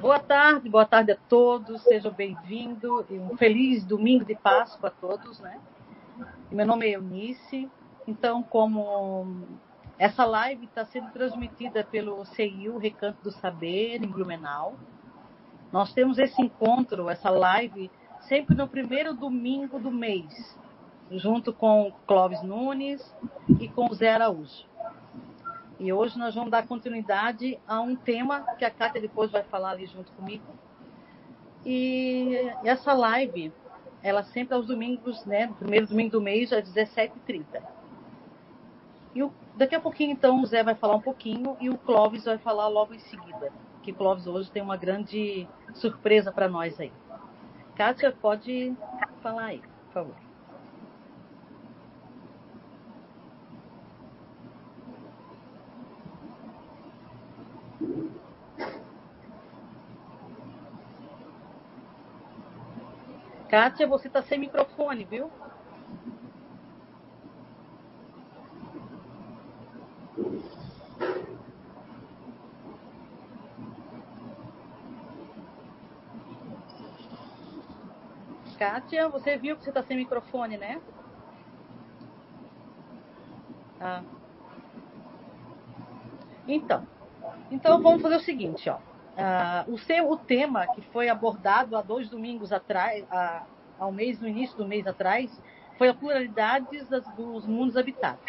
Boa tarde, boa tarde a todos, sejam bem-vindos e um feliz domingo de Páscoa a todos, né? Meu nome é Eunice, então como essa live está sendo transmitida pelo CIU Recanto do Saber, em Blumenau, nós temos esse encontro, essa live, sempre no primeiro domingo do mês, junto com Clóvis Nunes e com Zé Araújo. E hoje nós vamos dar continuidade a um tema que a Kátia depois vai falar ali junto comigo. E essa live, ela sempre aos domingos, né? No primeiro domingo do mês, às 17h30. E o, daqui a pouquinho, então, o Zé vai falar um pouquinho e o Clóvis vai falar logo em seguida. Que Clóvis hoje tem uma grande surpresa para nós aí. Kátia, pode falar aí, por favor. Kátia, você está sem microfone, viu? Kátia, você viu que você está sem microfone, né? Ah. Então, então vamos fazer o seguinte, ó. Uh, o, seu, o tema que foi abordado há dois domingos atrás, ao mês, no início do mês atrás, foi a pluralidade das, dos mundos habitados.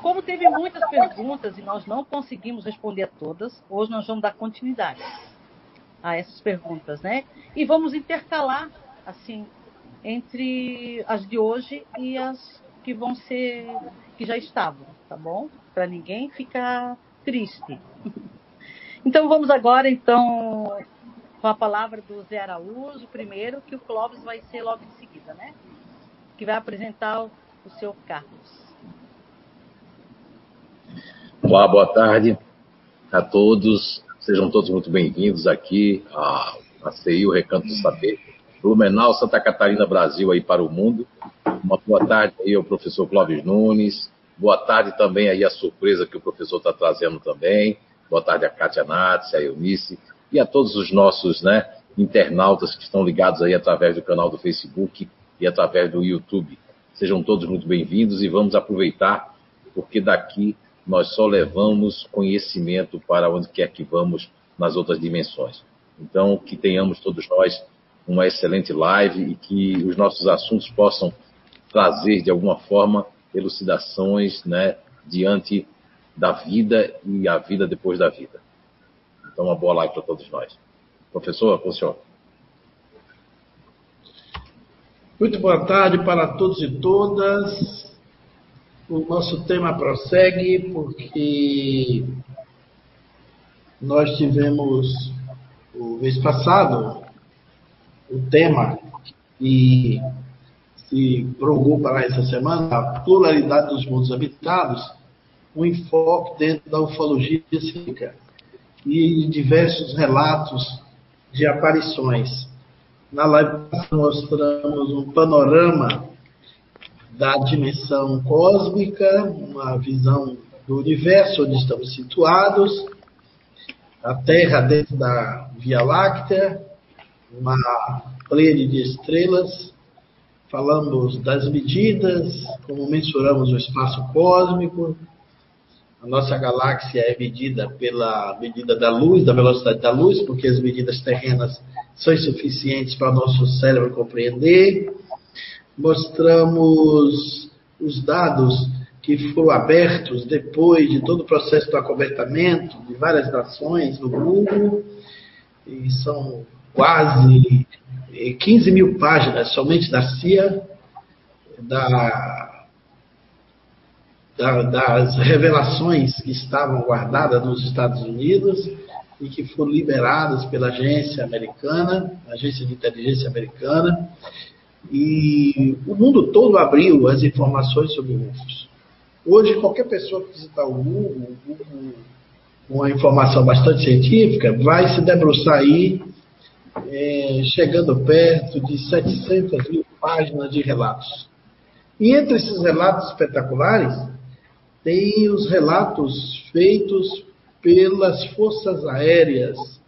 Como teve muitas perguntas e nós não conseguimos responder a todas, hoje nós vamos dar continuidade a essas perguntas, né? E vamos intercalar, assim, entre as de hoje e as que vão ser, que já estavam, tá bom? Para ninguém ficar triste. Então vamos agora então com a palavra do Zé Araújo, primeiro, que o Clóvis vai ser logo em seguida, né? Que vai apresentar o, seu Carlos. Olá, boa tarde a todos. Sejam todos muito bem-vindos aqui a, a CI, o Recanto do Saber, Blumenau, Santa Catarina, Brasil, aí para o mundo. Uma boa tarde aí ao professor Clóvis Nunes. Boa tarde também aí a surpresa que o professor está trazendo também. Boa tarde a Kátia Natz, a Eunice e a todos os nossos né, internautas que estão ligados aí através do canal do Facebook e através do YouTube. Sejam todos muito bem-vindos e vamos aproveitar, porque daqui nós só levamos conhecimento para onde quer que vamos nas outras dimensões. Então, que tenhamos todos nós uma excelente live e que os nossos assuntos possam trazer, de alguma forma, elucidações né, diante da vida e a vida depois da vida. Então, uma boa live para todos nós. Professor, com o senhor. Muito boa tarde para todos e todas. O nosso tema prossegue porque nós tivemos o mês passado o tema que se prolongou para essa semana, a pluralidade dos mundos habitados, um enfoque dentro da ufologia científica e diversos relatos de aparições. Na live mostramos um panorama da dimensão cósmica, uma visão do universo onde estamos situados, a Terra dentro da Via Láctea, uma plede de estrelas, falamos das medidas, como mensuramos o espaço cósmico, a nossa galáxia é medida pela medida da luz, da velocidade da luz, porque as medidas terrenas são insuficientes para o nosso cérebro compreender. Mostramos os dados que foram abertos depois de todo o processo do acobertamento de várias nações no mundo, e são quase 15 mil páginas somente da CIA, da das revelações que estavam guardadas nos Estados Unidos e que foram liberadas pela agência americana, agência de inteligência americana, e o mundo todo abriu as informações sobre UFOs. Hoje, qualquer pessoa que visitar o Google, o Google com uma informação bastante científica, vai se debruçar aí, é, chegando perto de 700 mil páginas de relatos. E entre esses relatos espetaculares, tem os relatos feitos pelas forças aéreas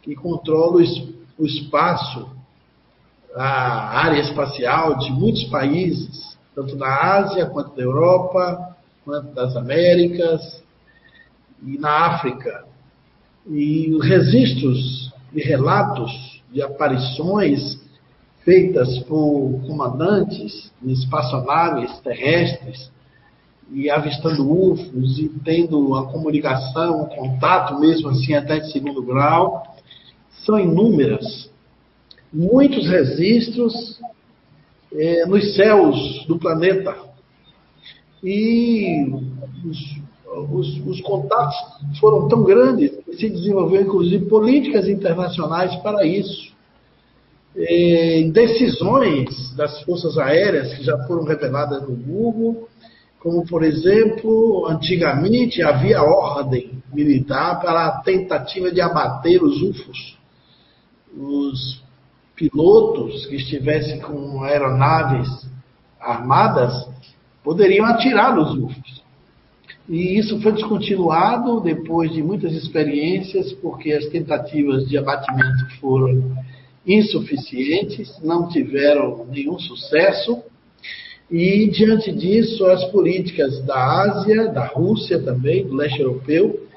que controla o espaço, a área espacial de muitos países, tanto na Ásia, quanto na Europa, quanto das Américas e na África. E os registros e relatos de aparições feitas por comandantes em espaçonaves terrestres e avistando UFOs e tendo a comunicação, o contato mesmo assim até de segundo grau, são inúmeras. Muitos registros é, nos céus do planeta. E os, os, os contatos foram tão grandes que se desenvolveu, inclusive, políticas internacionais para isso. É, decisões das forças aéreas que já foram reveladas no Google, como, por exemplo, antigamente havia ordem militar para a tentativa de abater os UFOs. Os pilotos que estivessem com aeronaves armadas poderiam atirar nos UFOs. E isso foi descontinuado depois de muitas experiências, porque as tentativas de abatimento foram insuficientes, não tiveram nenhum sucesso. E, diante disso, as políticas da Ásia, da Rússia também, do leste europeu,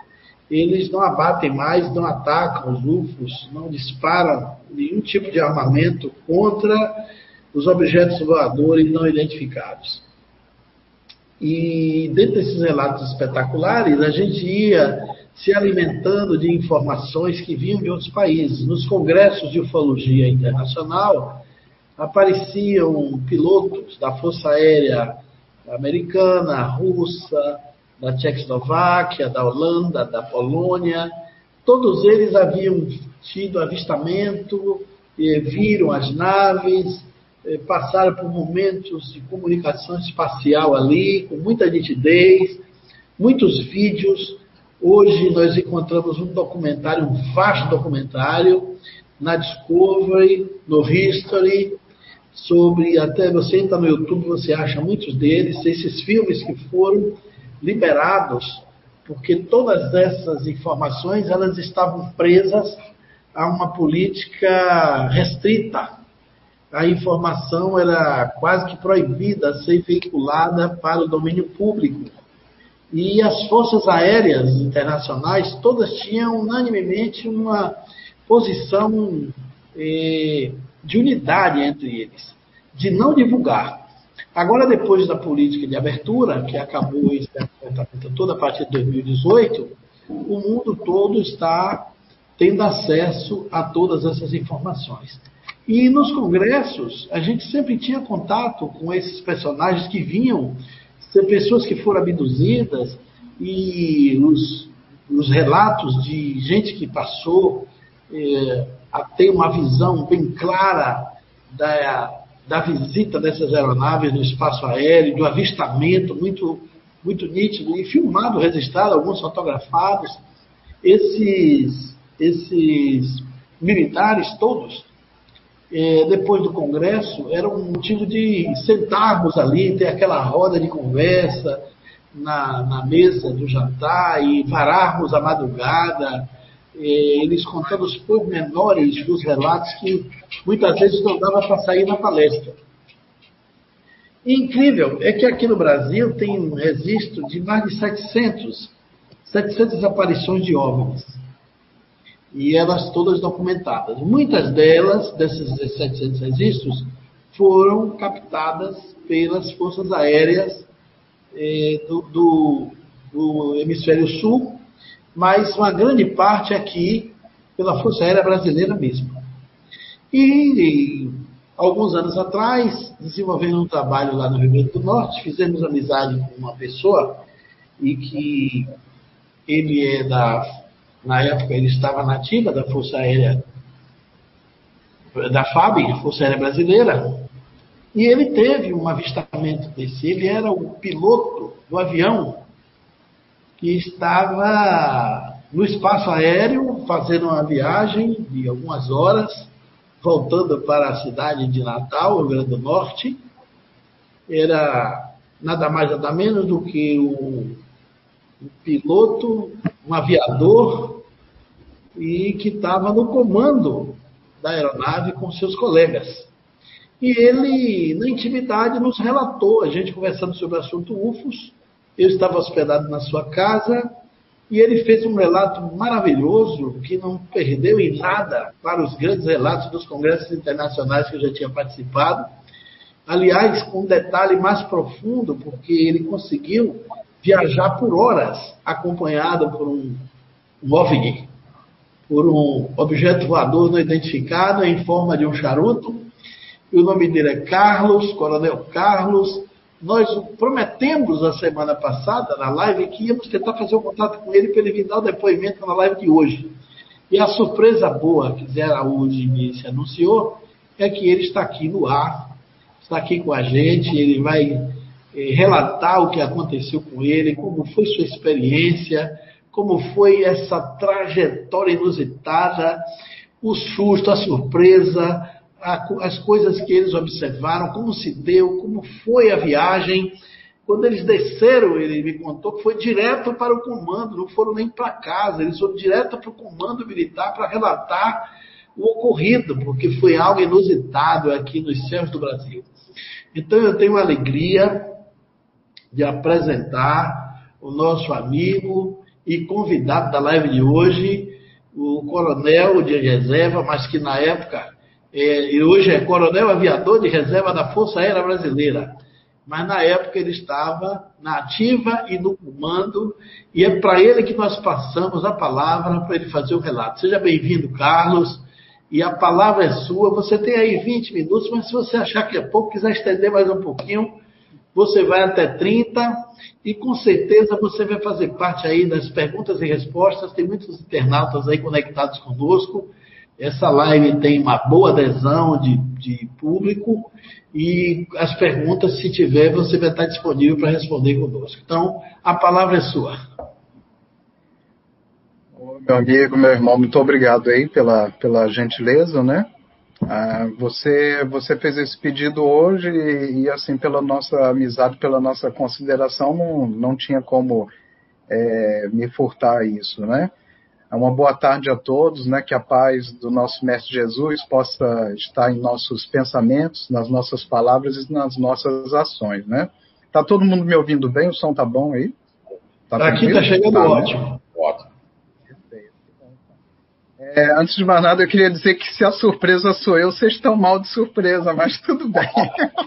eles não abatem mais, não atacam os UFOs, não disparam nenhum tipo de armamento contra os objetos voadores não identificados. E dentro desses relatos espetaculares, a gente ia se alimentando de informações que vinham de outros países. Nos congressos de ufologia internacional, apareciam pilotos da Força Aérea Americana, Russa, da Tchecoslováquia, da Holanda, da Polônia. Todos eles haviam tido avistamento, viram as naves, passaram por momentos de comunicação espacial ali, com muita nitidez, muitos vídeos. Hoje nós encontramos um documentário, um vasto documentário, na Discovery, no History, sobre, até você entra no YouTube, você acha muitos deles, esses filmes que foram liberados, porque todas essas informações elas estavam presas a uma política restrita. A informação era quase que proibida a ser veiculada para o domínio público. E as forças aéreas internacionais todas tinham unanimemente uma posição eh, de unidade entre eles, de não divulgar. Agora, depois da política de abertura, que acabou esse todo a partir de 2018, o mundo todo está tendo acesso a todas essas informações. E nos congressos, a gente sempre tinha contato com esses personagens que vinham, ser pessoas que foram abduzidas, e os, os relatos de gente que passou é, a ter uma visão bem clara da, da visita dessas aeronaves no espaço aéreo, do avistamento muito, muito nítido e filmado, registrado, alguns fotografados. Esses, esses militares todos, é, depois do Congresso, era um motivo de sentarmos ali, ter aquela roda de conversa na, na mesa do jantar e vararmos a madrugada, eles contando os pormenores dos relatos que muitas vezes não dava para sair na palestra. E incrível é que aqui no Brasil tem um registro de mais de 700, 700 aparições de OVNIs. E elas todas documentadas. Muitas delas, desses 700 registros, foram captadas pelas forças aéreas eh, do, do, do hemisfério sul mas uma grande parte aqui pela Força Aérea Brasileira mesmo. E, alguns anos atrás, desenvolvendo um trabalho lá no Rio Grande do Norte, fizemos amizade com uma pessoa e que ele é da, na época ele estava nativa da Força Aérea da FAB, Força Aérea Brasileira, e ele teve um avistamento desse. Ele era o piloto do avião que estava no espaço aéreo, fazendo uma viagem de algumas horas, voltando para a cidade de Natal, Rio Grande do Norte. Era nada mais nada menos do que um, um piloto, um aviador, e que estava no comando da aeronave com seus colegas. E ele, na intimidade, nos relatou, a gente conversando sobre o assunto UFOS, eu estava hospedado na sua casa, e ele fez um relato maravilhoso que não perdeu em nada para os grandes relatos dos congressos internacionais que eu já tinha participado. Aliás, com um detalhe mais profundo, porque ele conseguiu viajar por horas acompanhado por um, um OVNI, por um objeto voador não identificado em forma de um charuto. E o nome dele é Carlos, Coronel Carlos. Nós prometemos a semana passada, na live, que íamos tentar fazer um contato com ele para ele vir dar o depoimento na live de hoje. E a surpresa boa que Zé Araújo me anunciou é que ele está aqui no ar, está aqui com a gente, ele vai eh, relatar o que aconteceu com ele, como foi sua experiência, como foi essa trajetória inusitada, o susto, a surpresa, as coisas que eles observaram, como se deu, como foi a viagem. Quando eles desceram, ele me contou que foi direto para o comando, não foram nem para casa, eles foram direto para o comando militar para relatar o ocorrido, porque foi algo inusitado aqui nos céus do Brasil. Então eu tenho a alegria de apresentar o nosso amigo, e convidado da live de hoje, o coronel de reserva, mas que na época, é, hoje é coronel aviador de reserva da Força Aérea Brasileira. Mas na época ele estava na ativa e no comando, e é para ele que nós passamos a palavra para ele fazer o relato. Seja bem-vindo, Carlos, e a palavra é sua. Você tem aí 20 minutos, mas se você achar que é pouco, quiser estender mais um pouquinho, você vai até 30 e com certeza você vai fazer parte aí das perguntas e respostas. Tem muitos internautas aí conectados conosco. Essa live tem uma boa adesão de, de público e as perguntas, se tiver, você vai estar disponível para responder conosco. Então, a palavra é sua. Meu amigo, meu irmão, muito obrigado aí pela, pela gentileza, né? Ah, você, você fez esse pedido hoje e, e, assim, pela nossa amizade, pela nossa consideração, não, não tinha como é, me furtar isso, né? Uma boa tarde a todos, né? Que a paz do nosso Mestre Jesus possa estar em nossos pensamentos, nas nossas palavras e nas nossas ações, né? Tá todo mundo me ouvindo bem? O som tá bom aí? Tá Aqui tá chegando tá, ótimo. Né? Ótimo. É, antes de mais nada, eu queria dizer que se a surpresa sou eu, vocês estão mal de surpresa, mas tudo bem.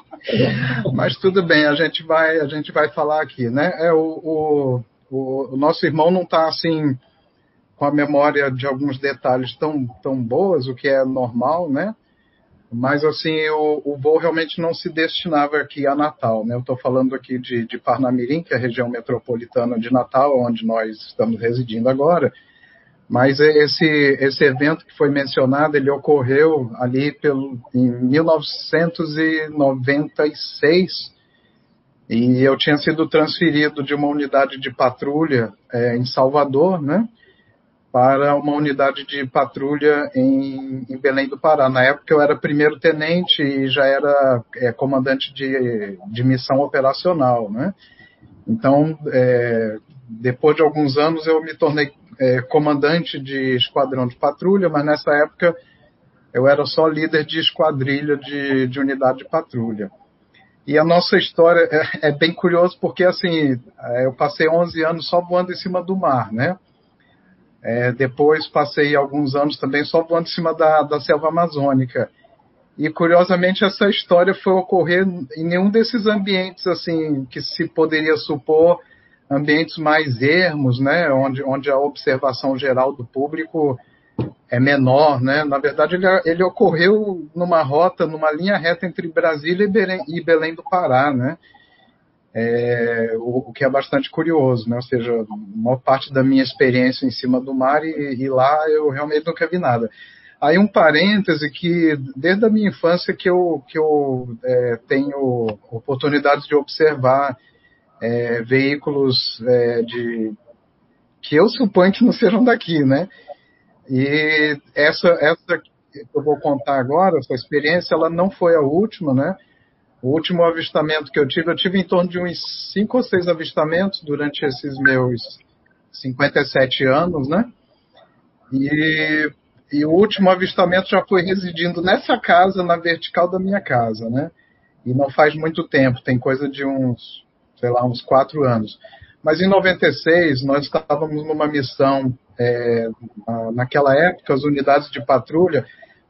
mas tudo bem, a gente vai, a gente vai falar aqui, né? É, o, o, o nosso irmão não está assim com a memória de alguns detalhes tão, tão boas, o que é normal, né? Mas assim, o, o voo realmente não se destinava aqui a Natal, né? Eu estou falando aqui de, de Parnamirim, que é a região metropolitana de Natal, onde nós estamos residindo agora. Mas esse, esse evento que foi mencionado, ele ocorreu ali pelo, em 1996 e eu tinha sido transferido de uma unidade de patrulha é, em Salvador, né, para uma unidade de patrulha em, em, Belém do Pará. Na época eu era primeiro tenente e já era é, comandante de, de missão operacional, né. Então, é, depois de alguns anos eu me tornei é, comandante de esquadrão de patrulha, mas nessa época eu era só líder de esquadrilha de, de unidade de patrulha. E a nossa história é, é, bem curioso porque assim é, eu passei 11 anos só voando em cima do mar, né? É, depois passei alguns anos também só voando em cima da, da selva amazônica. E curiosamente essa história foi ocorrer em nenhum desses ambientes assim que se poderia supor ambientes mais ermos, né, onde, onde a observação geral do público é menor, né? Na verdade, ele, ele ocorreu numa rota, numa linha reta entre Brasília e Belém, e Belém do Pará, né? É, o, o, que é bastante curioso, né? Ou seja, a maior parte da minha experiência em cima do mar e, e lá eu realmente nunca vi nada. Aí um parêntese que desde a minha infância que eu, que eu é, tenho oportunidade de observar é, veículos é, de que eu suponho que não sejam daqui, né? E essa, essa que eu vou contar agora, essa experiência, ela não foi a última, né? O último avistamento que eu tive, eu tive em torno de uns cinco ou seis avistamentos durante esses meus 57 anos, né? E, e o último avistamento já foi residindo nessa casa, na vertical da minha casa, né? E não faz muito tempo, tem coisa de uns, sei lá, uns quatro anos. Mas em 96, nós estávamos numa missão, é, naquela época, as unidades de patrulha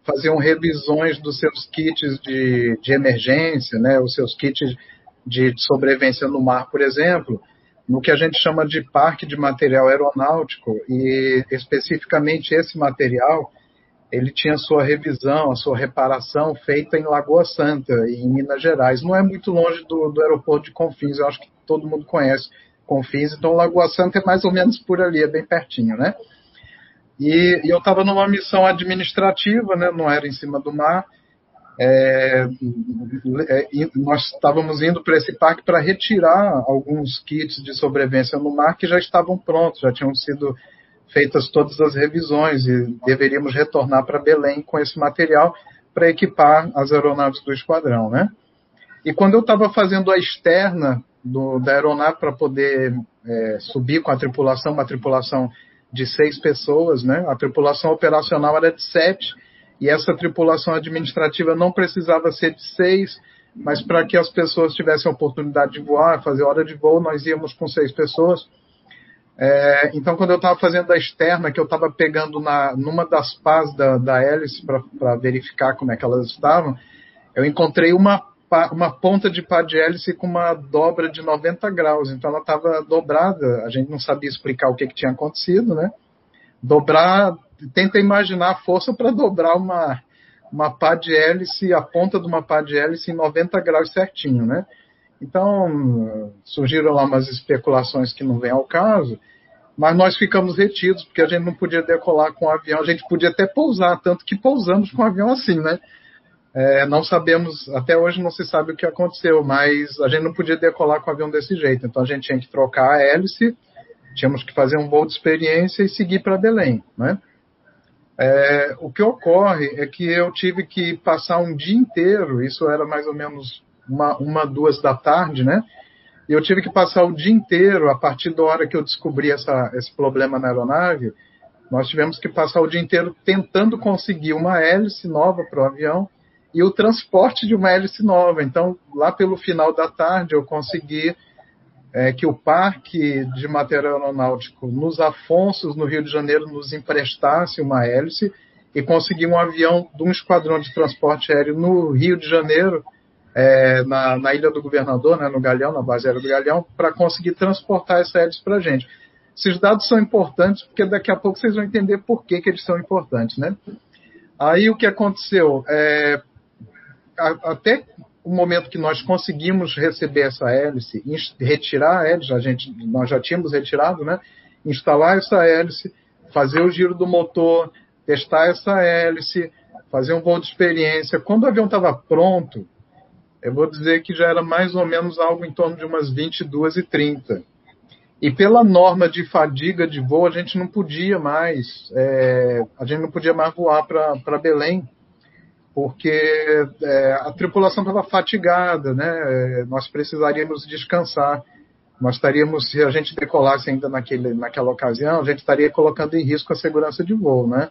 faziam revisões dos seus kits de, de emergência, né, os seus kits de sobrevivência no mar, por exemplo, no que a gente chama de parque de material aeronáutico, e especificamente esse material, ele tinha sua revisão, a sua reparação feita em Lagoa Santa, em Minas Gerais. Não é muito longe do, do aeroporto de Confins, eu acho que todo mundo conhece Confins, então Lagoa Santa é mais ou menos por ali, é bem pertinho, né? E, e eu estava numa missão administrativa, né? Não era em cima do mar, é, é, nós estávamos indo para esse parque para retirar alguns kits de sobrevivência no mar que já estavam prontos, já tinham sido feitas todas as revisões e deveríamos retornar para Belém com esse material para equipar as aeronaves do esquadrão, né? E quando eu estava fazendo a externa do, da aeronave para poder é, subir com a tripulação, uma tripulação de seis pessoas, né? A tripulação operacional era de sete e essa tripulação administrativa não precisava ser de seis, mas para que as pessoas tivessem a oportunidade de voar, fazer hora de voo, nós íamos com seis pessoas. É, então, quando eu estava fazendo a externa, que eu estava pegando na, numa das pás da, da hélice para verificar como é que elas estavam, eu encontrei uma, uma ponta de pá de hélice com uma dobra de 90 graus. Então, ela estava dobrada. A gente não sabia explicar o que, que tinha acontecido, né? Dobrar tenta imaginar a força para dobrar uma, uma pá de hélice, a ponta de uma pá de hélice em 90 graus certinho, né? Então, surgiram lá umas especulações que não vêm ao caso, mas nós ficamos retidos, porque a gente não podia decolar com o avião, a gente podia até pousar, tanto que pousamos com o avião assim, né? É, não sabemos, até hoje não se sabe o que aconteceu, mas a gente não podia decolar com o avião desse jeito, então a gente tinha que trocar a hélice, tínhamos que fazer um voo de experiência e seguir para Belém, né? É, o que ocorre é que eu tive que passar um dia inteiro, isso era mais ou menos uma, uma duas da tarde, né? E eu tive que passar o dia inteiro, a partir da hora que eu descobri essa, esse problema na aeronave, nós tivemos que passar o dia inteiro tentando conseguir uma hélice nova para o avião e o transporte de uma hélice nova. Então, lá pelo final da tarde, eu consegui é, que o Parque de Material Aeronáutico nos Afonsos, no Rio de Janeiro, nos emprestasse uma hélice e conseguir um avião de um esquadrão de transporte aéreo no Rio de Janeiro, é, na, na, Ilha do Governador, né, no Galeão, na base aérea do Galeão, para conseguir transportar essa hélice para a gente. Esses dados são importantes porque daqui a pouco vocês vão entender por que, que eles são importantes. Né? Aí o que aconteceu? É, até o momento que nós conseguimos receber essa hélice, retirar a hélice, a gente, nós já tínhamos retirado, né? Instalar essa hélice, fazer o giro do motor, testar essa hélice, fazer um voo de experiência. Quando o avião estava pronto, eu vou dizer que já era mais ou menos algo em torno de umas 22 e 30. E pela norma de fadiga de voo, a gente não podia mais, é, a gente não podia mais voar para Belém porque é, a tripulação estava fatigada, né? Nós precisaríamos descansar. Nós estaríamos, se a gente decolasse ainda naquele, naquela ocasião, a gente estaria colocando em risco a segurança de voo, né?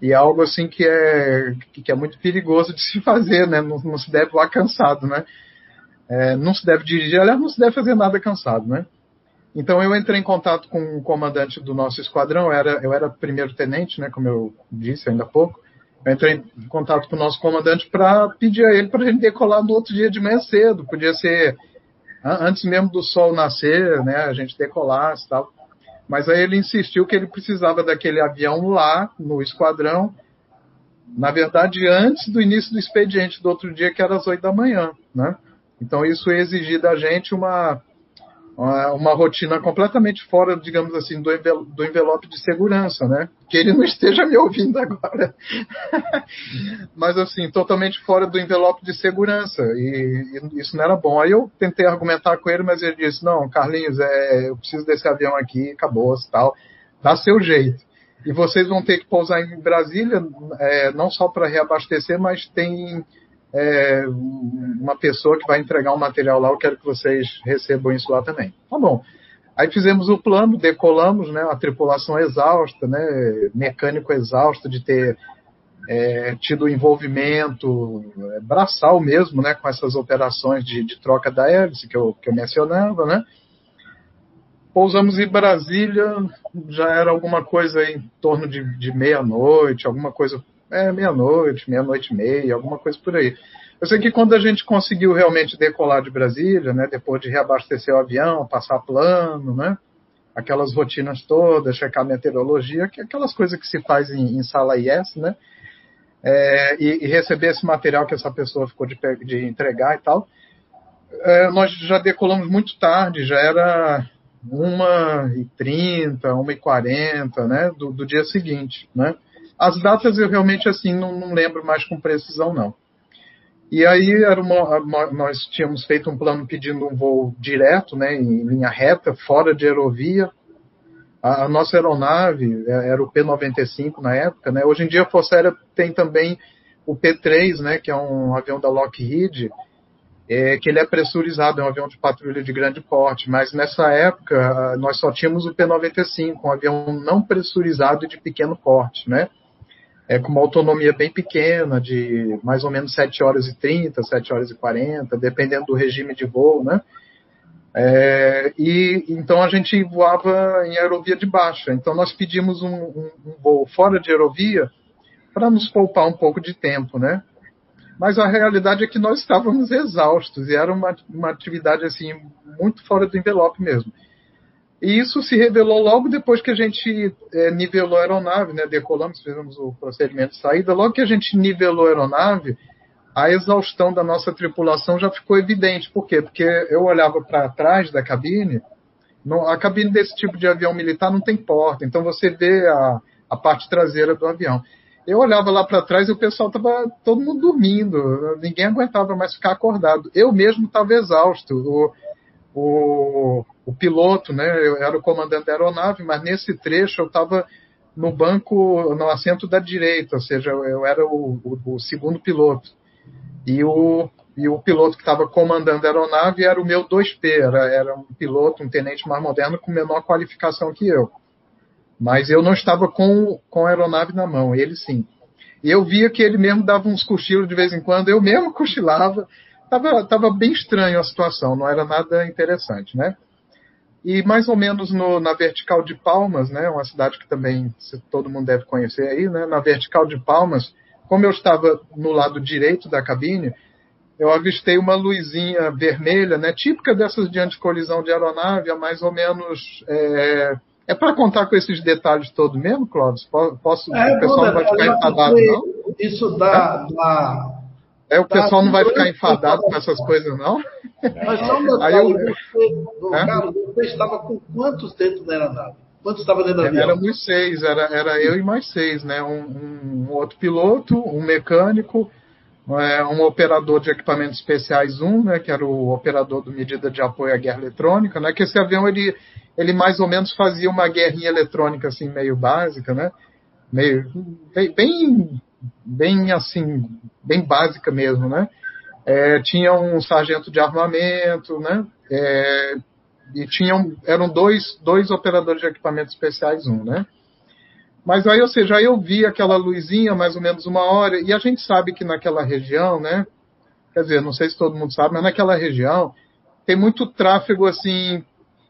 E é algo assim que é, que é muito perigoso de se fazer, né? Não, não se deve voar cansado, né? É, não se deve dirigir, aliás, não se deve fazer nada cansado, né? Então eu entrei em contato com o comandante do nosso esquadrão, eu era, eu era primeiro tenente, né? Como eu disse ainda há pouco. Eu entrei em contato com o nosso comandante para pedir a ele para a gente decolar no outro dia de manhã cedo. Podia ser antes mesmo do sol nascer, né? A gente decolasse e tal. Mas aí ele insistiu que ele precisava daquele avião lá no esquadrão. Na verdade, antes do início do expediente do outro dia, que era às oito da manhã, né? Então isso ia exigir da gente uma uma, rotina completamente fora, digamos assim, do, do envelope de segurança, né? Que ele não esteja me ouvindo agora. Mas, assim, totalmente fora do envelope de segurança. E, e, isso não era bom. Aí eu tentei argumentar com ele, mas ele disse: Não, Carlinhos, é, eu preciso desse avião aqui, acabou, tal. Dá seu jeito. E vocês vão ter que pousar em Brasília, é, não só para reabastecer, mas tem é, uma pessoa que vai entregar um material lá, eu quero que vocês recebam isso lá também. Tá bom. Aí fizemos o plano, decolamos, né, a tripulação exausta, né, mecânico exausto de ter é, tido envolvimento é, braçal mesmo, né, com essas operações de, de, troca da hélice que eu, que eu mencionava, né. Pousamos em Brasília, já era alguma coisa em torno de, de meia-noite, alguma coisa, é, meia-noite, meia-noite e meia, alguma coisa por aí. Eu sei que quando a gente conseguiu realmente decolar de Brasília, né, depois de reabastecer o avião, passar plano, né, aquelas rotinas todas, checar meteorologia, que aquelas coisas que se faz em, em sala IS, né, é, e, e, receber esse material que essa pessoa ficou de, de entregar e tal. É, nós já decolamos muito tarde, já era 1h30, 1h40, né, do, do dia seguinte, né. As datas eu realmente, assim, não, não lembro mais com precisão, não. E aí uma, nós tínhamos feito um plano pedindo um voo direto, né, em linha reta, fora de aerovia. A, a nossa aeronave é, era o P-95 na época, né. Hoje em dia a Força Aérea tem também o P-3, né, que é um avião da Lockheed, é, que ele é pressurizado, é um avião de patrulha de grande porte, mas nessa época nós só tínhamos o P-95, um avião não pressurizado e de pequeno porte, né é, com uma autonomia bem pequena, de mais ou menos 7 horas e 30, 7 horas e 40, dependendo do regime de voo, né? É, e então a gente voava em aerovia de baixa. Então nós pedimos um, um, um voo fora de aerovia para nos poupar um pouco de tempo, né? Mas a realidade é que nós estávamos exaustos e era uma, uma atividade assim muito fora do envelope mesmo. E isso se revelou logo depois que a gente é, nivelou a aeronave, né? Decolamos, fizemos o procedimento de saída. Logo que a gente nivelou a aeronave, a exaustão da nossa tripulação já ficou evidente. Por quê? Porque eu olhava para trás da cabine, a cabine desse tipo de avião militar não tem porta, então você vê a, a parte traseira do avião. Eu olhava lá para trás e o pessoal estava todo mundo dormindo, ninguém aguentava mais ficar acordado. Eu mesmo estava exausto. O, o, o piloto, né? Eu era o comandante da aeronave, mas nesse trecho eu estava no banco, no assento da direita, ou seja, eu era o, o, o segundo piloto. E o, e o piloto que estava comandando a aeronave era o meu 2P, era, era um piloto, um tenente mais moderno com menor qualificação que eu. Mas eu não estava com, com a aeronave na mão, ele sim. E eu via que ele mesmo dava uns cochilos de vez em quando, eu mesmo cochilava, Tava, tava bem estranho a situação, não era nada interessante, né? E mais ou menos no, na vertical de Palmas, né, uma cidade que também todo mundo deve conhecer aí, né, na vertical de Palmas, como eu estava no lado direito da cabine, eu avistei uma luzinha vermelha, né, típica dessas de anticolisão de aeronave, a mais ou menos. É, é para contar com esses detalhes todos mesmo, Clóvis? Posso, é, o pessoal não vai ficar enfadado, não? Isso dá, é? dá é, o pessoal não vai ficar enfadado com essas coisas, não? Mas só um detalhe, eu... você, Carlos, você estava com quantos dentro da aeronave? Quantos estava dentro da avião? Éramos seis, era, era eu e mais seis, né? Um, um outro piloto, um mecânico, é, um operador de equipamentos especiais um, né? Que era o operador do medida de apoio à guerra eletrônica, né? Que esse avião, ele, ele mais ou menos fazia uma guerrinha eletrônica, assim, meio básica, né? Meio, bem bem assim, bem básica mesmo, né? É, tinha um sargento de armamento, né? É, e tinham, eram dois, dois operadores de equipamentos especiais, um, né? Mas aí, ou seja, aí eu vi aquela luzinha mais ou menos uma hora, e a gente sabe que naquela região, né? Quer dizer, não sei se todo mundo sabe, mas naquela região tem muito tráfego assim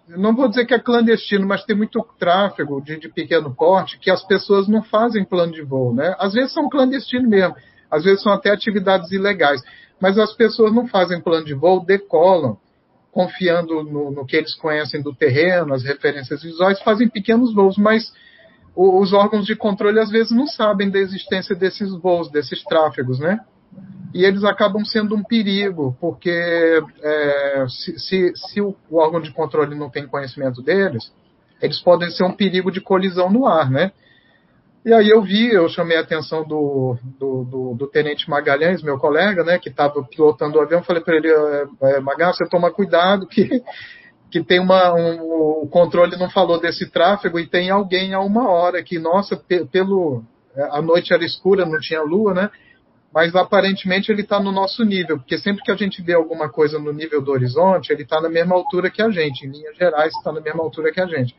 não vou dizer que é clandestino, mas tem muito tráfego de, de, pequeno porte que as pessoas não fazem plano de voo, né? Às vezes são clandestinos mesmo, às vezes são até atividades ilegais, mas as pessoas não fazem plano de voo, decolam, confiando no, no que eles conhecem do terreno, as referências visuais, fazem pequenos voos, mas os órgãos de controle às vezes não sabem da existência desses voos, desses tráfegos, né? e eles acabam sendo um perigo, porque é, se, se, se, o órgão de controle não tem conhecimento deles, eles podem ser um perigo de colisão no ar, né? E aí eu vi, eu chamei a atenção do, do, do, do tenente Magalhães, meu colega, né, que estava pilotando o avião, falei para ele, é, é, Magalhães, você toma cuidado que, que tem uma, um, o controle não falou desse tráfego e tem alguém a uma hora que, nossa, pe, pelo, a noite era escura, não tinha lua, né, mas aparentemente ele está no nosso nível, porque sempre que a gente vê alguma coisa no nível do horizonte, ele está na mesma altura que a gente, em linhas gerais, está na mesma altura que a gente.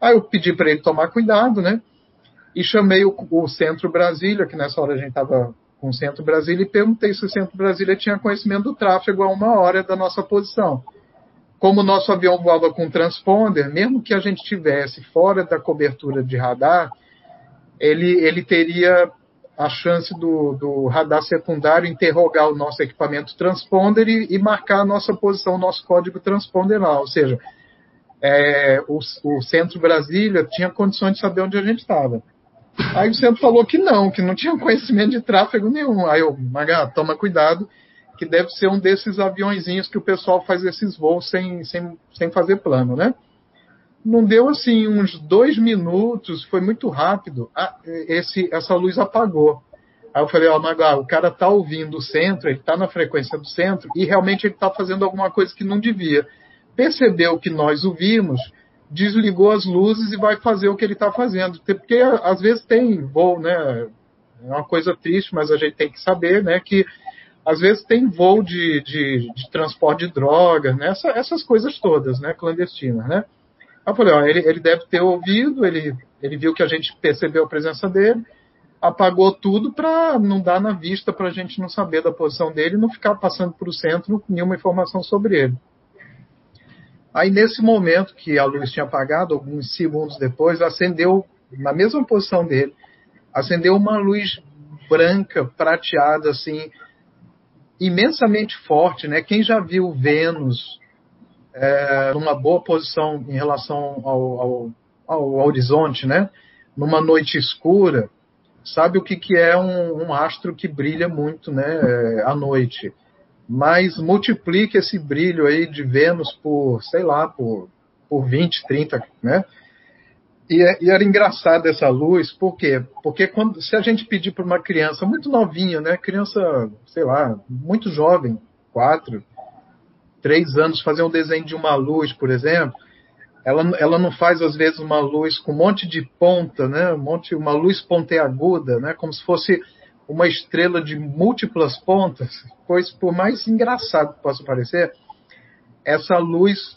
Aí eu pedi para ele tomar cuidado, né? E chamei o, o Centro Brasília, que nessa hora a gente estava com o Centro Brasília, e perguntei se o Centro Brasília tinha conhecimento do tráfego a uma hora da nossa posição. Como o nosso avião voava com transponder, mesmo que a gente tivesse fora da cobertura de radar, ele, ele teria a chance do, do, radar secundário interrogar o nosso equipamento transponder e, e, marcar a nossa posição, o nosso código transponder lá. Ou seja, é, o, o, Centro Brasília tinha condições de saber onde a gente estava. Aí o centro falou que não, que não tinha conhecimento de tráfego nenhum. Aí eu, Maga, toma cuidado, que deve ser um desses aviãozinhos que o pessoal faz esses voos sem, sem, sem fazer plano, né? não deu assim uns dois minutos, foi muito rápido. Esse, essa luz apagou. Aí eu falei, ó, oh, o cara tá ouvindo o centro, ele tá na frequência do centro e realmente ele tá fazendo alguma coisa que não devia. Percebeu que nós o vimos, desligou as luzes e vai fazer o que ele está fazendo. Porque às vezes tem voo, né? É uma coisa triste, mas a gente tem que saber, né? Que às vezes tem voo de, de, de transporte de drogas, né? Essa, essas coisas todas, né? Clandestinas, né? eu falei, ó, ele, ele deve ter ouvido, ele, ele viu que a gente percebeu a presença dele, apagou tudo para não dar na vista, para a gente não saber da posição dele não ficar passando para o centro nenhuma informação sobre ele. Aí, nesse momento que a luz tinha apagado, alguns segundos depois, acendeu, na mesma posição dele, acendeu uma luz branca, prateada, assim, imensamente forte, né? Quem já viu Vênus é, numa boa posição em relação ao, ao, ao, horizonte, né? Numa noite escura, sabe o que, que é um, um astro que brilha muito, né? É, à noite. Mas multiplique esse brilho aí de Vênus por, sei lá, por, por 20, 30, né? E, é, e, era engraçado essa luz, por quê? Porque quando, se a gente pedir para uma criança muito novinha, né? Criança, sei lá, muito jovem, quatro, três anos fazer um desenho de uma luz, por exemplo, ela, ela não faz às vezes uma luz com um monte de ponta, né? Um monte, uma luz pontiaguda, né? Como se fosse uma estrela de múltiplas pontas. Pois por mais engraçado que possa parecer, essa luz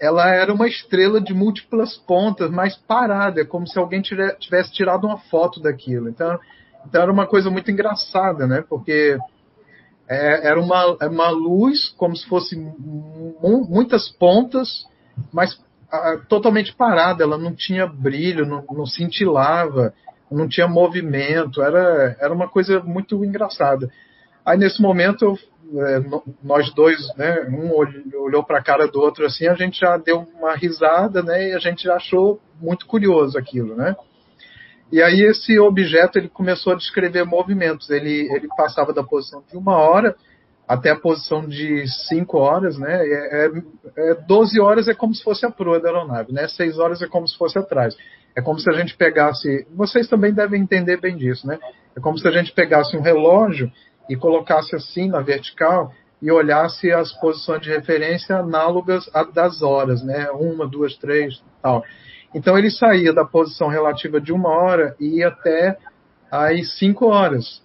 ela era uma estrela de múltiplas pontas, mas parada, é como se alguém tivesse tirado uma foto daquilo. Então, então era uma coisa muito engraçada, né? Porque é, era uma, uma luz como se fosse muitas pontas, mas a, totalmente parada, ela não tinha brilho, não, não cintilava, não tinha movimento, era, era uma coisa muito engraçada. Aí nesse momento é, nós dois, né, um olhou para a cara do outro assim, a gente já deu uma risada, né, e a gente achou muito curioso aquilo, né? E aí esse objeto ele começou a descrever movimentos. Ele, ele passava da posição de uma hora até a posição de cinco horas, né? É, é, é 12 horas é como se fosse a proa da aeronave, né? Seis horas é como se fosse atrás. É como se a gente pegasse. Vocês também devem entender bem disso, né? É como se a gente pegasse um relógio e colocasse assim na vertical e olhasse as posições de referência análogas às das horas, né? Uma, duas, três, tal. Então ele saía da posição relativa de uma hora e ia até às cinco horas.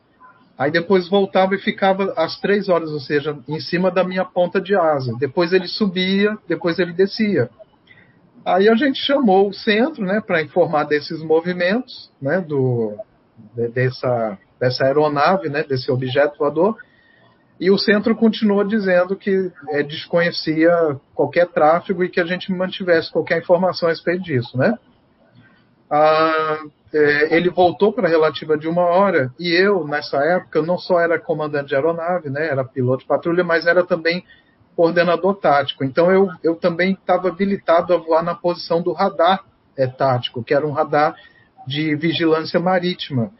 Aí depois voltava e ficava às três horas, ou seja, em cima da minha ponta de asa. Depois ele subia, depois ele descia. Aí a gente chamou o centro, né, para informar desses movimentos, né, do dessa dessa aeronave, né, desse objeto voador. E o centro continuou dizendo que é, desconhecia qualquer tráfego e que a gente mantivesse qualquer informação a respeito disso, né? Ah, é, ele voltou para a relativa de uma hora e eu, nessa época, não só era comandante de aeronave, né, era piloto de patrulha, mas era também coordenador tático. Então eu, eu também estava habilitado a voar na posição do radar é, tático, que era um radar de vigilância marítima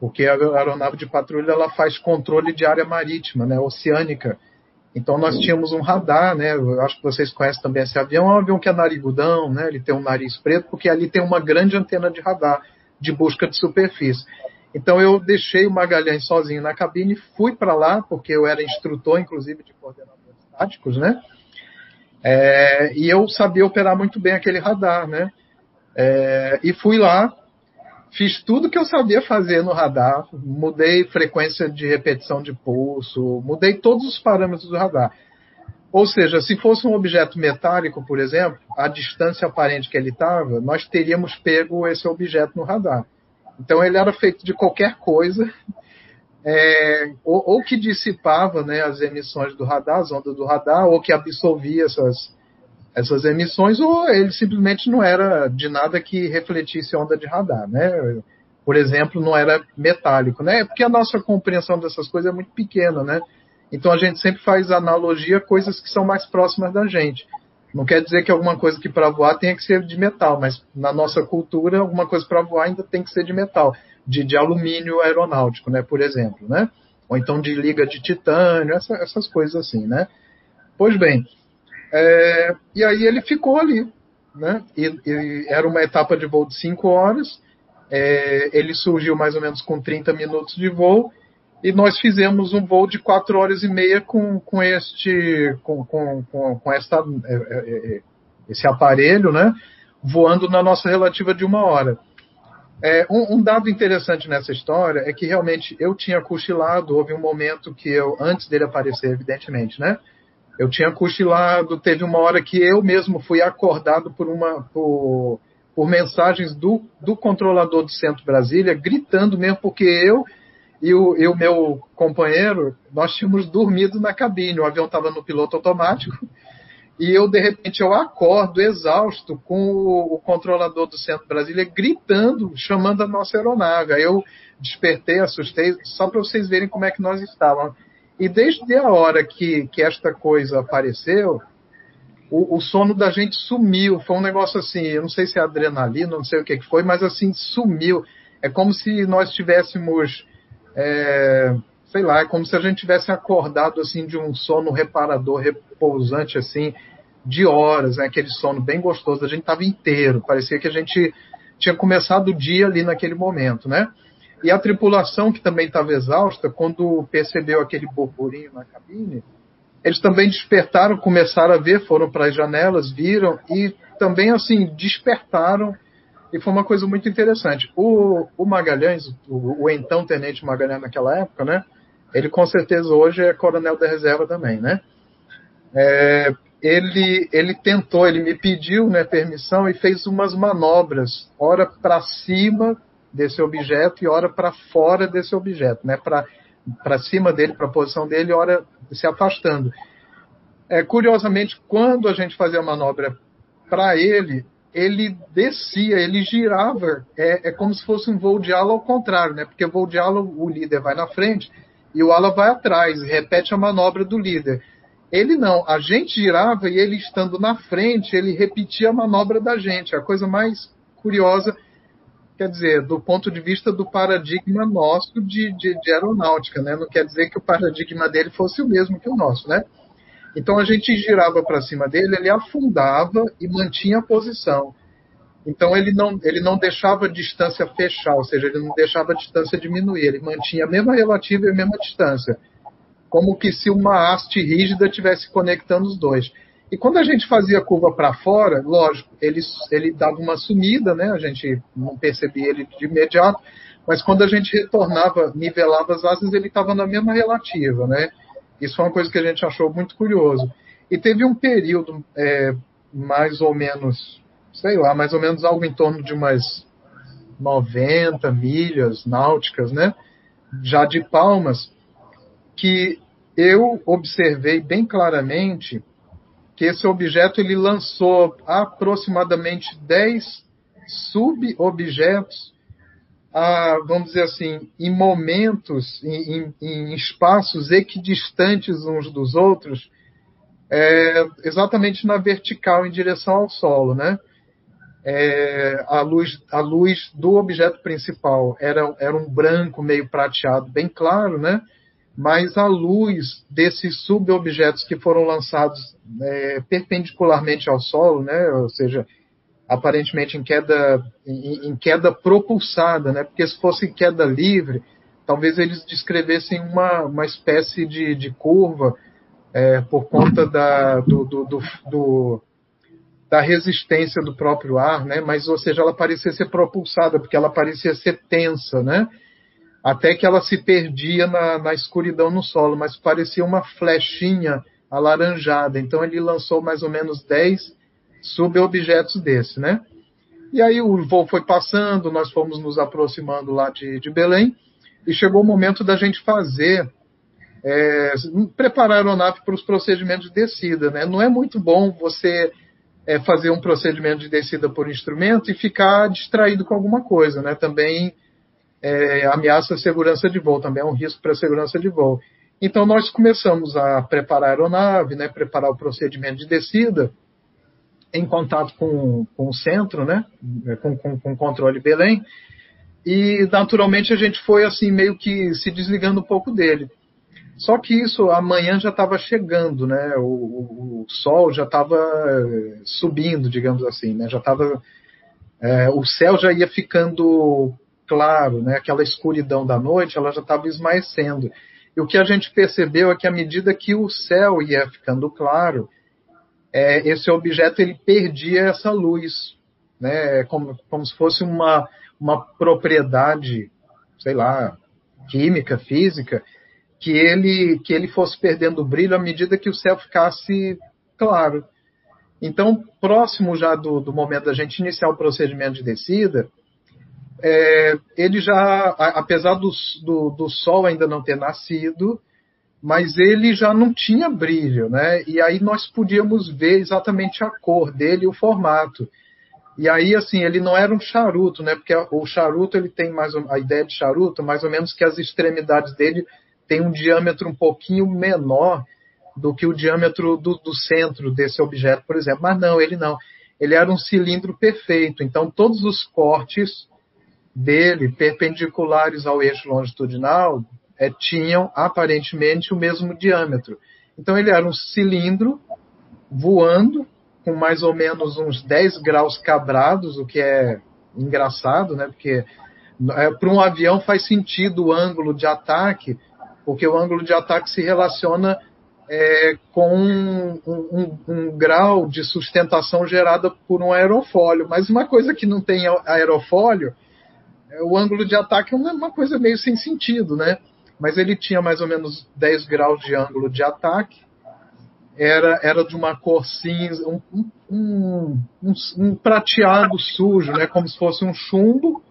porque a aeronave de patrulha ela faz controle de área marítima, né, oceânica. Então nós tínhamos um radar, né? Eu acho que vocês conhecem também esse avião. É um avião que é narigudão, né? Ele tem um nariz preto, porque ali tem uma grande antena de radar de busca de superfície. Então eu deixei o Magalhães sozinho na cabine, fui para lá, porque eu era instrutor, inclusive, de coordenadores táticos, né? É, e eu sabia operar muito bem aquele radar, né? É, e fui lá, fiz tudo que eu sabia fazer no radar, mudei frequência de repetição de pulso, mudei todos os parâmetros do radar. Ou seja, se fosse um objeto metálico, por exemplo, a distância aparente que ele estava, nós teríamos pego esse objeto no radar. Então ele era feito de qualquer coisa, é, ou, ou, que dissipava né, as emissões do radar, as ondas do radar, ou que absorvia essas, essas emissões, ou ele simplesmente não era de nada que refletisse onda de radar, né? Por exemplo, não era metálico, né? Porque a nossa compreensão dessas coisas é muito pequena, né? Então a gente sempre faz analogia a coisas que são mais próximas da gente. Não quer dizer que alguma coisa que para voar tenha que ser de metal, mas na nossa cultura alguma coisa para voar ainda tem que ser de metal, de, de, alumínio aeronáutico, né? Por exemplo, né? Ou então de liga de titânio, essa, essas coisas assim, né? Pois bem, é, e aí ele ficou ali, né? E, e era uma etapa de voo de 5 horas. É, ele surgiu mais ou menos com 30 minutos de voo e nós fizemos um voo de 4 horas e meia com, com este com, com, com, com esta, é, é, é, esse aparelho, né? Voando na nossa relativa de uma hora. É, um, um, dado interessante nessa história é que realmente eu tinha cochilado, houve um momento que eu, antes dele aparecer, evidentemente, né? Eu tinha cochilado, teve uma hora que eu mesmo fui acordado por uma por, por mensagens do, do controlador do Centro Brasília, gritando mesmo, porque eu e o, e o meu companheiro, nós tínhamos dormido na cabine, o avião estava no piloto automático, e eu, de repente, eu acordo exausto com o, o controlador do Centro Brasília gritando, chamando a nossa aeronave. Aí eu despertei, assustei, só para vocês verem como é que nós estávamos. E desde a hora que, que esta coisa apareceu, o, o, sono da gente sumiu. Foi um negócio assim, eu não sei se é adrenalina, não sei o que, que foi, mas assim, sumiu. É como se nós tivéssemos, é, sei lá, é como se a gente tivesse acordado assim de um sono reparador, repousante assim, de horas, né? aquele sono bem gostoso. A gente estava inteiro, parecia que a gente tinha começado o dia ali naquele momento, né? E a tripulação, que também estava exausta, quando percebeu aquele burburinho na cabine, eles também despertaram, começaram a ver, foram para as janelas, viram e também assim despertaram e foi uma coisa muito interessante. O, o Magalhães, o, o, então tenente Magalhães naquela época, né? Ele com certeza hoje é coronel da reserva também, né? É, ele, ele tentou, ele me pediu né, permissão e fez umas manobras, ora para cima desse objeto e ora para fora desse objeto, né? Para cima dele, para a posição dele, ora se afastando. É, curiosamente, quando a gente fazia a manobra para ele, ele descia, ele girava, é, é, como se fosse um voo de ala ao contrário, né? Porque voo de ala, o líder vai na frente e o ala vai atrás, repete a manobra do líder. Ele não, a gente girava e ele estando na frente, ele repetia a manobra da gente. A coisa mais curiosa quer dizer, do ponto de vista do paradigma nosso de, de, de, aeronáutica, né? Não quer dizer que o paradigma dele fosse o mesmo que o nosso, né? Então a gente girava para cima dele, ele afundava e mantinha a posição. Então ele não, ele não deixava a distância fechar, ou seja, ele não deixava a distância diminuir, ele mantinha a mesma relativa e a mesma distância. Como que se uma haste rígida estivesse conectando os dois. E quando a gente fazia a curva para fora, lógico, ele, ele dava uma sumida, né? A gente não percebia ele de imediato, mas quando a gente retornava, nivelava as asas, ele estava na mesma relativa, né? Isso foi uma coisa que a gente achou muito curioso. E teve um período, é, mais ou menos, sei lá, mais ou menos algo em torno de umas 90 milhas náuticas, né? Já de Palmas, que eu observei bem claramente que esse objeto ele lançou aproximadamente 10 sub-objetos, vamos dizer assim, em momentos, em, em, em, espaços equidistantes uns dos outros, é, exatamente na vertical em direção ao solo, né? É, a, luz, a luz do objeto principal era, era um branco meio prateado, bem claro, né? mas a luz desses subobjetos que foram lançados é, perpendicularmente ao solo, né, ou seja, aparentemente em queda, em, em, queda propulsada, né, porque se fosse queda livre, talvez eles descrevessem uma, uma espécie de, de curva é, por conta da, do, do, do, do da resistência do próprio ar, né? Mas, ou seja, ela parecia ser propulsada, porque ela parecia ser tensa, né? Até que ela se perdia na, na escuridão no solo, mas parecia uma flechinha alaranjada. Então ele lançou mais ou menos 10 subobjetos desse, né? E aí o voo foi passando, nós fomos nos aproximando lá de, de Belém, e chegou o momento da gente fazer, é, preparar a aeronave para os procedimentos de descida, né? Não é muito bom você é, fazer um procedimento de descida por instrumento e ficar distraído com alguma coisa, né? Também é, ameaça a segurança de voo, também é um risco para a segurança de voo. Então nós começamos a preparar a aeronave, né? Preparar o procedimento de descida em contato com, com o centro, né? Com, com, com o controle Belém. E naturalmente a gente foi assim meio que se desligando um pouco dele. Só que isso amanhã já estava chegando, né? O, o, o sol já estava eh, subindo, digamos assim, né? Já estava é, o céu já ia ficando claro, né? Aquela escuridão da noite, ela já estava esmaecendo. E o que a gente percebeu é que à medida que o céu ia ficando claro, é, esse objeto ele perdia essa luz, né? Como, como se fosse uma uma propriedade, sei lá, química, física que ele, que ele fosse perdendo o brilho à medida que o céu ficasse claro. Então, próximo já do, do momento da gente iniciar o procedimento de descida, é, ele já, apesar do, do, do, sol ainda não ter nascido, mas ele já não tinha brilho, né? E aí nós podíamos ver exatamente a cor dele e o formato. E aí, assim, ele não era um charuto, né? Porque o charuto, ele tem mais a ideia de charuto, mais ou menos que as extremidades dele tem um diâmetro um pouquinho menor do que o diâmetro do, do, centro desse objeto, por exemplo. Mas não, ele não. Ele era um cilindro perfeito. Então, todos os cortes dele, perpendiculares ao eixo longitudinal, é, tinham aparentemente o mesmo diâmetro. Então, ele era um cilindro voando com mais ou menos uns 10 graus quadrados, o que é engraçado, né? Porque é, para um avião faz sentido o ângulo de ataque porque o ângulo de ataque se relaciona é, com um, um, um, grau de sustentação gerada por um aerofólio. Mas uma coisa que não tem aerofólio, é, o ângulo de ataque é uma coisa meio sem sentido, né? Mas ele tinha mais ou menos 10 graus de ângulo de ataque, era, era de uma cor cinza, um, um, um, um prateado sujo, né? como se fosse um chumbo,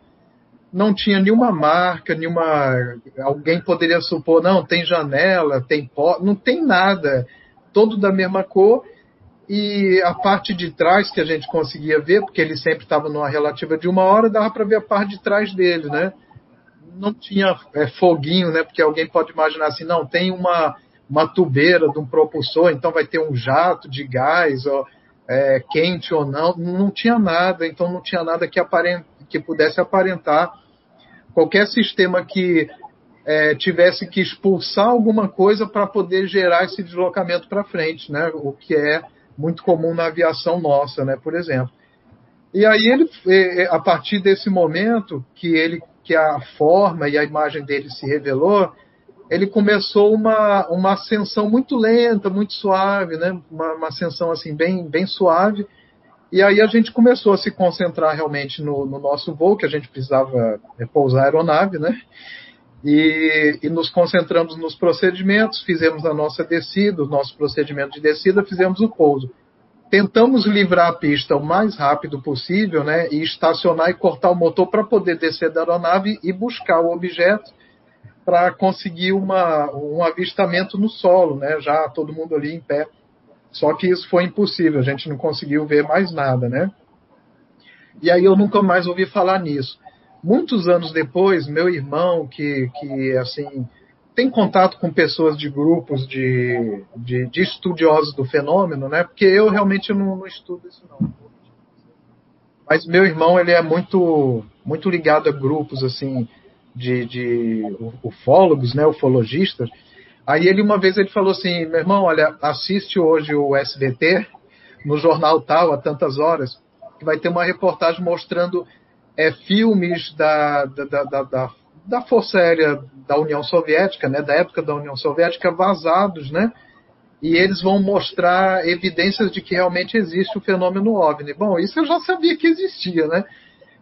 não tinha nenhuma marca, nenhuma. Alguém poderia supor, não, tem janela, tem pó, não tem nada, todo da mesma cor. E a parte de trás que a gente conseguia ver, porque ele sempre estava numa relativa de uma hora, dava para ver a parte de trás dele, né? Não tinha é, foguinho, né? Porque alguém pode imaginar assim, não, tem uma, uma tubeira de um propulsor, então vai ter um jato de gás, ou, é, quente ou não. Não tinha nada, então não tinha nada que, aparent, que pudesse aparentar qualquer sistema que é, tivesse que expulsar alguma coisa para poder gerar esse deslocamento para frente, né? O que é muito comum na aviação nossa, né? Por exemplo. E aí ele, a partir desse momento que ele, que a forma e a imagem dele se revelou, ele começou uma, uma ascensão muito lenta, muito suave, né? Uma, uma ascensão assim bem, bem suave e aí a gente começou a se concentrar realmente no, no nosso voo, que a gente precisava repousar a aeronave, né? E, e, nos concentramos nos procedimentos, fizemos a nossa descida, o nosso procedimento de descida, fizemos o pouso. Tentamos livrar a pista o mais rápido possível, né? E estacionar e cortar o motor para poder descer da aeronave e buscar o objeto para conseguir uma, um avistamento no solo, né? Já todo mundo ali em pé só que isso foi impossível, a gente não conseguiu ver mais nada, né? E aí eu nunca mais ouvi falar nisso. Muitos anos depois, meu irmão, que, que assim, tem contato com pessoas de grupos de, de, de estudiosos do fenômeno, né? Porque eu realmente não, não estudo isso não. Mas meu irmão, ele é muito, muito ligado a grupos, assim, de, de ufólogos, né? Ufologistas. Aí ele uma vez ele falou assim, meu irmão, olha, assiste hoje o SBT no jornal tal a tantas horas que vai ter uma reportagem mostrando é, filmes da, da, da, da, da Força Aérea da União Soviética, né, da época da União Soviética, vazados, né? e eles vão mostrar evidências de que realmente existe o fenômeno OVNI. Bom, isso eu já sabia que existia, né?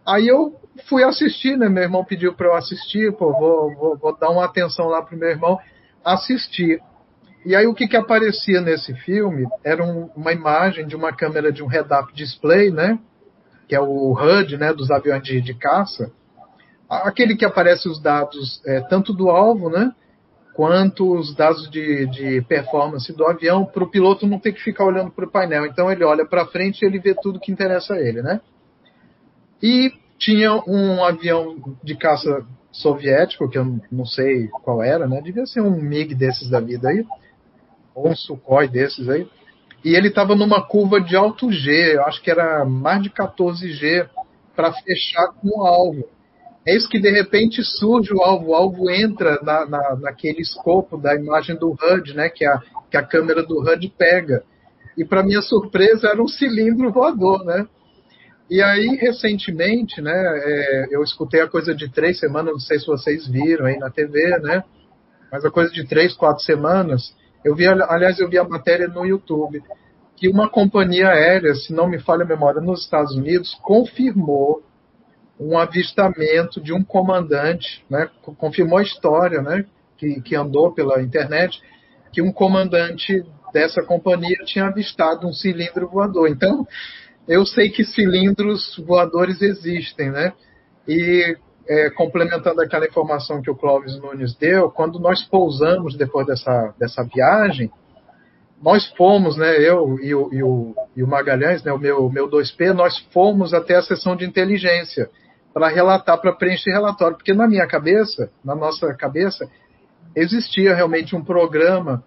Aí eu fui assistir, né? Meu irmão pediu para eu assistir, pô, vou, vou, vou, dar uma atenção lá pro meu irmão assistir. E aí o que, que aparecia nesse filme era um, uma imagem de uma câmera de um head-up display, né? Que é o HUD, né? Dos aviões de, de caça. Aquele que aparece os dados é, tanto do alvo, né? Quanto os dados de, de performance do avião, para o piloto não ter que ficar olhando para o painel. Então ele olha para frente e ele vê tudo que interessa a ele, né? E tinha um avião de caça soviético, que eu não sei qual era, né? Devia ser um MiG desses da vida aí, ou um Sukhoi desses aí. E ele estava numa curva de alto G, eu acho que era mais de 14G, para fechar com o alvo. É isso que de repente surge o alvo, o alvo entra na, na, naquele escopo da imagem do HUD, né? Que a, que a câmera do HUD pega. E para minha surpresa era um cilindro voador, né? E aí, recentemente, né, é, eu escutei a coisa de três semanas, não sei se vocês viram aí na TV, né? Mas a coisa de três, quatro semanas, eu vi, aliás, eu vi a matéria no YouTube, que uma companhia aérea, se não me falha a memória, nos Estados Unidos, confirmou um avistamento de um comandante, né, confirmou a história, né, que, que andou pela internet, que um comandante dessa companhia tinha avistado um cilindro voador. Então, eu sei que cilindros voadores existem, né? E é, complementando aquela informação que o Clóvis Nunes deu, quando nós pousamos depois dessa, dessa viagem, nós fomos, né, eu e o, e o, e o Magalhães, né, o meu, meu 2P, nós fomos até a sessão de inteligência para relatar, para preencher relatório, porque na minha cabeça, na nossa cabeça, existia realmente um programa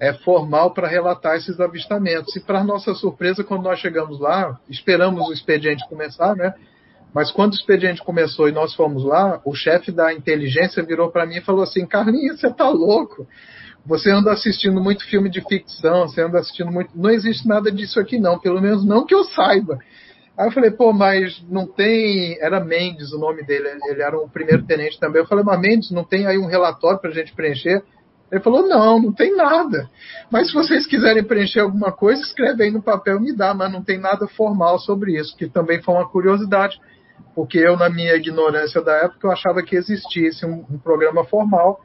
é, formal para relatar esses avistamentos. E, para nossa surpresa, quando nós chegamos lá, esperamos o expediente começar, né? Mas quando o expediente começou e nós fomos lá, o chefe da inteligência virou para mim e falou assim: Carlinhos, você tá louco? Você anda assistindo muito filme de ficção, você anda assistindo muito. Não existe nada disso aqui, não, pelo menos não que eu saiba. Aí eu falei, pô, mas não tem. Era Mendes o nome dele, ele era um primeiro tenente também. Eu falei, mas Mendes, não tem aí um relatório para a gente preencher? Ele falou: não, não tem nada. Mas se vocês quiserem preencher alguma coisa, escreve aí no papel e me dá, mas não tem nada formal sobre isso, que também foi uma curiosidade, porque eu, na minha ignorância da época, eu achava que existisse um, um programa formal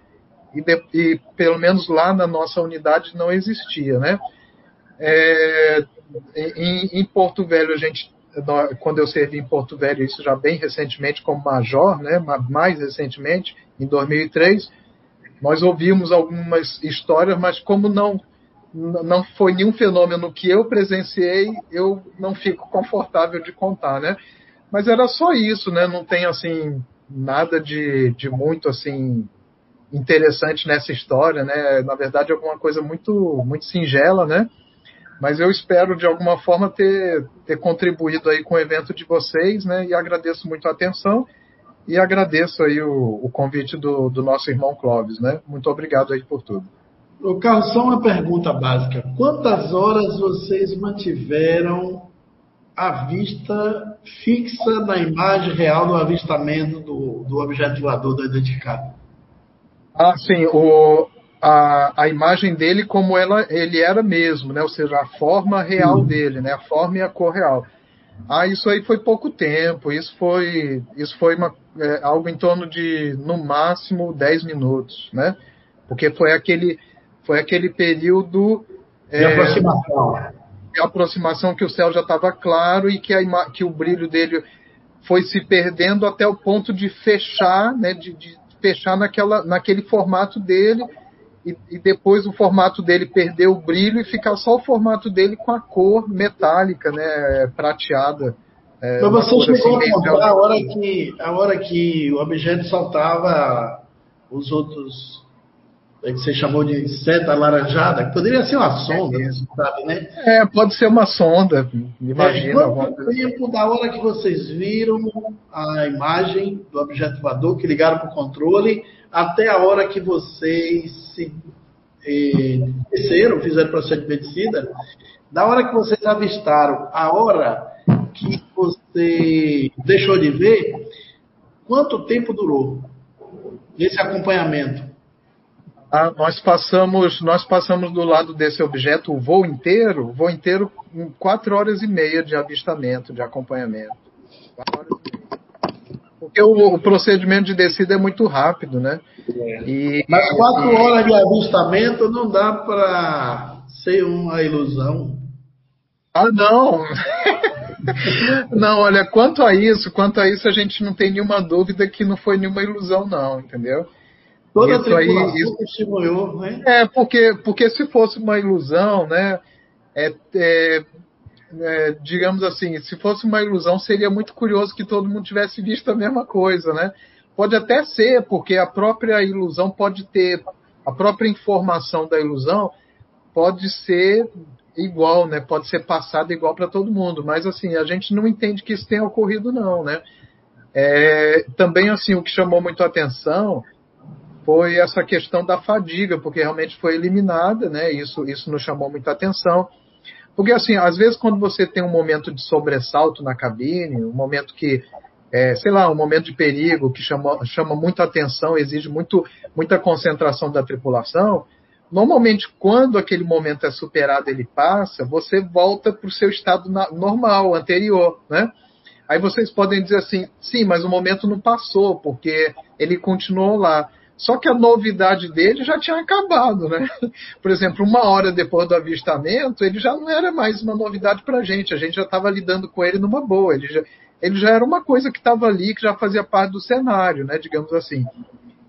e, de, e, pelo menos lá na nossa unidade não existia, né? É, em, em, Porto Velho, a gente, quando eu servi em Porto Velho, isso já bem recentemente como major, né? Mais recentemente, em 2003 nós ouvimos algumas histórias, mas como não não foi nenhum fenômeno que eu presenciei, eu não fico confortável de contar, né? Mas era só isso, né? Não tem assim nada de, de muito assim interessante nessa história, né? Na verdade, alguma coisa muito muito singela, né? Mas eu espero de alguma forma ter, ter contribuído aí com o evento de vocês, né? E agradeço muito a atenção e agradeço aí o, o convite do, do, nosso irmão Clóvis, né? Muito obrigado aí por tudo. O Carlos, só uma pergunta básica. Quantas horas vocês mantiveram a vista fixa na imagem real do avistamento do, do objeto voador do identificado? Ah, sim. O, a, a imagem dele como ela, ele era mesmo, né? Ou seja, a forma real dele, né? A forma e a cor real. Ah, isso aí foi pouco tempo. Isso foi, isso foi uma, é, algo em torno de, no máximo, 10 minutos, né? Porque foi aquele, foi aquele período de é, aproximação. De aproximação que o céu já estava claro e que, a, que o brilho dele foi se perdendo até o ponto de fechar, né? De, de fechar naquela, naquele formato dele e, e, depois o formato dele perder o brilho e ficar só o formato dele com a cor metálica, né, prateada. É, Mas você chegou assim, a contar a hora, que, a hora que o objeto soltava os outros é que você chamou de seta alaranjada, que poderia ser uma sonda, é sabe, né? É, pode ser uma sonda, imagina. É, quanto tempo da hora que vocês viram a imagem do objeto voador, que ligaram para o controle, até a hora que vocês se desceram, fizeram processo de medicina, da hora que vocês avistaram, a hora que você deixou de ver, quanto tempo durou esse acompanhamento? Ah, nós passamos nós passamos do lado desse objeto o voo inteiro, voo inteiro quatro horas e meia de avistamento, de acompanhamento. Quatro horas e meia. Porque o, o procedimento de descida é muito rápido, né? É. E, Mas quatro e... horas de avistamento não dá para ser uma ilusão. Ah, não! não, olha, quanto a isso, quanto a isso, a gente não tem nenhuma dúvida que não foi nenhuma ilusão, não, entendeu? Toda isso a aí, isso, testemunhou, né? É, porque, porque se fosse uma ilusão, né? É, é, é, digamos assim, se fosse uma ilusão, seria muito curioso que todo mundo tivesse visto a mesma coisa, né? Pode até ser, porque a própria ilusão pode ter, a própria informação da ilusão pode ser igual, né? Pode ser passada igual para todo mundo, mas assim, a gente não entende que isso tenha ocorrido não, né? É, também assim, o que chamou muito a atenção foi essa questão da fadiga, porque realmente foi eliminada, né? Isso, isso nos chamou muita atenção. Porque, assim, às vezes quando você tem um momento de sobressalto na cabine, um momento que, é, sei lá, um momento de perigo que chama, chama muita atenção, exige muito, muita concentração da tripulação, normalmente quando aquele momento é superado, ele passa, você volta para o seu estado normal, anterior, né? Aí vocês podem dizer assim, sim, mas o momento não passou, porque ele continuou lá. Só que a novidade dele já tinha acabado, né? Por exemplo, uma hora depois do avistamento, ele já não era mais uma novidade para a gente. A gente já estava lidando com ele numa boa. Ele já, ele já era uma coisa que estava ali, que já fazia parte do cenário, né? Digamos assim.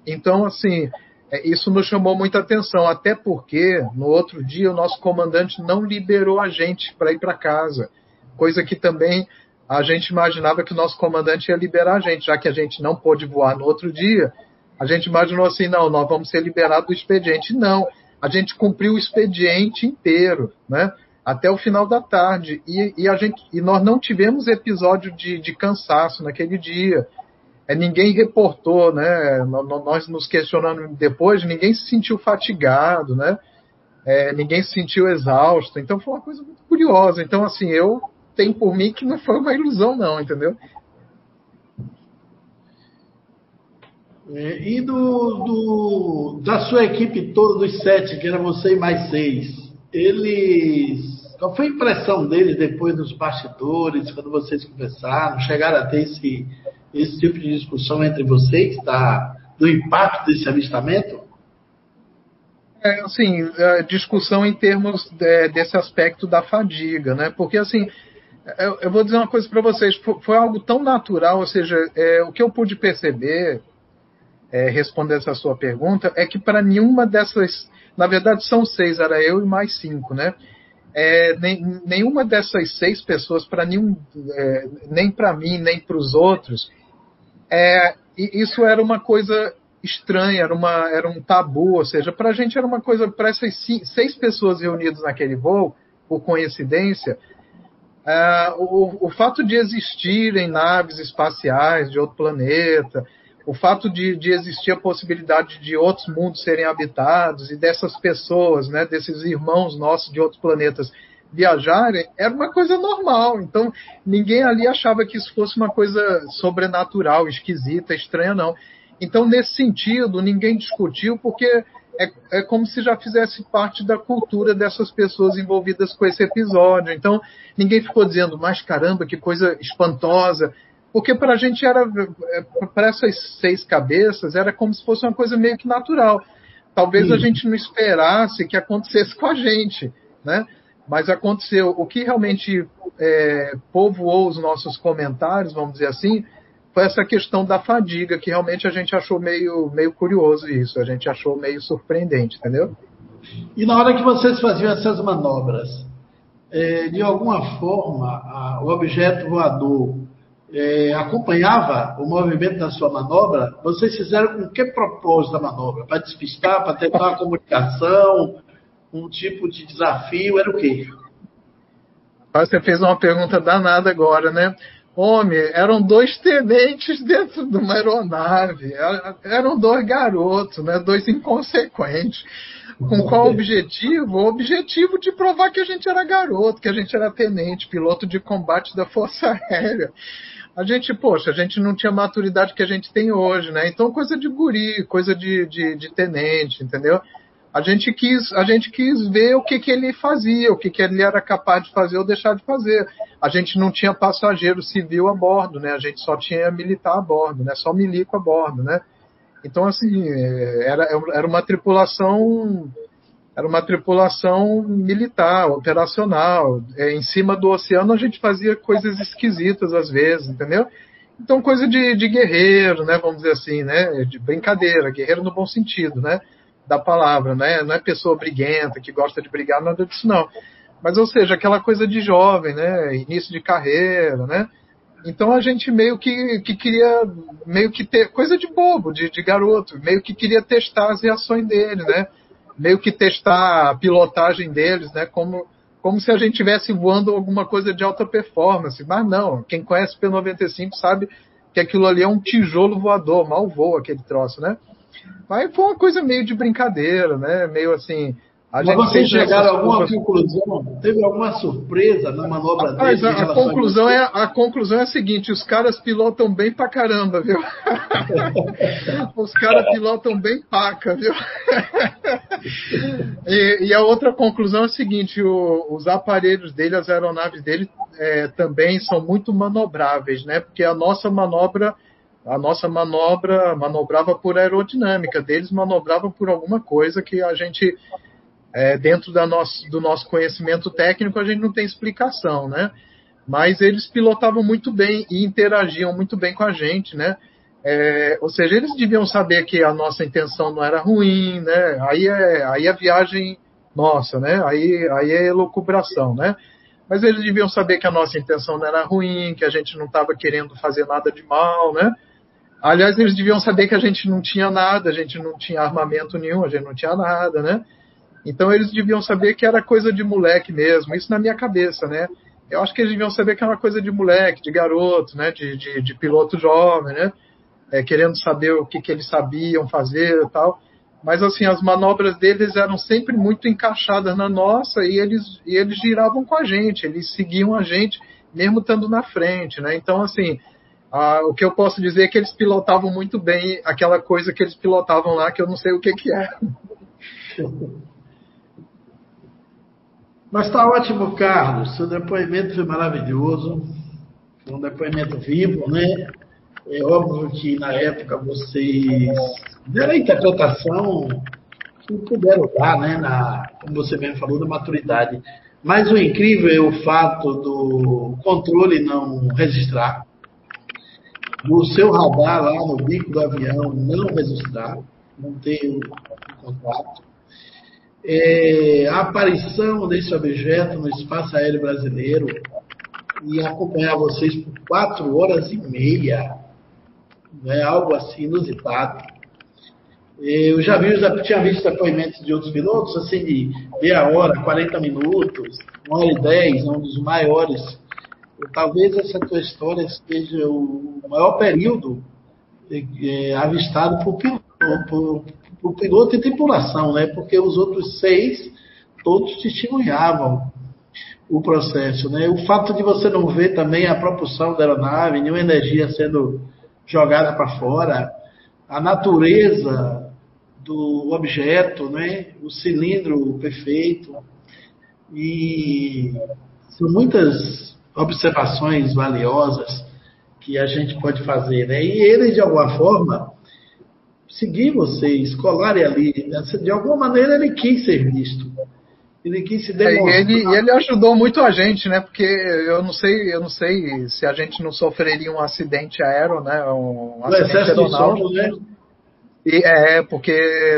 Então, assim, é, isso nos chamou muita atenção, até porque no outro dia o nosso comandante não liberou a gente para ir para casa, coisa que também a gente imaginava que o nosso comandante ia liberar a gente, já que a gente não pôde voar no outro dia a gente imaginou assim, não, nós vamos ser liberados do expediente. Não, a gente cumpriu o expediente inteiro, né? Até o final da tarde. E, e a gente, e nós não tivemos episódio de, de cansaço naquele dia. É, ninguém reportou, né? Nós nos questionando depois, ninguém se sentiu fatigado, né? É, ninguém se sentiu exausto. Então foi uma coisa muito curiosa. Então, assim, eu tenho por mim que não foi uma ilusão, não, entendeu? É, e do, do, da sua equipe toda, dos sete, que era você e mais seis, eles. Qual foi a impressão deles depois dos bastidores, quando vocês conversaram? Chegaram a ter esse, esse tipo de discussão entre vocês, tá, do impacto desse avistamento? É, assim, é, discussão em termos de, desse aspecto da fadiga, né? Porque, assim, eu, eu vou dizer uma coisa para vocês, foi, foi, algo tão natural, ou seja, é, o que eu pude perceber é, responder essa sua pergunta é que para nenhuma dessas, na verdade são seis, era eu e mais cinco, né? É, nem, nenhuma dessas seis pessoas, para nenhum, é, nem para mim, nem para os outros, é, isso era uma coisa estranha, era, uma, era um tabu, ou seja, para a gente era uma coisa, para essas seis pessoas reunidas naquele voo, por coincidência, é, o, o fato de existirem naves espaciais de outro planeta, o fato de, de, existir a possibilidade de outros mundos serem habitados e dessas pessoas, né, desses irmãos nossos de outros planetas viajarem, era uma coisa normal. Então, ninguém ali achava que isso fosse uma coisa sobrenatural, esquisita, estranha, não. Então, nesse sentido, ninguém discutiu, porque é, é como se já fizesse parte da cultura dessas pessoas envolvidas com esse episódio. Então, ninguém ficou dizendo, mas caramba, que coisa espantosa porque para a gente era, é, para essas seis cabeças, era como se fosse uma coisa meio que natural. Talvez Sim. a gente não esperasse que acontecesse com a gente, né? Mas aconteceu. O que realmente é, povoou os nossos comentários, vamos dizer assim, foi essa questão da fadiga, que realmente a gente achou meio, meio curioso isso, a gente achou meio surpreendente, entendeu? E na hora que vocês faziam essas manobras, é, de alguma forma, a, o objeto voador é, acompanhava o movimento da sua manobra, vocês fizeram com que propósito da manobra? Para despistar, para tentar uma comunicação, um tipo de desafio, era o quê? Você fez uma pergunta danada agora, né? Homem, eram dois tenentes dentro de uma aeronave, eram dois garotos, né? dois inconsequentes. Com qual objetivo? O objetivo de provar que a gente era garoto, que a gente era tenente, piloto de combate da Força Aérea. A gente, poxa, a gente não tinha maturidade que a gente tem hoje, né? Então, coisa de guri, coisa de, de, de tenente, entendeu? A gente quis, a gente quis ver o que, que ele fazia, o que, que ele era capaz de fazer ou deixar de fazer. A gente não tinha passageiro civil a bordo, né? A gente só tinha militar a bordo, né? Só milico a bordo, né? Então, assim, era, era uma tripulação era uma tripulação militar, operacional. É, em cima do oceano a gente fazia coisas esquisitas às vezes, entendeu? Então, coisa de, de guerreiro, né? Vamos dizer assim, né? De brincadeira, guerreiro no bom sentido, né? Da palavra, né? Não é pessoa briguenta que gosta de brigar, nada disso não. Mas, ou seja, aquela coisa de jovem, né? Início de carreira, né? Então a gente meio que, que queria meio que ter coisa de bobo, de, de garoto, meio que queria testar as reações dele, né? Meio que testar a pilotagem deles, né? Como, como se a gente estivesse voando alguma coisa de alta performance. Mas não, quem conhece P95 sabe que aquilo ali é um tijolo voador, mal voa aquele troço, né? Mas foi uma coisa meio de brincadeira, né? Meio assim, Mas vocês chegaram a alguma conclusão? Teve alguma surpresa na manobra Rapaz, dele? A, a conclusão é, a conclusão é a seguinte: os caras pilotam bem pra caramba, viu? os caras pilotam bem paca, viu? e, e, a outra conclusão é a seguinte: o, os aparelhos dele, as aeronaves dele, é, também são muito manobráveis, né? Porque a nossa manobra a nossa manobra manobrava por aerodinâmica, deles manobrava por alguma coisa que a gente é, dentro nosso, do nosso conhecimento técnico, a gente não tem explicação, né? Mas eles pilotavam muito bem e interagiam muito bem com a gente, né? É, ou seja, eles deviam saber que a nossa intenção não era ruim, né? Aí é, aí é viagem nossa, né? Aí, aí é elucubração, né? Mas eles deviam saber que a nossa intenção não era ruim, que a gente não estava querendo fazer nada de mal, né? Aliás, eles deviam saber que a gente não tinha nada, a gente não tinha armamento nenhum, a gente não tinha nada, né? Então eles deviam saber que era coisa de moleque mesmo, isso na minha cabeça, né? Eu acho que eles deviam saber que era coisa de moleque, de garoto, né? De, de, de piloto jovem, né? É, querendo saber o que, que eles sabiam fazer e tal. Mas assim, as manobras deles eram sempre muito encaixadas na nossa e eles, e eles giravam com a gente, eles seguiam a gente, mesmo estando na frente, né? Então, assim, o que eu posso dizer é que eles pilotavam muito bem aquela coisa que eles pilotavam lá, que eu não sei o que, que é. Mas está ótimo, Carlos. Seu depoimento foi maravilhoso. Foi um depoimento vivo, né? É óbvio que na época vocês deram a interpretação que puderam dar, né? Na, como você mesmo falou, da maturidade. Mas o incrível é o fato do controle não registrar, do seu radar lá no bico do avião não registrar, não ter o contato é, a aparição desse objeto no espaço aéreo brasileiro e acompanhar vocês por quatro horas e meia. É algo assim inusitado. Eu já vi, já tinha visto depoimentos de outros pilotos, assim, de meia hora, 40 minutos, uma hora e dez, um dos maiores. Talvez essa tua história seja o maior período é, avistado por, por, o piloto e tripulação, né? Porque os outros seis todos testemunhavam o processo, né? O fato de você não ver também a propulsão da aeronave, nenhuma energia sendo jogada para fora, a natureza do objeto, né? O cilindro perfeito e são muitas observações valiosas que a gente pode fazer, né? E ele de alguma forma seguir vocês, colarem ali. De alguma maneira ele quis ser visto. Ele quis se é, demonstrar. É, ele, ele ajudou muito a gente, né? Porque eu não sei, eu não sei se a gente não sofreria um acidente aéreo, né? Um o acidente aeronáutico. né? E, é, porque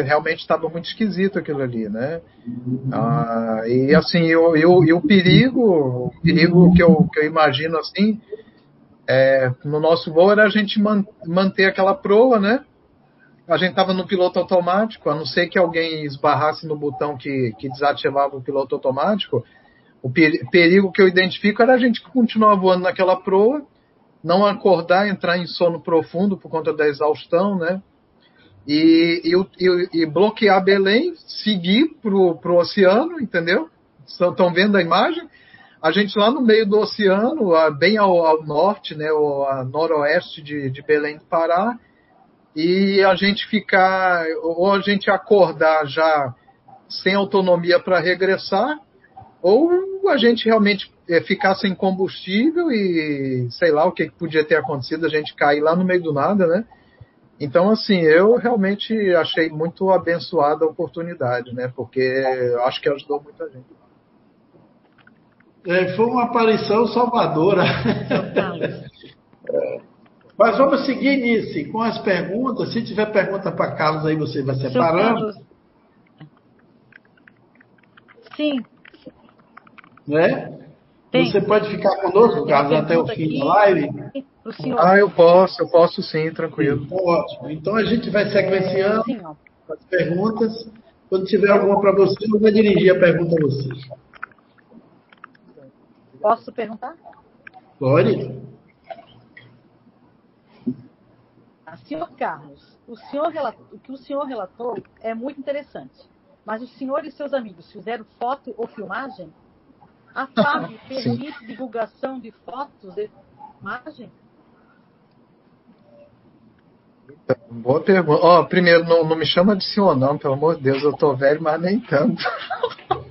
realmente estava muito esquisito aquilo ali, né? Uhum. Ah, e assim, eu, eu, e o perigo, o perigo que eu, que eu imagino assim, é, no nosso voo era a gente man, manter aquela proa, né? A gente estava no piloto automático, a não ser que alguém esbarrasse no botão que, que desativava o piloto automático, o perigo que eu identifico era a gente continuar voando naquela proa, não acordar, entrar em sono profundo por conta da exaustão, né? E, e, e bloquear Belém, seguir pro, pro oceano, entendeu? Estão vendo a imagem? a gente lá no meio do oceano, bem ao, ao norte, né, ou a noroeste de, de Belém do Pará, e a gente ficar, ou a gente acordar já sem autonomia para regressar, ou a gente realmente é, ficar sem combustível e sei lá o que podia ter acontecido, a gente cair lá no meio do nada, né? Então, assim, eu realmente achei muito abençoada a oportunidade, né? Porque acho que ajudou muita gente. É, foi uma aparição salvadora. Mas vamos seguir nisso, com as perguntas. Se tiver pergunta para Carlos aí, você vai separando. Sim. Né? Tem. Você pode ficar conosco, Carlos, até o fim da live? Ah, eu posso, eu posso sim, tranquilo. Então, ótimo. Então a gente vai sequenciando as perguntas. Quando tiver alguma para você, eu vou dirigir a pergunta a você. Posso perguntar? Pode. Ah, senhor Carlos, o, senhor o que o senhor relatou é muito interessante. Mas o senhor e seus amigos fizeram foto ou filmagem? A FAB permite Sim. divulgação de fotos e? Então, boa pergunta. Ó, oh, primeiro, não, não, me chama de senhor, não, pelo amor de Deus, eu tô velho, mas nem tanto.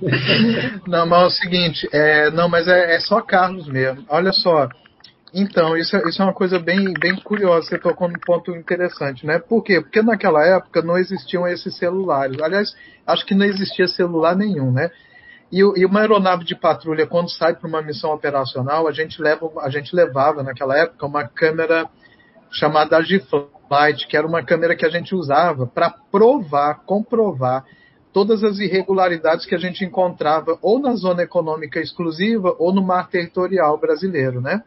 não, mas é o seguinte, é, não, mas é, é, só Carlos mesmo. Olha só. Então, isso é, isso é uma coisa bem, bem curiosa, você tocou num ponto interessante, né? Por quê? Porque naquela época não existiam esses celulares. Aliás, acho que não existia celular nenhum, né? E, e uma aeronave de patrulha, quando sai para uma missão operacional, a gente, leva, a gente levava naquela época uma câmera chamada Agiflight, que era uma câmera que a gente usava para provar, comprovar todas as irregularidades que a gente encontrava ou na zona econômica exclusiva ou no mar territorial brasileiro, né?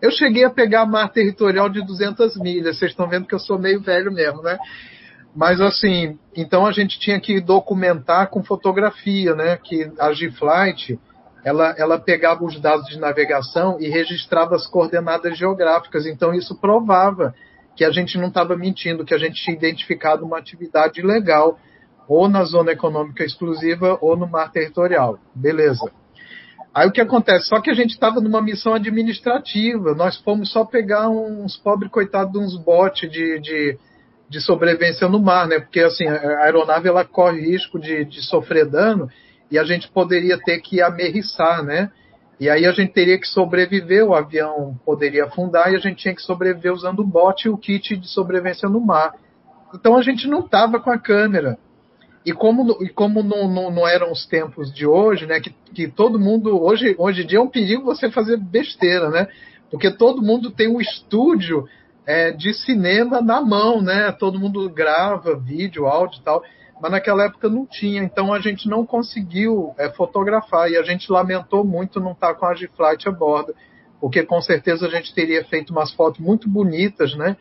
Eu cheguei a pegar mar territorial de 200 milhas, vocês estão vendo que eu sou meio velho mesmo, né? Mas assim, então a gente tinha que documentar com fotografia, né? Que a G-Flight ela, ela pegava os dados de navegação e registrava as coordenadas geográficas. Então isso provava que a gente não estava mentindo, que a gente tinha identificado uma atividade ilegal ou na zona econômica exclusiva ou no mar territorial. Beleza. Aí o que acontece? Só que a gente estava numa missão administrativa. Nós fomos só pegar uns pobres coitados de uns botes de, de de sobrevivência no mar, né? Porque assim, a aeronave ela corre risco de, de sofrer dano e a gente poderia ter que amerriçar, né? E aí a gente teria que sobreviver, o avião poderia afundar e a gente tinha que sobreviver usando o bote e o kit de sobrevivência no mar. Então a gente não estava com a câmera. E como, e como não, não, não, eram os tempos de hoje, né? Que, que todo mundo. Hoje, hoje em dia é um perigo você fazer besteira, né? Porque todo mundo tem um estúdio é, de cinema na mão, né? Todo mundo grava vídeo, áudio e tal, mas naquela época não tinha, então a gente não conseguiu é, fotografar e a gente lamentou muito não estar tá com a G-Flight a bordo, porque com certeza a gente teria feito umas fotos muito bonitas, né?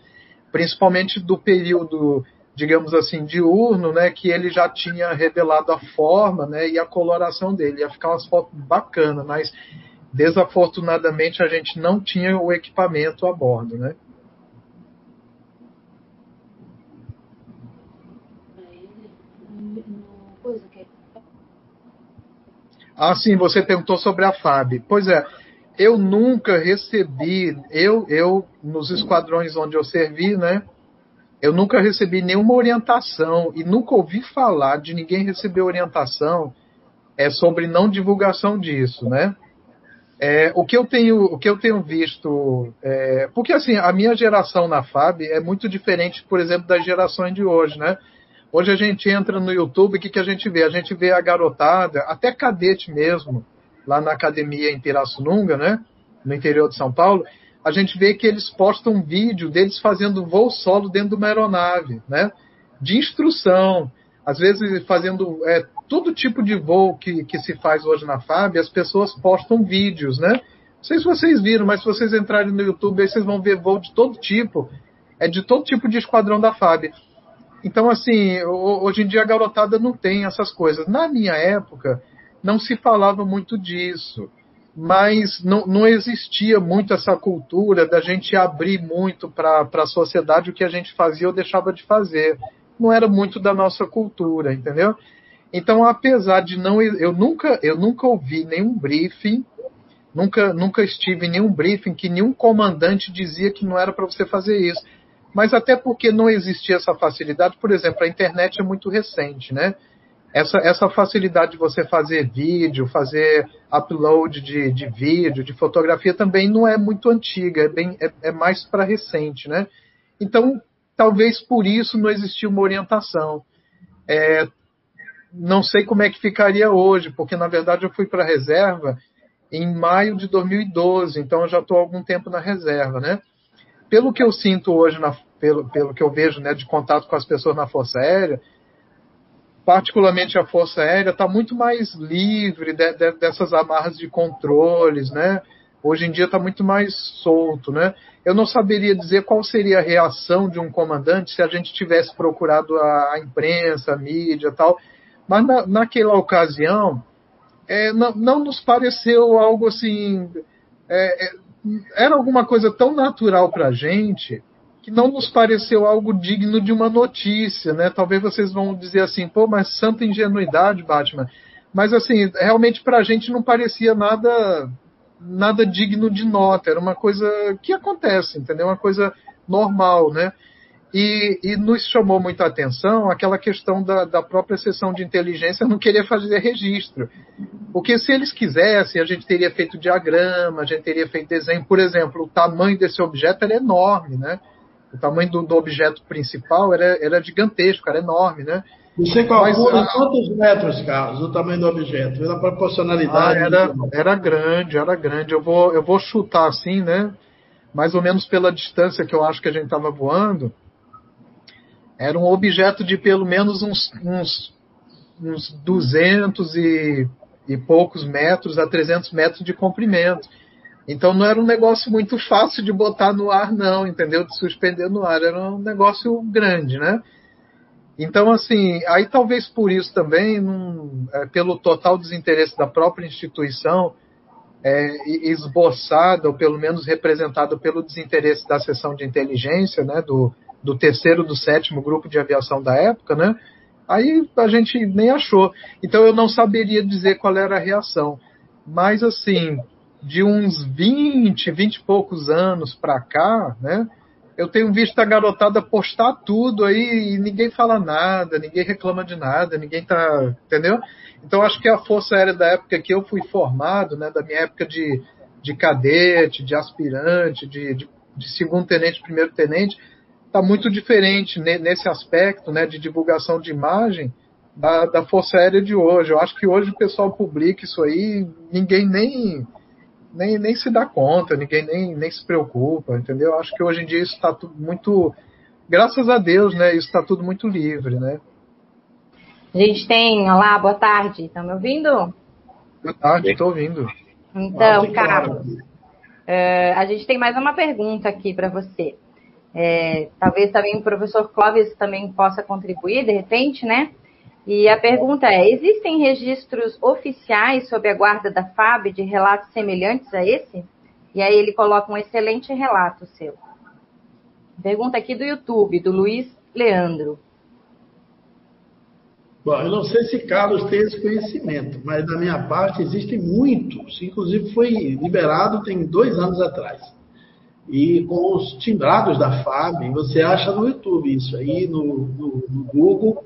Principalmente do período, digamos assim, diurno, né? Que ele já tinha revelado a forma, né? E a coloração dele, ia ficar umas fotos bacanas, mas desafortunadamente a gente não tinha o equipamento a bordo, né? Ah, sim, você perguntou sobre a FAB. Pois é, eu nunca recebi, eu, eu nos esquadrões onde eu servi, né? Eu nunca recebi nenhuma orientação e nunca ouvi falar de ninguém receber orientação é, sobre não divulgação disso, né? É, o, que eu tenho, o que eu tenho visto. É, porque assim, a minha geração na FAB é muito diferente, por exemplo, das gerações de hoje, né? Hoje a gente entra no YouTube, o que, que a gente vê? A gente vê a garotada, até cadete mesmo, lá na academia em Pirassununga, né? No interior de São Paulo, a gente vê que eles postam um vídeo deles fazendo voo solo dentro de uma aeronave, né? De instrução, às vezes fazendo é, todo tipo de voo que, que se faz hoje na FAB, as pessoas postam vídeos, né? Não sei se vocês viram, mas se vocês entrarem no YouTube, aí vocês vão ver voo de todo tipo, é de todo tipo de esquadrão da FAB. Então, assim, hoje em dia a garotada não tem essas coisas. Na minha época, não se falava muito disso, mas não, não existia muito essa cultura da gente abrir muito para a sociedade o que a gente fazia ou deixava de fazer. Não era muito da nossa cultura, entendeu? Então, apesar de não. Eu nunca, eu nunca ouvi nenhum briefing Nunca, nunca estive em nenhum briefing que nenhum comandante dizia que não era para você fazer isso. Mas até porque não existia essa facilidade, por exemplo, a internet é muito recente, né? Essa, essa facilidade de você fazer vídeo, fazer upload de, de vídeo, de fotografia também não é muito antiga, é, bem, é, é mais para recente, né? Então, talvez por isso não existia uma orientação. É, não sei como é que ficaria hoje, porque na verdade eu fui para a reserva em maio de 2012, então eu já estou algum tempo na reserva, né? Pelo que eu sinto hoje, na, pelo, pelo que eu vejo né, de contato com as pessoas na Força Aérea, particularmente a Força Aérea está muito mais livre de, de, dessas amarras de controles, né? Hoje em dia está muito mais solto, né? Eu não saberia dizer qual seria a reação de um comandante se a gente tivesse procurado a, a imprensa, a mídia, tal. Mas na, naquela ocasião é, não, não, nos pareceu algo assim. É, é era alguma coisa tão natural para a gente que não nos pareceu algo digno de uma notícia, né? Talvez vocês vão dizer assim, pô, mas santa ingenuidade, Batman. Mas assim, realmente para a gente não parecia nada nada digno de nota. Era uma coisa que acontece, entendeu? Uma coisa normal, né? E, e, nos chamou muita atenção aquela questão da, da, própria seção de inteligência não querer fazer registro. Porque se eles quisessem, a gente teria feito diagrama, a gente teria feito desenho. Por exemplo, o tamanho desse objeto era enorme, né? O tamanho do, do objeto principal era, era gigantesco, era enorme, né? Você calcula Mas, quantos metros, Carlos, o tamanho do objeto? Pela proporcionalidade. Ah, era, era grande, era grande. Eu vou, eu vou chutar assim, né? Mais ou menos pela distância que eu acho que a gente estava voando era um objeto de pelo menos uns, uns, uns 200 e, e poucos metros a 300 metros de comprimento. Então não era um negócio muito fácil de botar no ar, não, entendeu? De suspender no ar. Era um negócio grande, né? Então, assim, aí talvez por isso também, num, é, pelo total desinteresse da própria instituição, é, esboçada, ou pelo menos representada pelo desinteresse da seção de inteligência, né, do, do terceiro, do sétimo grupo de aviação da época, né? Aí a gente nem achou. Então eu não saberia dizer qual era a reação. Mas assim, de uns 20, 20 e poucos anos para cá, né? Eu tenho visto a garotada postar tudo aí e ninguém fala nada, ninguém reclama de nada, ninguém tá, entendeu? Então acho que a Força Aérea da época que eu fui formado, né, da minha época de, de cadete, de aspirante, de, de, de segundo tenente, primeiro tenente, está muito diferente nesse aspecto né, de divulgação de imagem da, da, Força Aérea de hoje. Eu acho que hoje o pessoal publica isso aí, ninguém nem, nem, nem se dá conta, ninguém nem, nem se preocupa, entendeu? Eu acho que hoje em dia isso está tudo muito. Graças a Deus, né? Isso está tudo muito livre, né? A gente tem. Olá, boa tarde. Estão me ouvindo? Boa tarde, estou ouvindo. Então, Carlos, uh, a gente tem mais uma pergunta aqui para você. É, talvez também o professor Clóvis também possa contribuir, de repente, né? E a pergunta é: existem registros oficiais sob a guarda da FAB de relatos semelhantes a esse? E aí ele coloca um excelente relato seu. Pergunta aqui do YouTube, do Luiz Leandro. Bom, eu não sei se Carlos tem esse conhecimento, mas da minha parte existem muitos. Inclusive foi liberado tem dois anos atrás e com os timbrados da FAB, você acha no YouTube isso aí, no, no, no Google.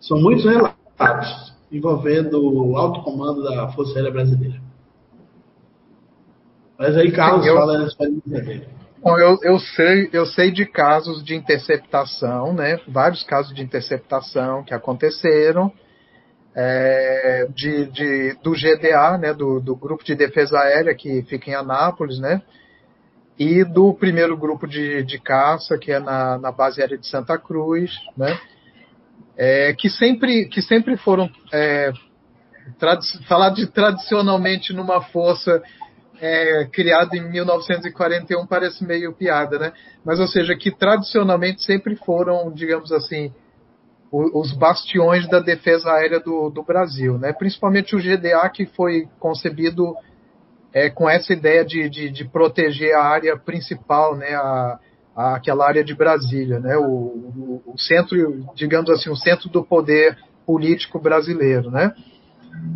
São muitos relatos envolvendo o alto comando da Força Aérea Brasileira. Mas aí Carlos eu, fala a experiência dele. Bom, eu, eu, sei, eu sei de casos de interceptação, né? Vários casos de interceptação que aconteceram. É, de, de, do GDA, né, do, do, Grupo de Defesa Aérea que fica em Anápolis, né, e do primeiro grupo de, de caça, que é na, na base aérea de Santa Cruz, né? É, que, sempre, que sempre foram é, falar de tradicionalmente numa força é, criada em 1941 parece meio piada, né? Mas, ou seja, que tradicionalmente sempre foram, digamos assim, os bastiões da defesa aérea do, do Brasil, né? Principalmente o GDA, que foi concebido é, com essa ideia de, de, de, proteger a área principal, né, a, aquela área de Brasília, né, o, o, o, centro, digamos assim, o centro do poder político brasileiro, né.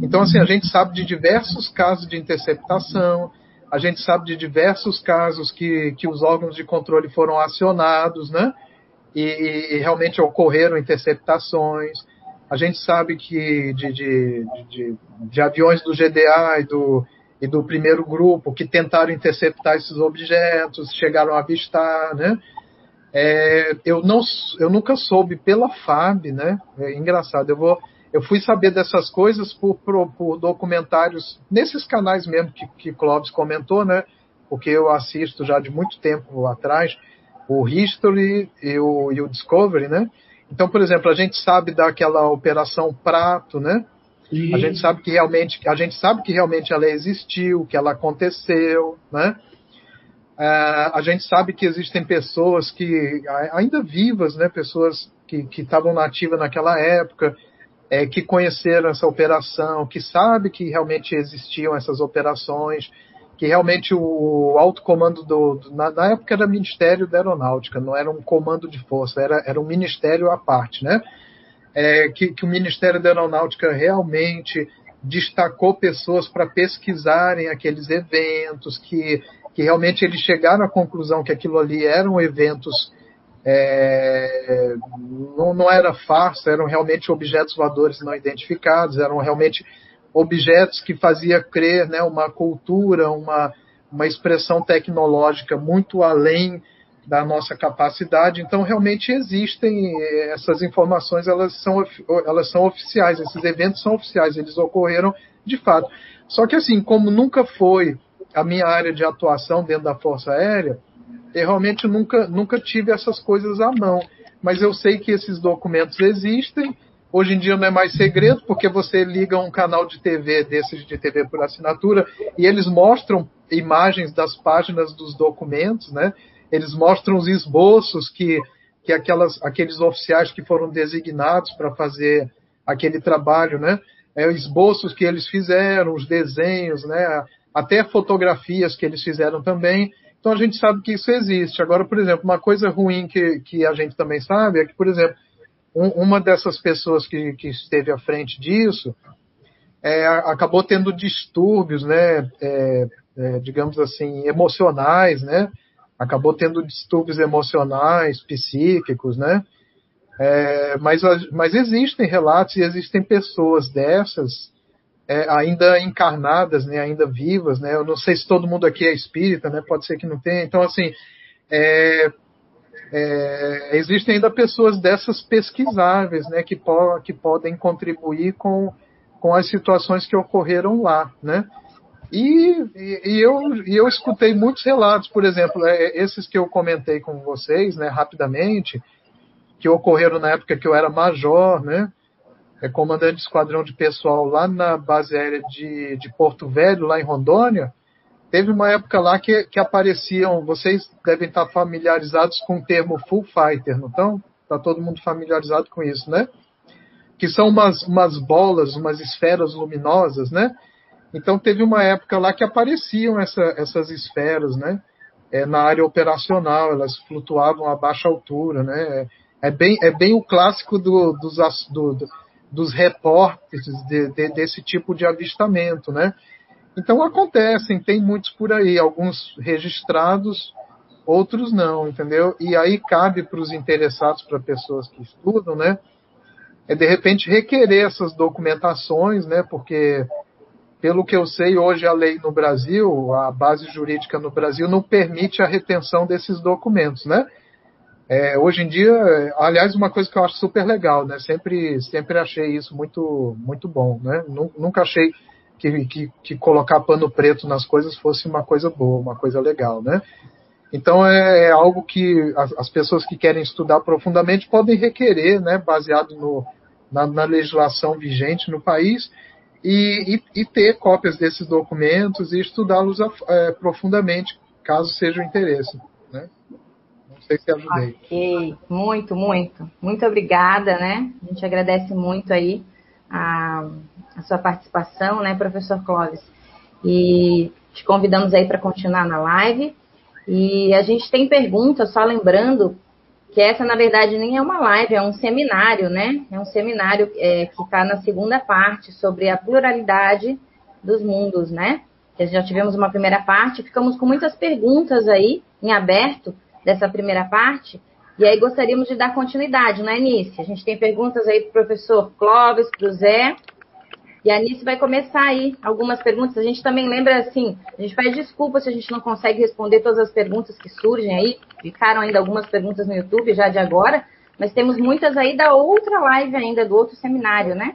Então, assim, a gente sabe de diversos casos de interceptação, a gente sabe de diversos casos que, que os órgãos de controle foram acionados, né? E, e realmente ocorreram interceptações. A gente sabe que de, de, de, de, aviões do GDA e do, e do primeiro grupo que tentaram interceptar esses objetos, chegaram a avistar, né? É, eu, não, eu nunca soube pela FAB, né? É engraçado, eu vou eu fui saber dessas coisas por, por, por documentários nesses canais mesmo que, que Clóvis comentou, né? Porque eu assisto já de muito tempo atrás o History e o, e o Discovery, né? Então, por exemplo, a gente sabe daquela operação Prato, né? A gente sabe que realmente a gente sabe que realmente ela existiu, que ela aconteceu, né? Uh, a gente sabe que existem pessoas que ainda vivas, né? Pessoas que estavam nativas naquela época, é, que conheceram essa operação, que sabe que realmente existiam essas operações, que realmente o alto comando do, do na, na, época era Ministério da Aeronáutica, não era um comando de força, era, era um ministério à parte, né? É, que, que o Ministério da Aeronáutica realmente destacou pessoas para pesquisarem aqueles eventos, que, que realmente eles chegaram à conclusão que aquilo ali eram eventos é, não, não, era farsa, eram realmente objetos voadores não identificados, eram realmente objetos que fazia crer né, uma cultura, uma, uma expressão tecnológica muito além da nossa capacidade. Então, realmente existem essas informações, elas são, elas são oficiais, esses eventos são oficiais, eles ocorreram de fato. Só que, assim, como nunca foi a minha área de atuação dentro da Força Aérea, eu realmente nunca, nunca tive essas coisas à mão. Mas eu sei que esses documentos existem. Hoje em dia não é mais segredo, porque você liga um canal de TV desses de TV por assinatura e eles mostram imagens das páginas dos documentos, né? Eles mostram os esboços que, que aquelas, aqueles oficiais que foram designados para fazer aquele trabalho, né? É, esboços que eles fizeram, os desenhos, né? Até fotografias que eles fizeram também. Então a gente sabe que isso existe. Agora, por exemplo, uma coisa ruim que, que a gente também sabe é que, por exemplo, um, uma dessas pessoas que, que esteve à frente disso é, acabou tendo distúrbios, né, é, é, digamos assim, emocionais, né, acabou tendo distúrbios emocionais, psíquicos, né, é, mas, mas existem relatos e existem pessoas dessas é, ainda encarnadas, né, ainda vivas, né? Eu não sei se todo mundo aqui é espírita, né? Pode ser que não tenha. Então, assim, é, é, existem ainda pessoas dessas pesquisáveis, né, que, po que podem contribuir com, com as situações que ocorreram lá, né? E, e, eu, e eu escutei muitos relatos, por exemplo, é, esses que eu comentei com vocês, né, rapidamente, que ocorreram na época que eu era major, né? é comandante de esquadrão de pessoal lá na base aérea de, de Porto Velho, lá em Rondônia, teve uma época lá que, que apareciam, vocês devem estar familiarizados com o termo full fighter, não estão? Está todo mundo familiarizado com isso, né? Que são umas, umas bolas, umas esferas luminosas, né? Então teve uma época lá que apareciam essa, essas esferas, né? É, na área operacional, elas flutuavam a baixa altura, né? É bem, é bem o clássico do, dos, do, do dos de, de, desse tipo de avistamento, né? Então acontecem, tem muitos por aí, alguns registrados, outros não, entendeu? E aí cabe para os interessados, para pessoas que estudam, né? É de repente requerer essas documentações, né? Porque pelo que eu sei, hoje a lei no Brasil, a base jurídica no Brasil não permite a retenção desses documentos, né? É, hoje em dia, aliás, uma coisa que eu acho super legal, né? Sempre, sempre achei isso muito, muito bom, né? Nunca achei que, que, que, colocar pano preto nas coisas fosse uma coisa boa, uma coisa legal, né? Então é, é algo que as, as, pessoas que querem estudar profundamente podem requerer, né? Baseado no, na, na legislação vigente no país e, e, e, ter cópias desses documentos e estudá-los é, profundamente, caso seja o interesse, né? sei se ajudei. Ok, muito, muito. Muito obrigada, né? A gente agradece muito aí a, a sua participação, né, professor Clóvis? E te convidamos aí para continuar na live. E a gente tem perguntas, só lembrando que essa, na verdade, nem é uma live, é um seminário, né? É um seminário é, que está na segunda parte sobre a pluralidade dos mundos, né? Já tivemos uma primeira parte, ficamos com muitas perguntas aí em aberto dessa primeira parte, e aí gostaríamos de dar continuidade, né, Nice? A gente tem perguntas aí para o professor Clóvis, para o Zé, e a Anice vai começar aí algumas perguntas. A gente também lembra assim, a gente pede desculpa se a gente não consegue responder todas as perguntas que surgem aí. Ficaram ainda algumas perguntas no YouTube já de agora, mas temos muitas aí da outra live ainda, do outro seminário, né?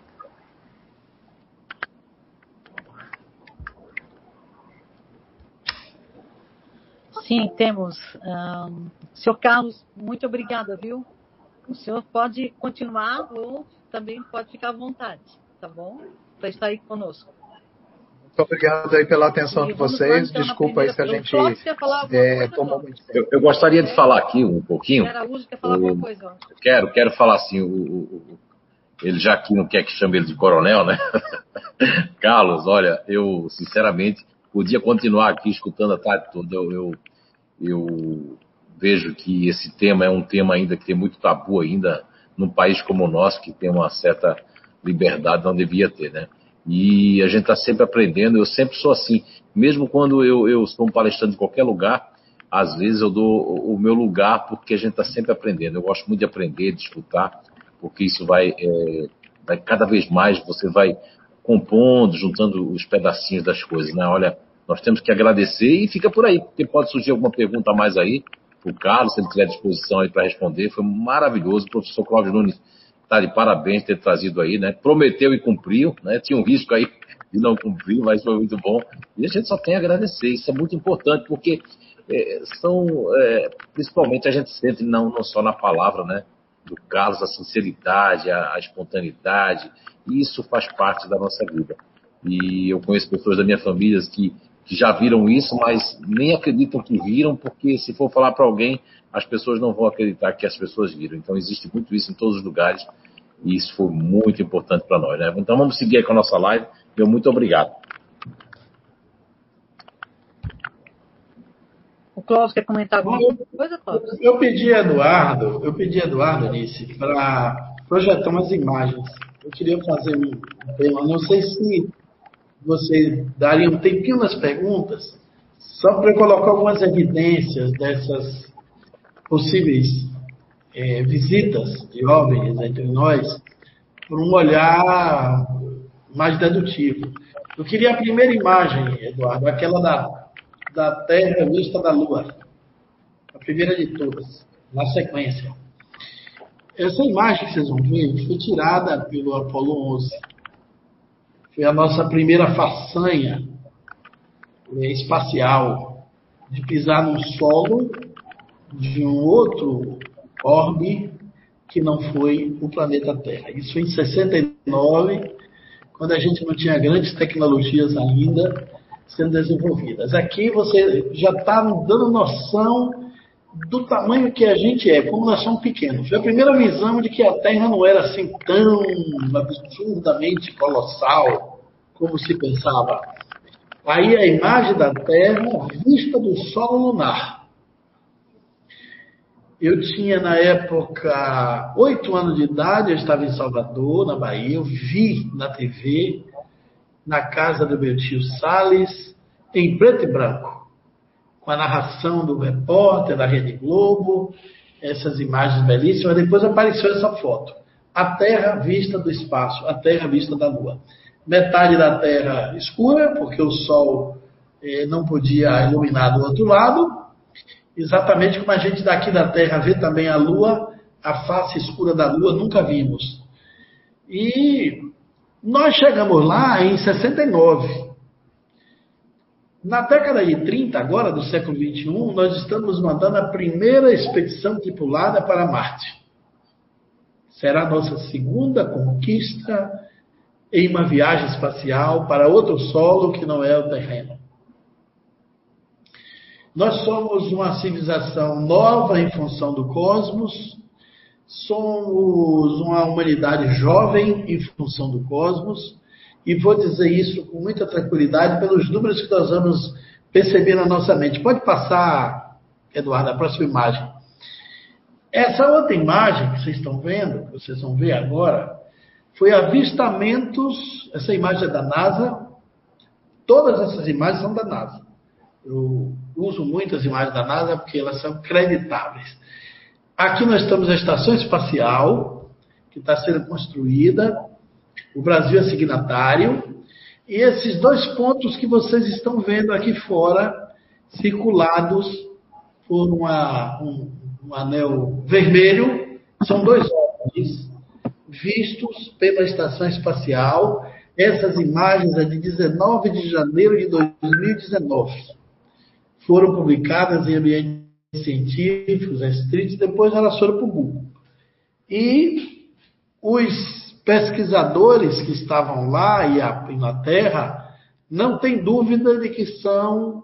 Sim, temos. Um, senhor Carlos, muito obrigada, viu? O senhor pode continuar ou também pode ficar à vontade, tá bom? Para estar aí conosco. Muito obrigado aí pela atenção de vocês. Então, Desculpa aí se a gente é, tomou muito tempo. Eu, eu, gostaria de falar aqui um pouquinho. Araújo quer falar o, alguma coisa? Quero, quero falar assim. O, o, ele já aqui não quer que chame ele de coronel, né? Carlos, olha, eu sinceramente podia continuar aqui escutando a tarde toda. Eu, eu, eu vejo que esse tema é um tema ainda que tem muito tabu ainda num país como o nosso, que tem uma certa liberdade não devia ter, né? E a gente está sempre aprendendo, eu sempre sou assim. Mesmo quando eu, eu sou um palestrante em qualquer lugar, às vezes eu dou o meu lugar porque a gente está sempre aprendendo. Eu gosto muito de aprender, de escutar, porque isso vai, é, vai cada vez mais, você vai compondo, juntando os pedacinhos das coisas, né? Olha, nós temos que agradecer e fica por aí, porque pode surgir alguma pergunta a mais aí, o Carlos, se ele tiver disposição aí para responder, foi maravilhoso. Professor Cláudio Nunes Está de parabéns ter trazido aí, né? Prometeu e cumpriu, né? Tinha um risco aí de não cumprir, mas foi muito bom. E a gente só tem a agradecer, isso é muito importante, porque é, são, é, principalmente a gente sente não, não só na palavra, né? Do Carlos, a sinceridade, a, a espontaneidade, isso faz parte da nossa vida. E eu conheço pessoas da minha família que, que já viram isso, mas nem acreditam que viram, porque se for falar para alguém, as pessoas não vão acreditar que as pessoas viram. Então existe muito isso em todos os lugares e isso foi muito importante para nós. Né? Então vamos seguir com a nossa live. Meu muito obrigado. O Cláudio quer comentar alguma coisa, Cláudio? Eu pedi a Eduardo, eu pedi a Eduardo, Alice, para projetar umas imagens. Eu queria fazer um tema, não sei se você daria um tempinho nas perguntas, só para colocar algumas evidências dessas possíveis é, visitas de OVNIs entre nós por um olhar mais dedutivo. Eu queria a primeira imagem, Eduardo, aquela da, da Terra vista da Lua. A primeira de todas, na sequência. Essa imagem que vocês vão ver foi tirada pelo Apolo 11. Foi a nossa primeira façanha é, espacial de pisar num solo de um outro orbe que não foi o planeta Terra. Isso em 69, quando a gente não tinha grandes tecnologias ainda sendo desenvolvidas. Aqui você já está dando noção do tamanho que a gente é, como nós somos pequenos. Foi a primeira visão de que a Terra não era assim tão absurdamente colossal como se pensava. Aí a imagem da Terra vista do solo lunar. Eu tinha, na época, oito anos de idade, eu estava em Salvador, na Bahia, eu vi na TV, na casa do meu tio Salles, em preto e branco, com a narração do repórter da Rede Globo, essas imagens belíssimas. Depois apareceu essa foto. A Terra vista do espaço, a Terra vista da Lua. Metade da Terra escura, porque o Sol eh, não podia iluminar do outro lado, Exatamente como a gente daqui da Terra vê também a Lua, a face escura da Lua, nunca vimos. E nós chegamos lá em 69. Na década de 30, agora do século 21, nós estamos mandando a primeira expedição tripulada para Marte. Será a nossa segunda conquista em uma viagem espacial para outro solo que não é o terreno. Nós somos uma civilização nova em função do cosmos, somos uma humanidade jovem em função do cosmos, e vou dizer isso com muita tranquilidade pelos números que nós vamos perceber na nossa mente. Pode passar, Eduardo, a próxima imagem. Essa outra imagem que vocês estão vendo, que vocês vão ver agora, foi avistamentos. Essa imagem é da NASA. Todas essas imagens são da NASA. Eu uso muitas imagens da NASA porque elas são creditáveis. Aqui nós estamos na estação espacial, que está sendo construída. O Brasil é signatário. E esses dois pontos que vocês estão vendo aqui fora, circulados por uma, um, um anel vermelho, são dois vistos pela estação espacial. Essas imagens é de 19 de janeiro de 2019. Foram publicadas em ambientes científicos, restritos, depois elas foram para o Google. E os pesquisadores que estavam lá e na Terra não tem dúvida de que são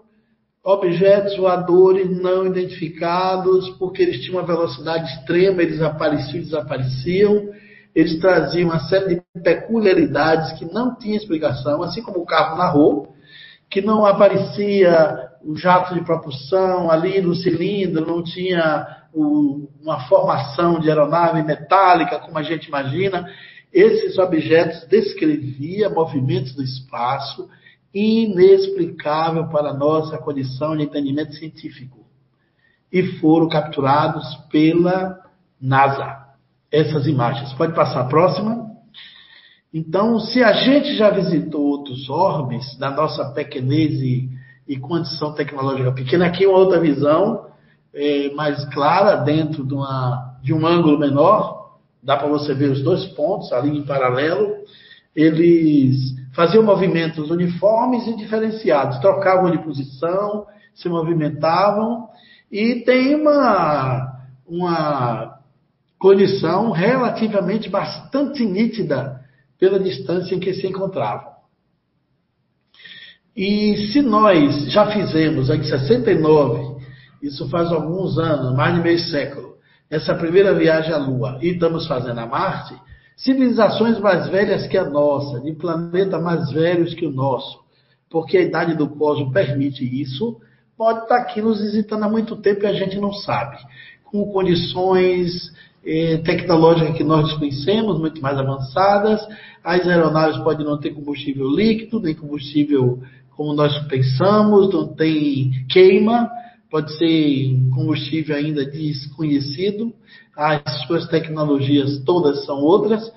objetos voadores não identificados, porque eles tinham uma velocidade extrema, eles apareciam e desapareciam, eles traziam uma série de peculiaridades que não tinha explicação, assim como o carro narrou, que não aparecia o jato de propulsão ali no cilindro, não tinha o, uma formação de aeronave metálica, como a gente imagina. Esses objetos descreviam movimentos do espaço inexplicável para a nossa condição de entendimento científico. E foram capturados pela NASA. Essas imagens. Pode passar a próxima. Então, se a gente já visitou outros orbes, da nossa pequenez e, e condição tecnológica pequena, aqui é uma outra visão é, mais clara, dentro de, uma, de um ângulo menor, dá para você ver os dois pontos ali em paralelo, eles faziam movimentos uniformes e diferenciados, trocavam de posição, se movimentavam e tem uma, uma condição relativamente bastante nítida pela distância em que se encontravam. E se nós já fizemos em 69, isso faz alguns anos, mais de meio século, essa primeira viagem à Lua e estamos fazendo a Marte, civilizações mais velhas que a nossa, de planetas mais velhos que o nosso, porque a idade do cosmos permite isso, pode estar aqui nos visitando há muito tempo e a gente não sabe. Com condições eh, tecnológicas que nós desconhecemos, muito mais avançadas, as aeronaves podem não ter combustível líquido, nem combustível como nós pensamos, não tem queima, pode ser combustível ainda desconhecido, as suas tecnologias todas são outras,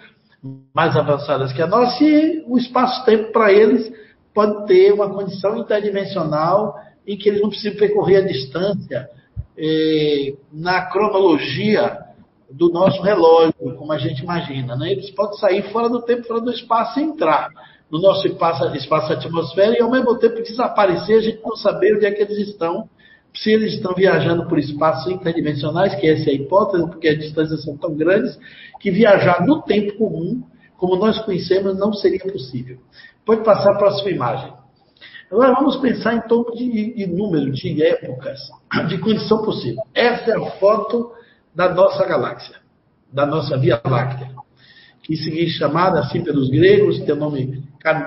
mais avançadas que a nossa, e o espaço-tempo para eles pode ter uma condição interdimensional em que eles não precisam percorrer a distância eh, na cronologia do nosso relógio, como a gente imagina. Né? Eles podem sair fora do tempo, fora do espaço e entrar no nosso espaço, espaço atmosfera e ao mesmo tempo desaparecer, a gente não saber onde é que eles estão se eles estão viajando por espaços interdimensionais, que essa é a hipótese, porque as distâncias são tão grandes, que viajar no tempo comum, como nós conhecemos, não seria possível. Pode passar a próxima imagem. Agora vamos pensar em torno de, de número, de épocas, de condição possível. Essa é a foto da nossa galáxia, da nossa Via Láctea, que se chamada assim pelos gregos, tem o nome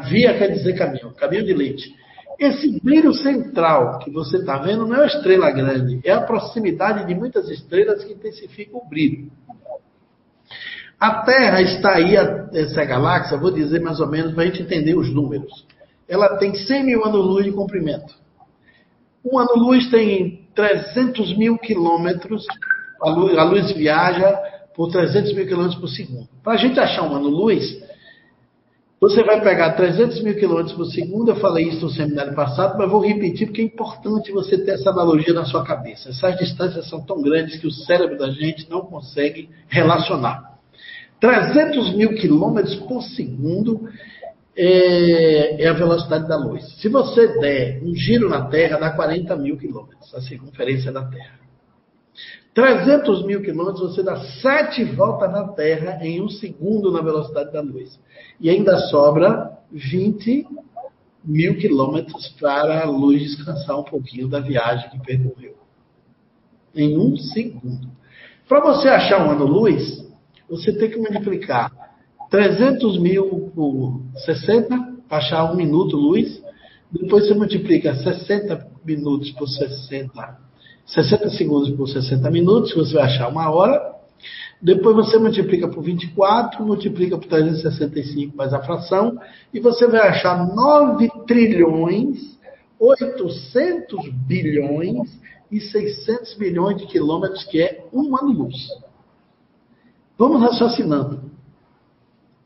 Via quer dizer caminho, caminho de leite. Esse brilho central que você está vendo não é uma estrela grande, é a proximidade de muitas estrelas que intensifica o brilho. A Terra está aí, essa galáxia, vou dizer mais ou menos para a gente entender os números. Ela tem 100 mil anos-luz de comprimento. Um ano-luz tem 300 mil quilômetros, a luz, a luz viaja por 300 mil quilômetros por segundo. Para a gente achar um ano-luz, você vai pegar 300 mil quilômetros por segundo, eu falei isso no seminário passado, mas vou repetir porque é importante você ter essa analogia na sua cabeça. Essas distâncias são tão grandes que o cérebro da gente não consegue relacionar. 300 mil quilômetros por segundo é, é, a velocidade da luz. Se você der um giro na Terra, dá 40 mil quilômetros, a circunferência da Terra. 300 mil quilômetros, você dá sete voltas na Terra em um segundo na velocidade da luz. E ainda sobra 20 mil quilômetros para a luz descansar um pouquinho da viagem que percorreu. Em um segundo. Para você achar um ano-luz, você tem que multiplicar 300 mil por 60, para achar um minuto luz. Depois você multiplica 60 minutos por 60 60 segundos por 60 minutos, você vai achar uma hora. Depois você multiplica por 24, multiplica por 365 mais a fração, e você vai achar 9 trilhões, 800 bilhões e 600 milhões de quilômetros, que é um ano-luz. Vamos raciocinando.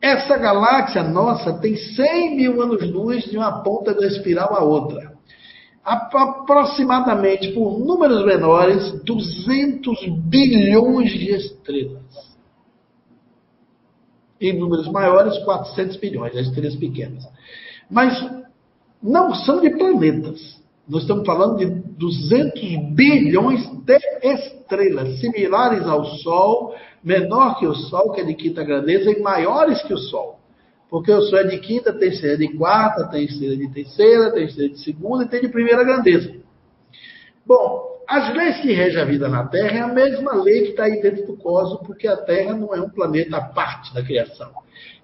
Essa galáxia nossa tem 100 mil anos-luz de uma ponta da espiral à outra aproximadamente, por números menores, 200 bilhões de estrelas. Em números maiores, 400 bilhões, as estrelas pequenas. Mas não são de planetas. Nós estamos falando de 200 bilhões de estrelas, similares ao Sol, menor que o Sol, que é de quinta grandeza, e maiores que o Sol. Porque o Sol é de quinta, estrela de quarta, estrela de terceira, estrela de segunda e tem de primeira grandeza. Bom, as leis que regem a vida na Terra é a mesma lei que está aí dentro do cosmos, porque a Terra não é um planeta à parte da criação.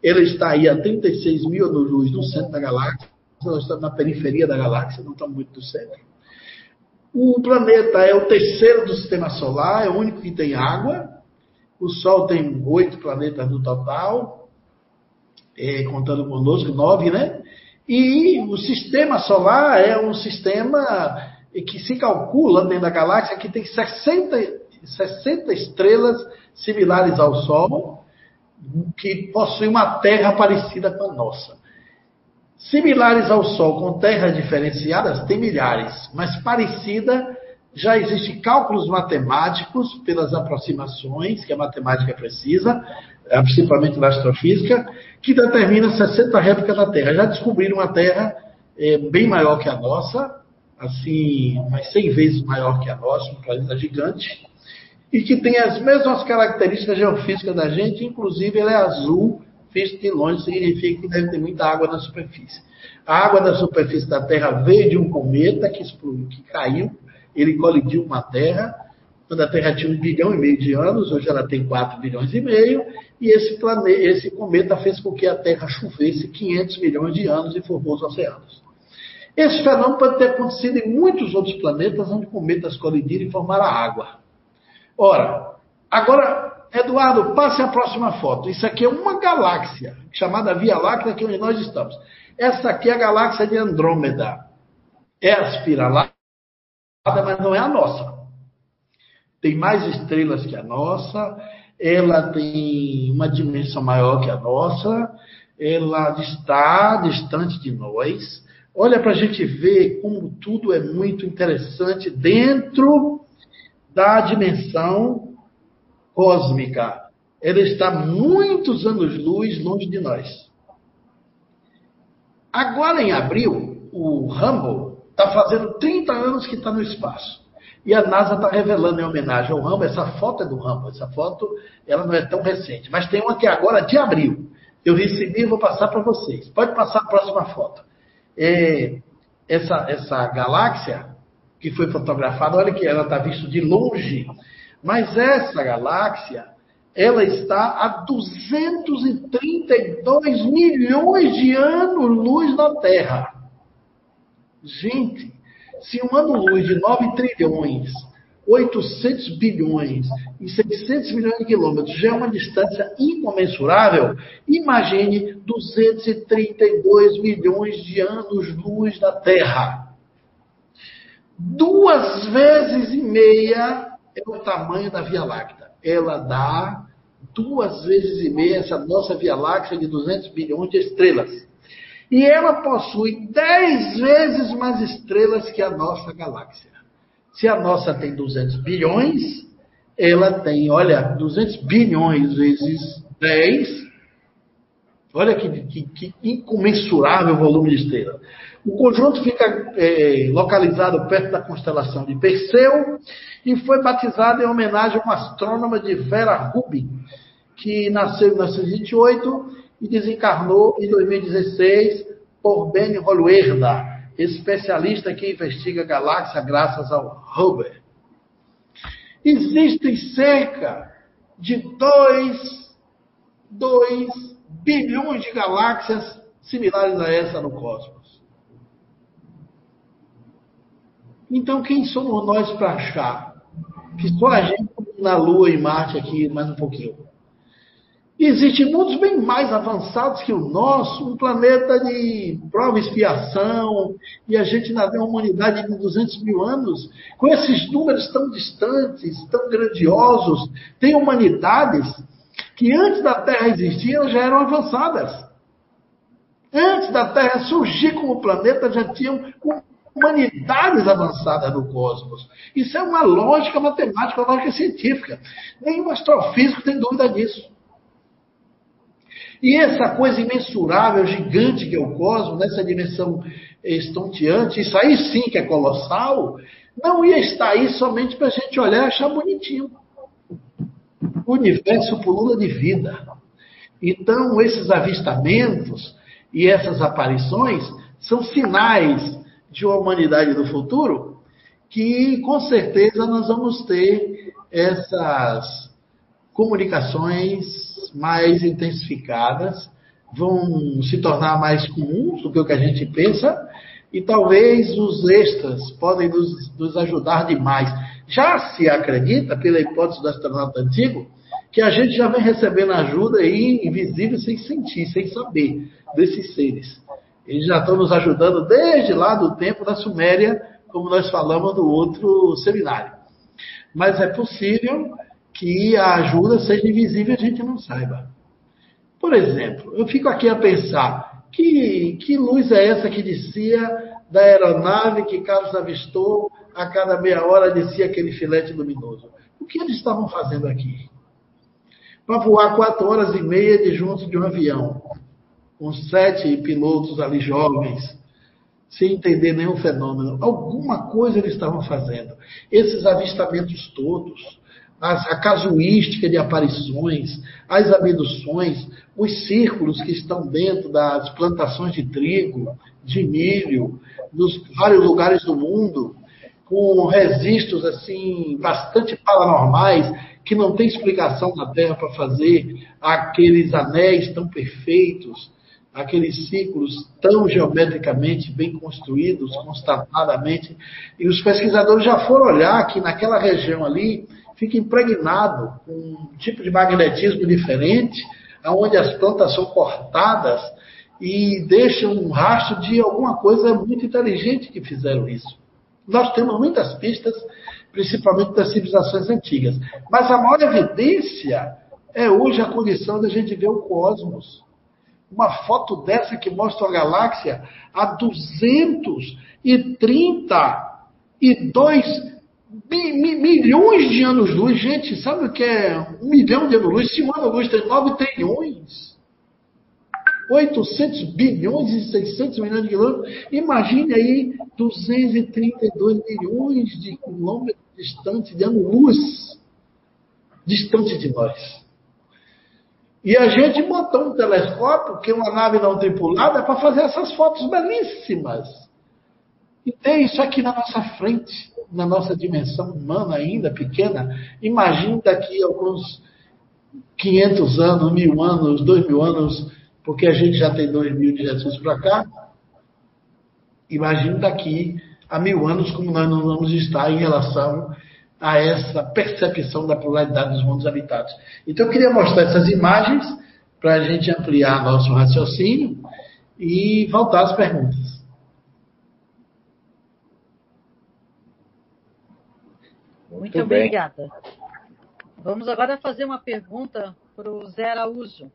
Ele está aí a 36 mil anos-luz no centro da galáxia, nós estamos na periferia da galáxia, não estamos muito do centro. O planeta é o terceiro do sistema solar, é o único que tem água. O Sol tem oito planetas no total, é, contando conosco, nove, né? E o sistema solar é um sistema que se calcula dentro da galáxia que tem 60, 60 estrelas similares ao Sol, que possui uma Terra parecida com a nossa. Similares ao Sol com terras diferenciadas, tem milhares, mas parecida já existem cálculos matemáticos pelas aproximações que a matemática precisa, principalmente na astrofísica, que determina 60 réplicas da Terra. Já descobriram uma Terra é, bem maior que a nossa, assim, mais 100 vezes maior que a nossa, um planeta gigante, e que tem as mesmas características geofísicas da gente, inclusive ela é azul, visto de longe, significa que deve ter muita água na superfície. A água da superfície da Terra veio de um cometa que, explodiu, que caiu, ele colidiu com a Terra, quando a Terra tinha um bilhão e meio de anos, hoje ela tem 4 bilhões e meio, e esse, esse cometa fez com que a Terra chovesse 500 milhões de anos e formou os oceanos. Esse fenômeno pode ter acontecido em muitos outros planetas onde cometas colidiram e formaram água. Ora, agora, Eduardo, passe a próxima foto. Isso aqui é uma galáxia, chamada Via Láctea, que é onde nós estamos. Essa aqui é a galáxia de Andrômeda. É a espiral mas não é a nossa. Tem mais estrelas que a nossa, ela tem uma dimensão maior que a nossa, ela está distante de nós. Olha para a gente ver como tudo é muito interessante dentro da dimensão cósmica. Ela está muitos anos-luz longe de nós. Agora, em abril, o Hubble Está fazendo 30 anos que está no espaço. E a NASA está revelando em homenagem ao Rambo, essa foto é do Rambo, essa foto ela não é tão recente, mas tem uma que é agora de abril. Eu recebi e vou passar para vocês. Pode passar a próxima foto. É, essa, essa galáxia que foi fotografada, olha que ela está vista de longe, mas essa galáxia ela está a 232 milhões de anos-luz da Terra. Gente, se um ano-luz de 9 trilhões, 800 bilhões e 600 milhões de quilômetros já é uma distância incomensurável, imagine 232 milhões de anos-luz da Terra. Duas vezes e meia é o tamanho da Via Láctea. Ela dá duas vezes e meia essa nossa Via Láctea de 200 bilhões de estrelas. E ela possui dez vezes mais estrelas que a nossa galáxia. Se a nossa tem 200 bilhões, ela tem, olha, 200 bilhões vezes 10. Olha que, que, que incomensurável volume de estrela. O conjunto fica é, localizado perto da constelação de Perseu e foi batizado em homenagem a uma astrônoma de Vera Rubin, que nasceu em 1928 e desencarnou em 2016 por Ben Holuerda, especialista que investiga galáxia graças ao Hubble. Existem cerca de 2, 2 bilhões de galáxias similares a essa no cosmos. Então, quem somos nós para achar que só a gente na Lua e Marte aqui mais um pouquinho. Existem mundos bem mais avançados que o nosso, um planeta de prova e expiação, e a gente ainda humanidade de 200 mil anos, com esses números tão distantes, tão grandiosos, tem humanidades que antes da Terra existir já eram avançadas. Antes da Terra surgir como planeta, já tinham humanidades avançadas no cosmos. Isso é uma lógica matemática, uma lógica científica. Nenhum astrofísico tem dúvida disso. E essa coisa imensurável, gigante que é o cosmos, nessa dimensão estonteante, isso aí sim que é colossal, não ia estar aí somente para a gente olhar e achar bonitinho. O universo pulula de vida. Então, esses avistamentos e essas aparições são sinais de uma humanidade do futuro que, com certeza, nós vamos ter essas comunicações mais intensificadas, vão se tornar mais comuns do que o que a gente pensa, e talvez os extras podem nos, nos ajudar demais. Já se acredita, pela hipótese do astronauta antigo, que a gente já vem recebendo ajuda aí invisível sem sentir, sem saber desses seres. Eles já estão nos ajudando desde lá do tempo da Suméria, como nós falamos no outro seminário. Mas é possível que a ajuda seja invisível e a gente não saiba. Por exemplo, eu fico aqui a pensar: que, que luz é essa que descia da aeronave que Carlos avistou a cada meia hora descia aquele filete luminoso? O que eles estavam fazendo aqui? para voar quatro horas e meia de junto de um avião, com sete pilotos ali jovens, sem entender nenhum fenômeno. Alguma coisa eles estavam fazendo. Esses avistamentos todos, a casuística de aparições, as abduções, os círculos que estão dentro das plantações de trigo, de milho, nos vários lugares do mundo, com registros assim bastante paranormais que não tem explicação na Terra para fazer aqueles anéis tão perfeitos, aqueles ciclos tão geometricamente bem construídos, constatadamente. E os pesquisadores já foram olhar que naquela região ali fica impregnado com um tipo de magnetismo diferente, onde as plantas são cortadas e deixam um rastro de alguma coisa muito inteligente que fizeram isso. Nós temos muitas pistas principalmente das civilizações antigas. Mas a maior evidência é hoje a condição da gente ver o cosmos. Uma foto dessa que mostra a galáxia a 232 milhões de anos-luz. Gente, sabe o que é um milhão de anos-luz? Se um ano-luz tem 9 trilhões. 800 bilhões e 600 milhões de quilômetros. Imagine aí 232 milhões de quilômetros distantes de ano-luz, distante de nós. E a gente montou um telescópio, que é uma nave não tripulada, para fazer essas fotos belíssimas. E tem isso aqui na nossa frente, na nossa dimensão humana ainda pequena. Imagine daqui a alguns 500 anos, mil anos, dois mil anos, porque a gente já tem dois mil de Jesus para cá. Imagine daqui a mil anos como nós não vamos estar em relação a essa percepção da pluralidade dos mundos habitados. Então eu queria mostrar essas imagens para a gente ampliar nosso raciocínio e voltar às perguntas. Muito, Muito obrigada. Vamos agora fazer uma pergunta para o Zé Araújo.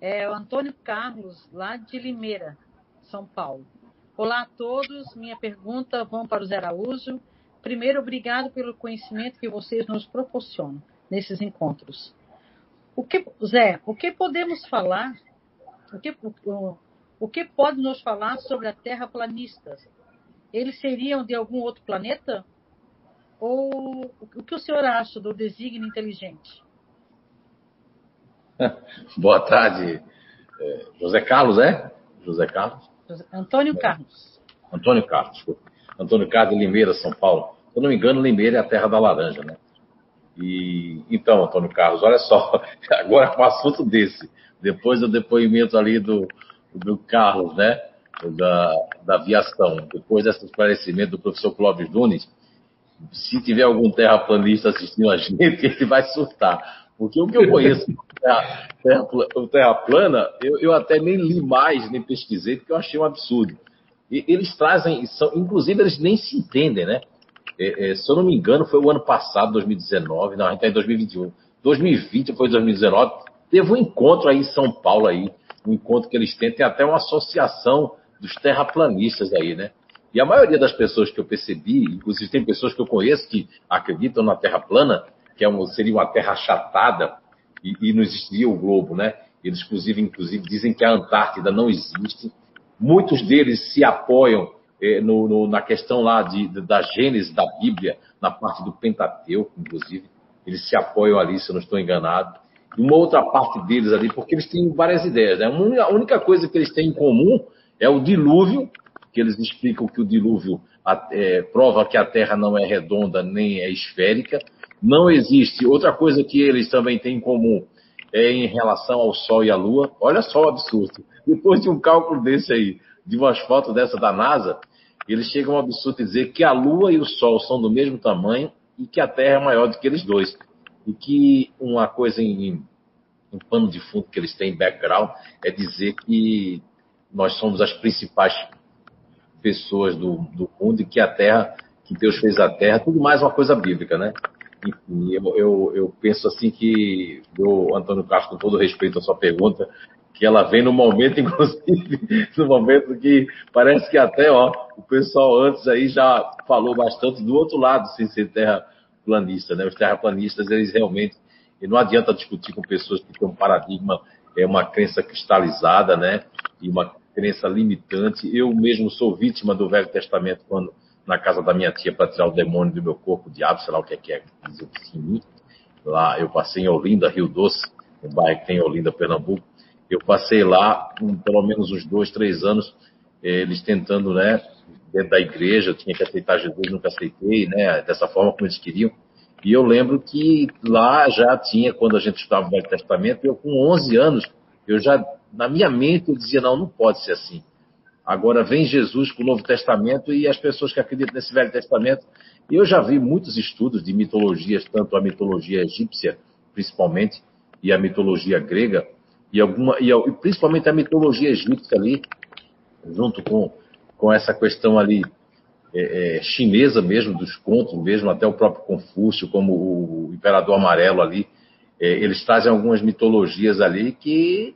É o Antônio Carlos, lá de Limeira, São Paulo. Olá a todos. Minha pergunta vão para o Zé Araújo. Primeiro, obrigado pelo conhecimento que vocês nos proporcionam nesses encontros. O que, Zé, o que podemos falar? O que, o, o que pode nos falar sobre a Terra planista? Eles seriam de algum outro planeta? Ou o que o senhor acha do desígnio inteligente? Boa tarde, é, José Carlos, é? José Carlos? Antônio Carlos. Antônio Carlos, desculpa. Antônio Carlos de Limeira, São Paulo. Se eu não me engano, Limeira é a terra da laranja, né? E, então, Antônio Carlos, olha só, agora com um assunto desse, depois do depoimento ali do, do Carlos, né? Da, da aviação, depois desse esclarecimento do professor Clóvis Nunes, se tiver algum terraplanista assistindo a gente, ele vai surtar. Porque o que eu conheço terra, terra, terra plana, eu, eu, até nem li mais, nem pesquisei, porque eu achei um absurdo. E, eles trazem, são, inclusive eles nem se entendem, né? É, é, se eu não me engano, foi o ano passado, 2019, não, a gente está em 2021. 2020 foi 2019, teve um encontro aí em São Paulo aí, um encontro que eles têm, tem até uma associação dos terraplanistas aí, né? E a maioria das pessoas que eu percebi, inclusive tem pessoas que eu conheço que acreditam na Terra plana, que é um, seria uma Terra achatada e, e não existiria o globo, né? Eles, inclusive, inclusive, dizem que a Antártida não existe. Muitos deles se apoiam eh, no, no, na questão lá de, de, da Gênesis da Bíblia, na parte do Pentateuco, inclusive. Eles se apoiam ali, se eu não estou enganado. E uma outra parte deles ali, porque eles têm várias ideias. Né? A única coisa que eles têm em comum é o dilúvio, que eles explicam que o dilúvio é, prova que a Terra não é redonda nem é esférica. Não existe. Outra coisa que eles também têm em comum é em relação ao Sol e à Lua. Olha só o absurdo. Depois de um cálculo desse aí, de umas fotos dessa da NASA, eles chegam ao absurdo dizer que a Lua e o Sol são do mesmo tamanho e que a Terra é maior do que eles dois. E que uma coisa em, em pano de fundo que eles têm em background é dizer que nós somos as principais pessoas do, do mundo e que a Terra, que Deus fez a Terra, tudo mais uma coisa bíblica, né? Enfim, eu, eu, eu penso assim que, eu, Antônio Castro, com todo respeito à sua pergunta, que ela vem no momento, inclusive, no momento que parece que até, ó, o pessoal antes aí já falou bastante do outro lado, sem ser terraplanista, né? Os terraplanistas, eles realmente, e não adianta discutir com pessoas que têm um paradigma, é uma crença cristalizada, né? E uma crença limitante. Eu mesmo sou vítima do Velho Testamento quando na casa da minha tia para tirar o demônio do meu corpo, o diabo, sei lá o que é que é, diz em. Lá eu passei em Olinda, Rio Doce, um bairro que tem Olinda, Pernambuco. Eu passei lá um, pelo menos uns dois, três anos, eles tentando, né, dentro da igreja, eu tinha que aceitar Jesus, nunca aceitei, né, dessa forma como eles queriam. E eu lembro que lá já tinha, quando a gente estudava o Velho Testamento, eu com 11 anos, eu já na minha mente eu dizia, não, não pode ser assim. Agora vem Jesus com o Novo Testamento e as pessoas que acreditam nesse Velho Testamento. Eu já vi muitos estudos de mitologias, tanto a mitologia egípcia, principalmente, e a mitologia grega, e, alguma, e, e principalmente a mitologia egípcia ali, junto com, com essa questão ali é, é, chinesa mesmo, dos contos mesmo, até o próprio Confúcio, como o Imperador Amarelo ali, é, eles trazem algumas mitologias ali que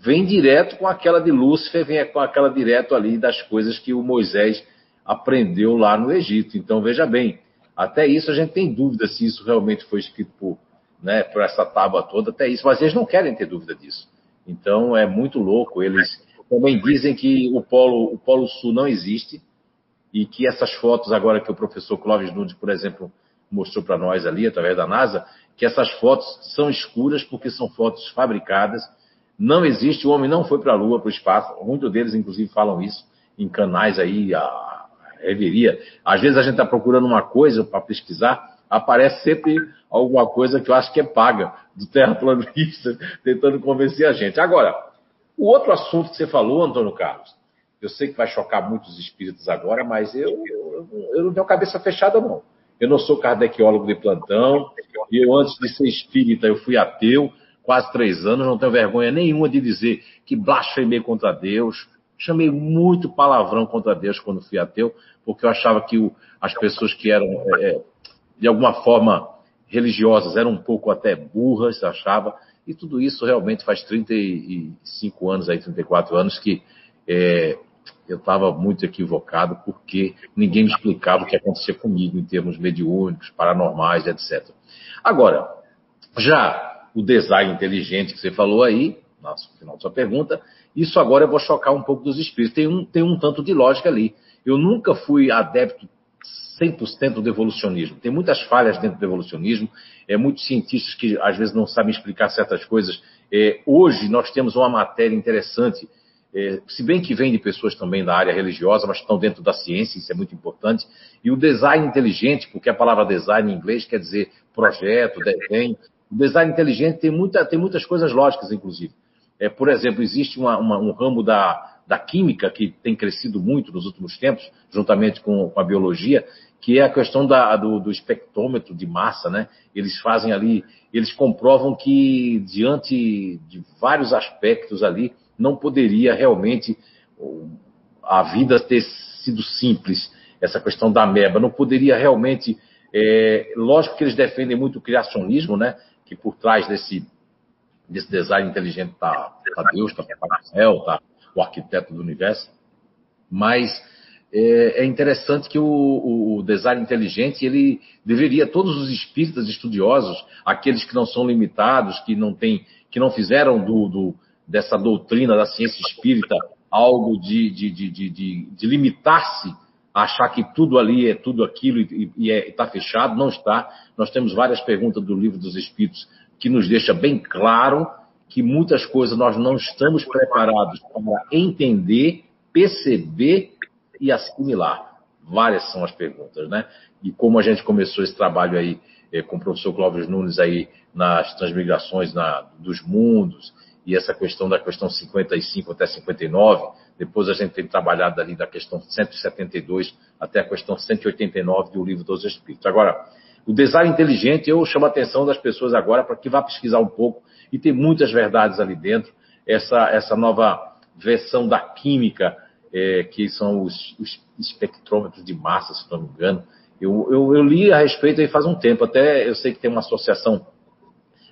vem direto com aquela de Lúcifer, vem com aquela direto ali das coisas que o Moisés aprendeu lá no Egito. Então, veja bem, até isso a gente tem dúvida se isso realmente foi escrito por, né, por essa tábua toda, até isso, mas eles não querem ter dúvida disso. Então, é muito louco. Eles também dizem que o Polo, o Polo Sul não existe e que essas fotos agora que o professor Clóvis Nunes, por exemplo, mostrou para nós ali, através da NASA, que essas fotos são escuras porque são fotos fabricadas não existe, o homem não foi para a Lua, para o espaço. Muitos deles, inclusive, falam isso em canais aí, a reveria. Às vezes a gente está procurando uma coisa para pesquisar, aparece sempre alguma coisa que eu acho que é paga do terraplanista, tentando convencer a gente. Agora, o outro assunto que você falou, Antônio Carlos, eu sei que vai chocar muitos espíritos agora, mas eu, eu, eu não tenho cabeça fechada, não. Eu não sou kardeciólogo de plantão, eu, antes de ser espírita, eu fui ateu quase três anos, não tenho vergonha nenhuma de dizer que blasfemei contra Deus. Chamei muito palavrão contra Deus quando fui ateu, porque eu achava que o, as pessoas que eram, é, é de alguma forma, religiosas eram um pouco até burras, achava. E tudo isso realmente faz 35 anos, aí, 34 anos, que é, eu estava muito equivocado, porque ninguém me explicava o que acontecia comigo em termos mediúnicos, paranormais, etc. Agora, já o design inteligente que você falou aí, no final da sua pergunta, isso agora eu vou chocar um pouco dos espíritos. Tem um, tem um tanto de lógica ali. Eu nunca fui adepto 100% do evolucionismo. Tem muitas falhas dentro do evolucionismo. É, muitos cientistas que às vezes não sabem explicar certas coisas. É, hoje nós temos uma matéria interessante, é, se bem que vem de pessoas também da área religiosa, mas estão dentro da ciência, isso é muito importante. E o design inteligente, porque a palavra design em inglês quer dizer projeto, desenho, o design inteligente tem, muita, tem muitas coisas lógicas, inclusive. É, por exemplo, existe uma, uma, um ramo da, da química, que tem crescido muito nos últimos tempos, juntamente com, com a biologia, que é a questão da, do, do, espectrômetro de massa, né? Eles fazem ali, eles comprovam que diante de vários aspectos ali, não poderia realmente a vida ter sido simples. Essa questão da meba não poderia realmente, é, lógico que eles defendem muito o criacionismo, né? Que por trás desse desse design inteligente está tá Deus, está Papai Céu, está o arquiteto do universo, mas é, é interessante que o, o, design inteligente ele deveria todos os espíritas estudiosos, aqueles que não são limitados, que não tem, que não fizeram do, do dessa doutrina da ciência espírita algo de, de, de, de, de limitar-se achar que tudo ali é tudo aquilo e, está é, fechado, não está. Nós temos várias perguntas do livro dos Espíritos que nos deixa bem claro que muitas coisas nós não estamos preparados para entender, perceber e assimilar? Várias são as perguntas, né? E como a gente começou esse trabalho aí eh, com o professor Clóvis Nunes aí nas transmigrações na, dos mundos e essa questão da questão 55 até 59, depois a gente tem trabalhado ali da questão 172 até a questão 189 do Livro dos Espíritos. Agora, o design inteligente, eu chamo a atenção das pessoas agora para que vá pesquisar um pouco e tem muitas verdades ali dentro. Essa, essa nova versão da química é, que são os, os, espectrômetros de massa, se não me engano. Eu, eu, eu, li a respeito aí faz um tempo, até eu sei que tem uma associação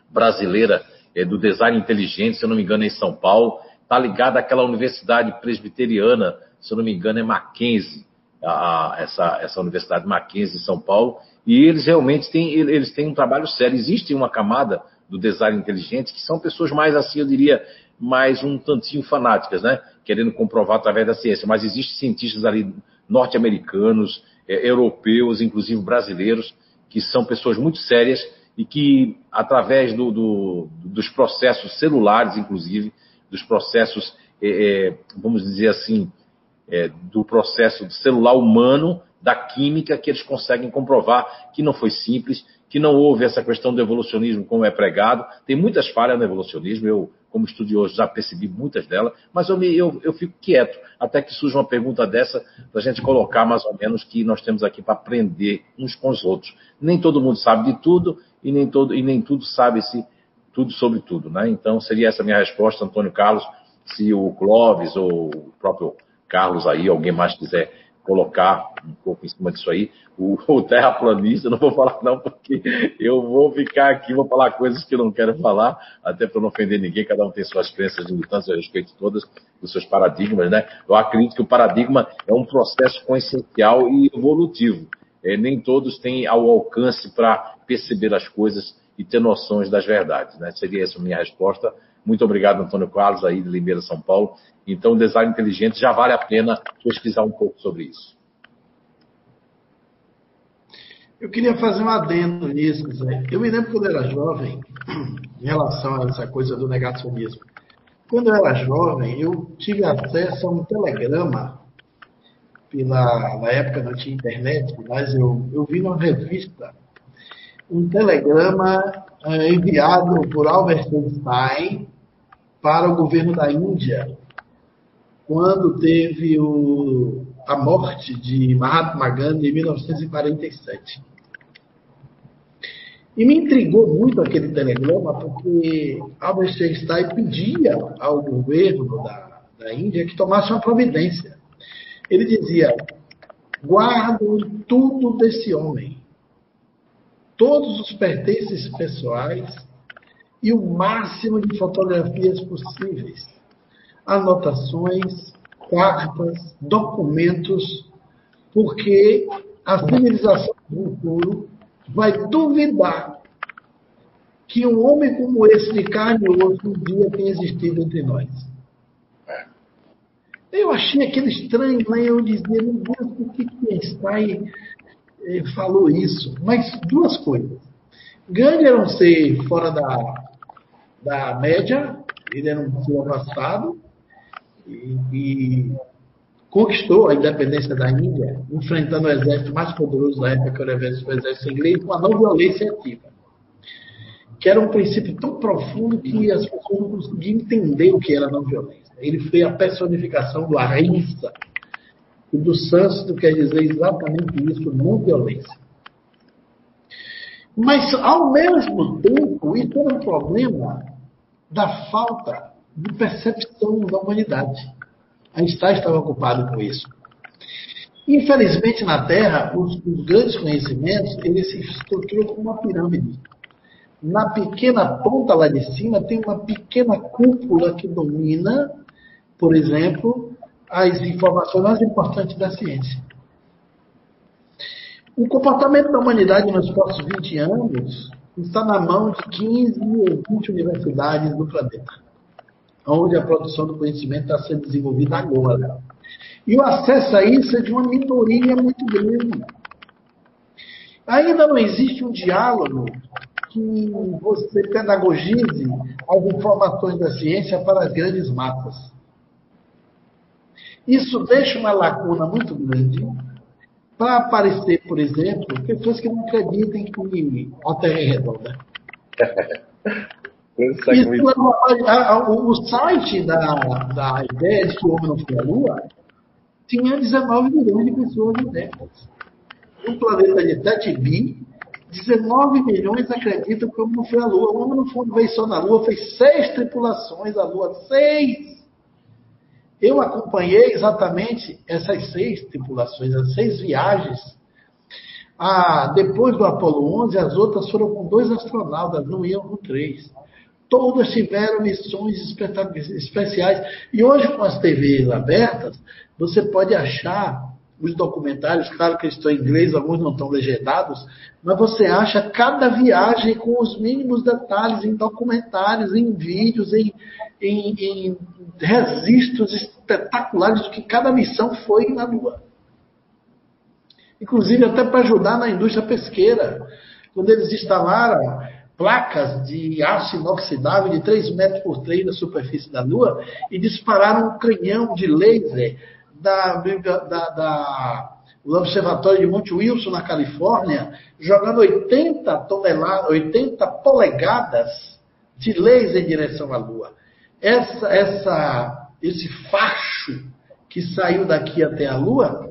brasileira é, do design inteligente, se eu não me engano, é em São Paulo, está ligada àquela universidade presbiteriana, se eu não me engano, é Mackenzie, a, a, essa, essa universidade Mackenzie em São Paulo, e eles realmente têm, eles têm um trabalho sério. Existe uma camada do design inteligente que são pessoas mais assim, eu diria, mais um tantinho fanáticas, né? Querendo comprovar através da ciência. Mas existem cientistas ali norte-americanos, é, europeus, inclusive brasileiros, que são pessoas muito sérias e que, através do, do, dos processos celulares, inclusive, dos processos, é, é, vamos dizer assim, é, do processo celular humano, da química, que eles conseguem comprovar que não foi simples, que não houve essa questão do evolucionismo como é pregado. Tem muitas falhas no evolucionismo, eu, como estudioso, já percebi muitas delas, mas eu, me, eu, eu fico quieto até que surja uma pergunta dessa para a gente colocar mais ou menos que nós temos aqui para aprender uns com os outros. Nem todo mundo sabe de tudo e nem, todo, e nem tudo sabe-se tudo sobre tudo. Né? Então, seria essa minha resposta, Antônio Carlos. Se o Clóvis ou o próprio Carlos aí, alguém mais quiser colocar um pouco em cima disso aí. O, o terraplanista, não vou falar não, porque eu vou ficar aqui, vou falar coisas que eu não quero falar, até para não ofender ninguém, cada um tem suas crenças limitantes, eu respeito todas os seus paradigmas, né? Eu acredito que o paradigma é um processo consciencial e evolutivo. É, nem todos têm ao alcance para perceber as coisas e ter noções das verdades, né? Seria essa a minha resposta. Muito obrigado, Antônio Carlos, aí de Limeira, São Paulo. Então, design inteligente já vale a pena pesquisar um pouco sobre isso. Eu queria fazer um adendo nisso, Zé. Eu me lembro quando eu era jovem, em relação a essa coisa do negacionismo. Quando eu era jovem, eu tive acesso a um telegrama, pela, na época não tinha internet, mas eu, eu vi numa revista um telegrama é, enviado por Albert Einstein para o governo da Índia, quando teve o, a morte de Mahatma Gandhi em 1947. E me intrigou muito aquele telegrama, porque Albert Einstein pedia ao governo da, da Índia que tomasse uma providência. Ele dizia: guardem tudo desse homem, todos os pertences pessoais e o máximo de fotografias possíveis anotações, cartas, documentos, porque a civilização do futuro vai duvidar que um homem como esse de carne e osso um dia tenha existido entre nós. É. Eu achei aquele estranho, né? eu dizia, meu Deus, por que Einstein eh, falou isso? Mas duas coisas. Gandhi era um ser fora da, da média, ele era um ser avançado, e, e conquistou a independência da Índia, enfrentando o exército mais poderoso da época, que era o exército inglês, com a não violência ativa. que era um princípio tão profundo que as pessoas não conseguiam entender o que era não violência. Ele foi a personificação do Arrença. E do Sânsito quer dizer exatamente isso, não violência. Mas, ao mesmo tempo, isso era um problema da falta de percepção da humanidade. Einstein estava ocupado com isso. Infelizmente, na Terra, os, os grandes conhecimentos, eles se estruturam como uma pirâmide. Na pequena ponta lá de cima tem uma pequena cúpula que domina, por exemplo, as informações mais importantes da ciência. O comportamento da humanidade nos próximos 20 anos está na mão de 15 ou 20 universidades do planeta, onde a produção do conhecimento está sendo desenvolvida agora. E o acesso a isso é de uma minoria muito grande. Ainda não existe um diálogo que você pedagogize as informações da ciência para as grandes massas. Isso deixa uma lacuna muito grande para aparecer, por exemplo, pessoas que não acreditem que a Terra é redonda. Isso, é o site da, da ideia de que o homem não foi à Lua tinha 19 milhões de pessoas adeptas. Um planeta de 7 bi, 19 milhões acreditam que o homem não foi à Lua. O homem não foi, veio só na Lua, fez seis tripulações à Lua. Seis! Eu acompanhei exatamente essas seis tripulações, as seis viagens. Ah, depois do Apolo 11, as outras foram com dois astronautas, não iam com três. Todas tiveram missões especiais. E hoje, com as TVs abertas, você pode achar os documentários, claro que eles estão em inglês, alguns não estão legendados, mas você acha cada viagem com os mínimos detalhes em documentários, em vídeos, em, em, em registros espetaculares do que cada missão foi na Lua. Inclusive até para ajudar na indústria pesqueira. Quando eles instalaram placas de aço inoxidável de 3 metros por 3 na superfície da Lua e dispararam um canhão de laser da, da, da Observatório de Monte Wilson, na Califórnia, jogando 80 toneladas, 80 polegadas de laser em direção à Lua. Essa, essa, esse facho que saiu daqui até a Lua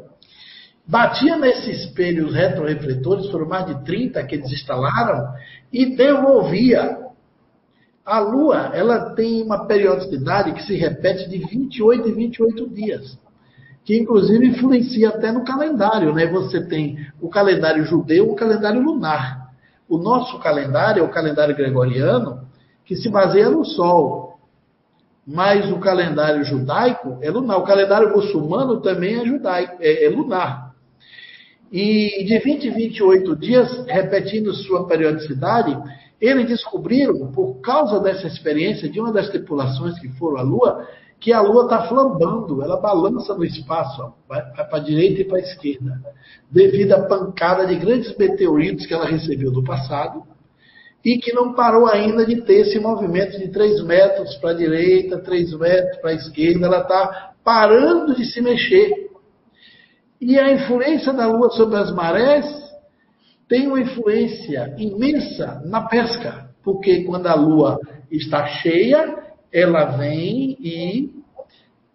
batia nesses espelhos retrorefletores, foram mais de 30 que eles instalaram, e devolvia. A Lua ela tem uma periodicidade que se repete de 28 em 28 dias que inclusive influencia até no calendário, né? Você tem o calendário judeu o calendário lunar. O nosso calendário é o calendário gregoriano, que se baseia no Sol. Mas o calendário judaico é lunar. O calendário muçulmano também é judaico, é, é lunar. E de 20 em 28 dias, repetindo sua periodicidade, eles descobriram, por causa dessa experiência de uma das tripulações que foram à Lua, que a Lua está flambando, ela balança no espaço, vai, vai para a direita e para a esquerda, devido à pancada de grandes meteoritos que ela recebeu do passado e que não parou ainda de ter esse movimento de 3 metros para a direita, 3 metros para a esquerda, ela está parando de se mexer. E a influência da Lua sobre as marés tem uma influência imensa na pesca, porque quando a Lua está cheia, ela vem e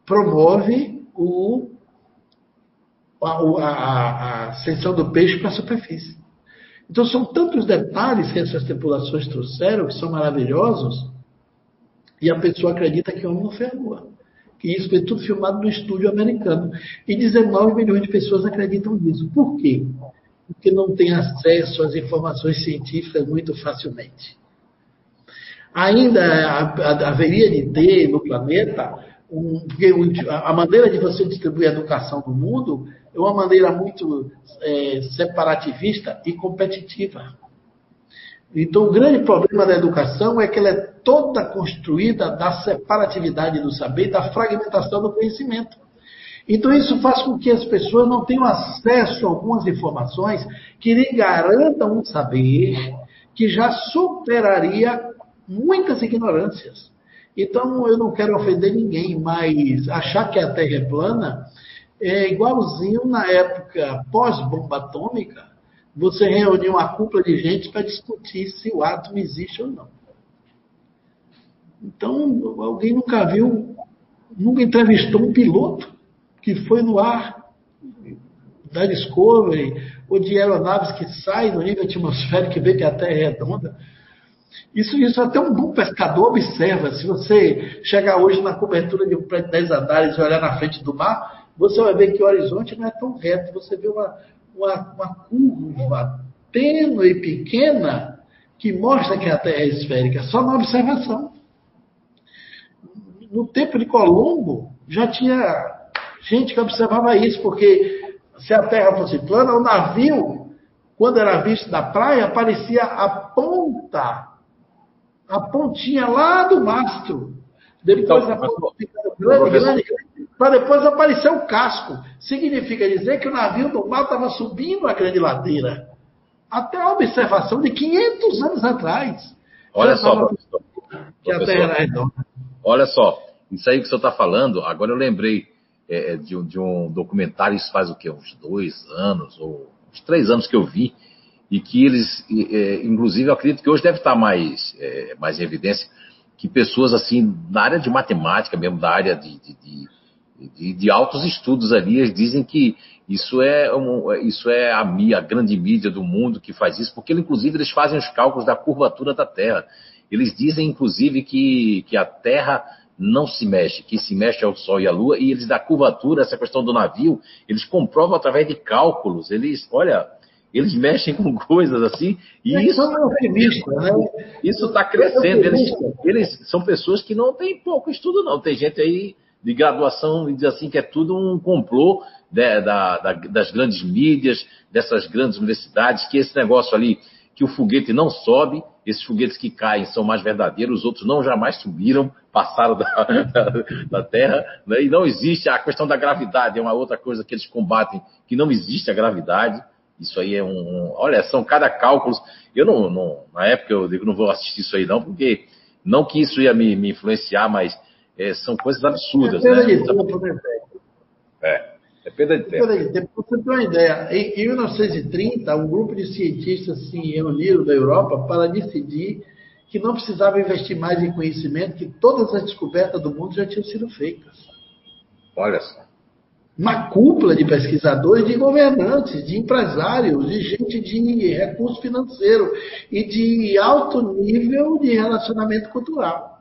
promove o, a, a, a ascensão do peixe para a superfície. Então são tantos detalhes que essas tripulações trouxeram, que são maravilhosos, e a pessoa acredita que o homem não foi a lua. Que isso foi tudo filmado no estúdio americano. E 19 milhões de pessoas acreditam nisso. Por quê? Porque não tem acesso às informações científicas muito facilmente ainda haveria de ter no planeta, um, a maneira de você distribuir a educação no mundo é uma maneira muito é, separativista e competitiva. Então, o grande problema da educação é que ela é toda construída da separatividade do saber, da fragmentação do conhecimento. Então, isso faz com que as pessoas não tenham acesso a algumas informações que lhe garantam um saber que já superaria muitas ignorâncias. Então, eu não quero ofender ninguém, mas achar que a Terra é plana é igualzinho na época pós-bomba atômica, você reunir uma cúpula de gente para discutir se o átomo existe ou não. Então, alguém nunca viu, nunca entrevistou um piloto que foi no ar da Discovery ou de aeronaves que saem no nível atmosférico e vê que a Terra é redonda. Isso, isso até um bom pescador observa. Se você chegar hoje na cobertura de um prédio de 10 andares e olhar na frente do mar, você vai ver que o horizonte não é tão reto. Você vê uma, uma, uma curva tênue e pequena que mostra que a Terra é esférica, só na observação. No tempo de Colombo, já tinha gente que observava isso, porque se a Terra fosse plana, o navio, quando era visto da praia, aparecia a ponta, a pontinha lá do mastro. Depois então, a ponta ficando grande, grande, grande, para depois aparecer o casco. Significa dizer que o navio do mar estava subindo a grande ladeira. Até a observação de 500 anos atrás. Olha só, professor. Que a Terra era redonda. Olha só, isso aí que o senhor está falando, agora eu lembrei é, é, de, de, um documentário, isso faz o quê? Uns dois anos, ou uns três anos que eu vi, e que eles, é, inclusive, eu acredito que hoje deve estar mais, é, mais em evidência, que pessoas assim, na área de matemática mesmo, da área de, de, de, de altos estudos ali, eles dizem que isso é, um, isso é a, a grande mídia do mundo que faz isso, porque inclusive eles fazem os cálculos da curvatura da Terra. Eles dizem, inclusive, que, que a Terra não se mexe. Quem se mexe é o Sol e a Lua, e eles da curvatura, essa questão do navio, eles comprovam através de cálculos. Eles, olha, eles mexem com coisas assim, e isso é né? isso está crescendo. Eles, eles são pessoas que não têm pouco estudo, não. Tem gente aí de graduação e diz assim que é tudo um complô de, da, da, das grandes mídias, dessas grandes universidades, que esse negócio ali, que o foguete não sobe, esses foguetes que caem são mais verdadeiros, os outros não jamais subiram, passaram da, da, da Terra, né? e não existe a questão da gravidade, é uma outra coisa que eles combatem, que não existe a gravidade. Isso aí é um. olha, são cada cálculo. Eu não, não, Na época eu digo, não vou assistir isso aí, não, porque não que isso ia me, me influenciar, mas é, são coisas absurdas. É, né? É. É perda de tempo. Peraí, para você ter uma ideia, em, em 1930, um grupo de cientistas se reuniram da Europa para decidir que não precisava investir mais em conhecimento, que todas as descobertas do mundo já tinham sido feitas. Olha só. Uma cúpula de pesquisadores, de governantes, de empresários, de gente de recurso financeiro e de alto nível de relacionamento cultural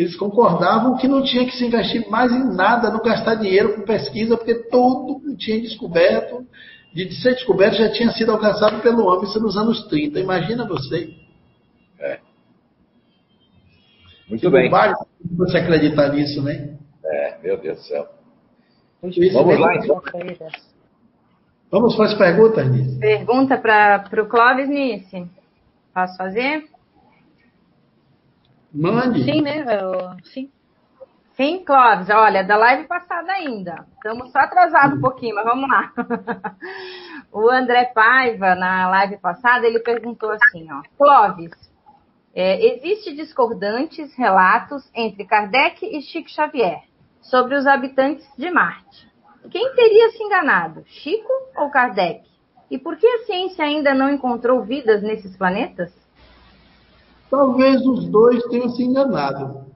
eles concordavam que não tinha que se investir mais em nada, não gastar dinheiro com pesquisa, porque tudo que tinha descoberto, de ser descoberto, já tinha sido alcançado pelo homem isso nos anos 30. Imagina você. É. Muito que bem. Vale você acreditar nisso, né? É, meu Deus do céu. Vamos lá, então. Vamos para as perguntas, Nice. Pergunta para o Clóvis Nice. Posso fazer? Mande. Sim, né? Eu, sim. Sim, Clóvis, olha, da live passada ainda. Estamos só atrasados um pouquinho, mas vamos lá. o André Paiva, na live passada, ele perguntou assim, ó. Clóvis, é, existe discordantes relatos entre Kardec e Chico Xavier sobre os habitantes de Marte. Quem teria se enganado, Chico ou Kardec? E por que a ciência ainda não encontrou vidas nesses planetas? Talvez os dois tenham se enganado.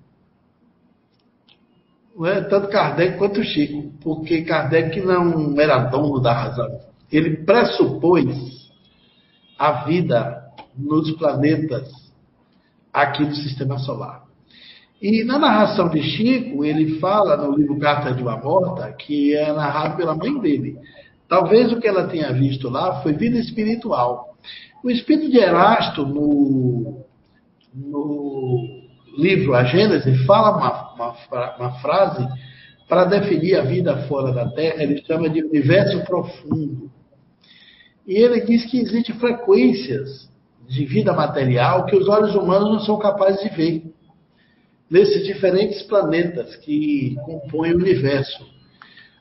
É? Tanto Kardec quanto Chico, porque Kardec não era dono da razão. Ele pressupôs a vida nos planetas aqui do sistema solar. E na narração de Chico, ele fala no livro Carta de uma Morta, que é narrado pela mãe dele. Talvez o que ela tenha visto lá foi vida espiritual. O espírito de Erasto, no no livro A Gênese, fala uma, uma, uma frase para definir a vida fora da Terra, ele chama de universo profundo. E ele diz que existem frequências de vida material que os olhos humanos não são capazes de ver. Nesses diferentes planetas que compõem o universo.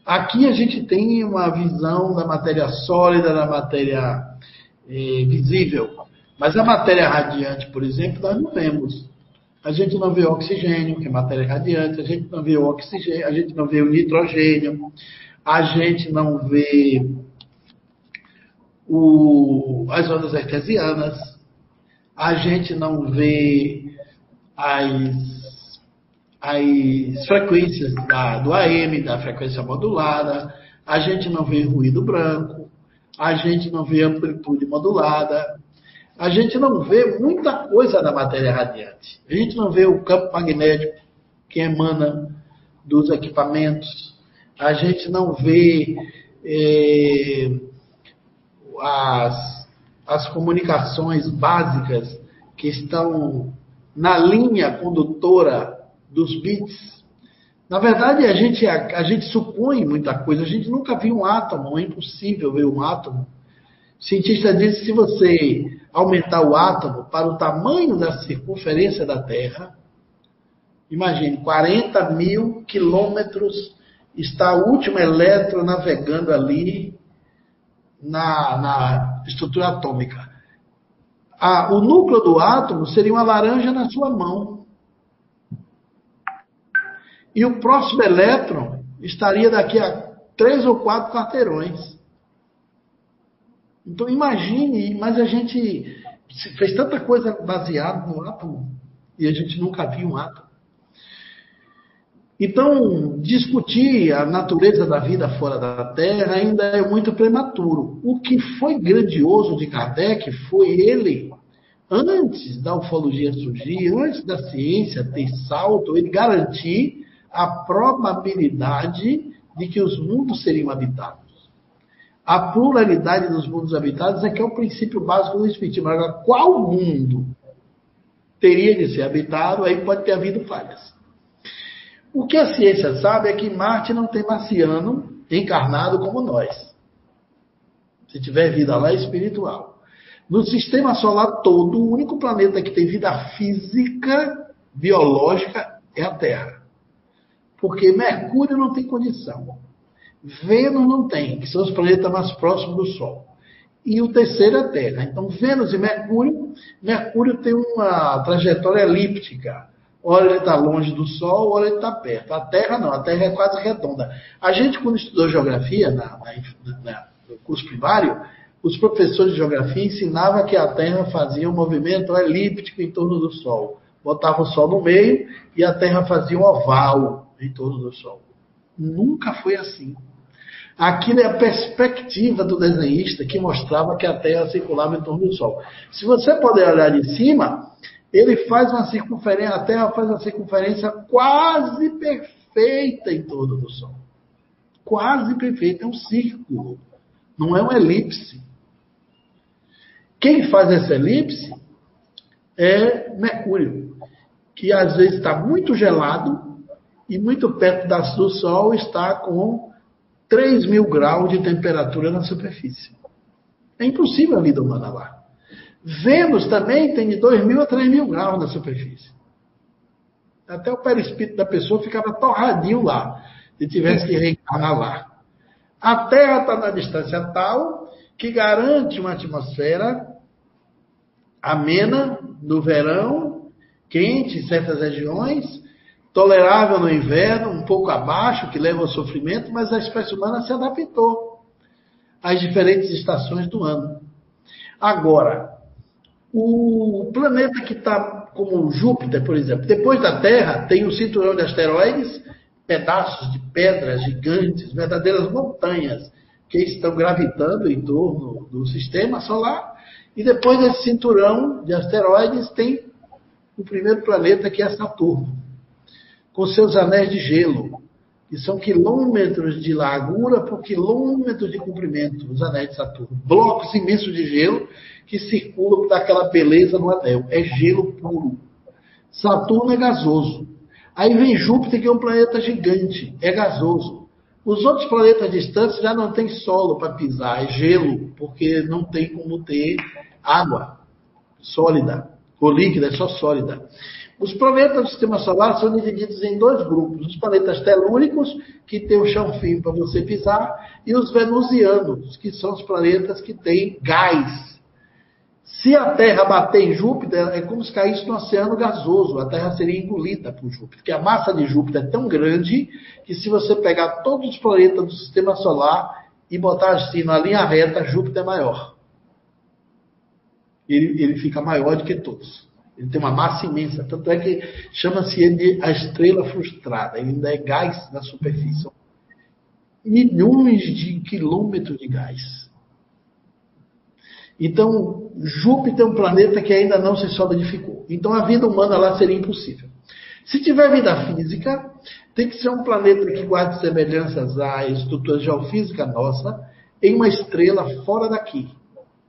Aqui a gente tem uma visão da matéria sólida, da matéria eh, visível. Mas a matéria radiante, por exemplo, nós não vemos. A gente não vê oxigênio, que é matéria radiante, a gente não vê o oxigênio, a gente não vê o nitrogênio, a gente não vê o, o, as ondas artesianas, a gente não vê as, as frequências da, do AM, da frequência modulada, a gente não vê ruído branco, a gente não vê amplitude modulada, a gente não vê muita coisa da matéria radiante. A gente não vê o campo magnético que emana dos equipamentos, a gente não vê eh, as, as comunicações básicas que estão na linha condutora dos bits. Na verdade, a gente, a, a gente supõe muita coisa. A gente nunca viu um átomo, é impossível ver um átomo. Cientista diz que se você aumentar o átomo para o tamanho da circunferência da Terra, imagine, 40 mil quilômetros está o último elétron navegando ali na, na estrutura atômica. o núcleo do átomo seria uma laranja na sua mão. E o próximo elétron estaria daqui a três ou quatro quarteirões. Então imagine, mas a gente fez tanta coisa baseada no átomo e a gente nunca viu um átomo. Então, discutir a natureza da vida fora da Terra ainda é muito prematuro. O que foi grandioso de Kardec foi ele, antes da ufologia surgir, antes da ciência ter salto, ele garantir a probabilidade de que os mundos seriam habitados. A pluralidade dos mundos habitados é que é o princípio básico do Espiritismo. Agora, qual mundo teria de ser habitado? Aí pode ter havido falhas. O que a ciência sabe é que Marte não tem marciano encarnado como nós. Se tiver vida lá, é espiritual. No sistema solar todo, o único planeta que tem vida física, biológica, é a Terra. Porque Mercúrio não tem condição. Vênus não tem, que são os planetas mais próximos do Sol. E o terceiro é a Terra. Então, Vênus e Mercúrio, Mercúrio tem uma trajetória elíptica. Ora ele está longe do Sol, ora ele está perto. A Terra não, a Terra é quase redonda. A gente, quando estudou geografia na, na, na, no curso primário, os professores de geografia ensinavam que a Terra fazia um movimento elíptico em torno do Sol. Botava o Sol no meio e a Terra fazia um oval em torno do Sol. Nunca foi assim. Aquilo é a perspectiva do desenhista que mostrava que a Terra circulava em torno do Sol. Se você puder olhar de cima, ele faz uma circunferência, a Terra faz uma circunferência quase perfeita em torno do Sol. Quase perfeita, é um círculo, não é uma elipse. Quem faz essa elipse é Mercúrio, que às vezes está muito gelado e muito perto do Sol está com 3 mil graus de temperatura na superfície. É impossível a vida humana lá. Vênus também tem de 2 mil a 3 mil graus na superfície. Até o perispírito da pessoa ficava torradinho lá, se tivesse que reencarnar lá. A Terra está na distância tal que garante uma atmosfera amena no verão, quente em certas regiões, tolerável no inverno, um pouco abaixo, que leva ao sofrimento, mas a espécie humana se adaptou às diferentes estações do ano. Agora, o planeta que está como Júpiter, por exemplo, depois da Terra, tem o cinturão de asteroides, pedaços de pedras gigantes, verdadeiras montanhas, que estão gravitando em torno do sistema solar. E depois desse cinturão de asteroides, tem o primeiro planeta, que é Saturno, com seus anéis de gelo, que são quilômetros de largura por quilômetros de comprimento, os anéis de Saturno. Blocos imensos de gelo que circulam daquela beleza no anel. É gelo puro. Saturno é gasoso. Aí vem Júpiter, que é um planeta gigante, é gasoso. Os outros planetas distantes já não tem solo para pisar, é gelo, porque não tem como ter água sólida, ou líquida, é só sólida. Os planetas do sistema solar são divididos em dois grupos: os planetas telúricos, que têm o chão firme para você pisar, e os venusianos, que são os planetas que têm gás se a Terra bater em Júpiter, é como se caísse no oceano gasoso. A Terra seria engolida por Júpiter. Porque a massa de Júpiter é tão grande que se você pegar todos os planetas do sistema solar e botar assim na linha reta, Júpiter é maior. ele, ele fica maior do que todos. Ele tem uma massa imensa. Tanto é que chama-se ele a estrela frustrada. Ele ainda é gás na superfície. Milhões de quilômetros de gás. Então, Júpiter é um planeta que ainda não se solidificou. Então, a vida humana lá seria impossível. Se tiver vida física, tem que ser um planeta que guarde semelhanças à estrutura geofísica nossa em uma estrela fora daqui,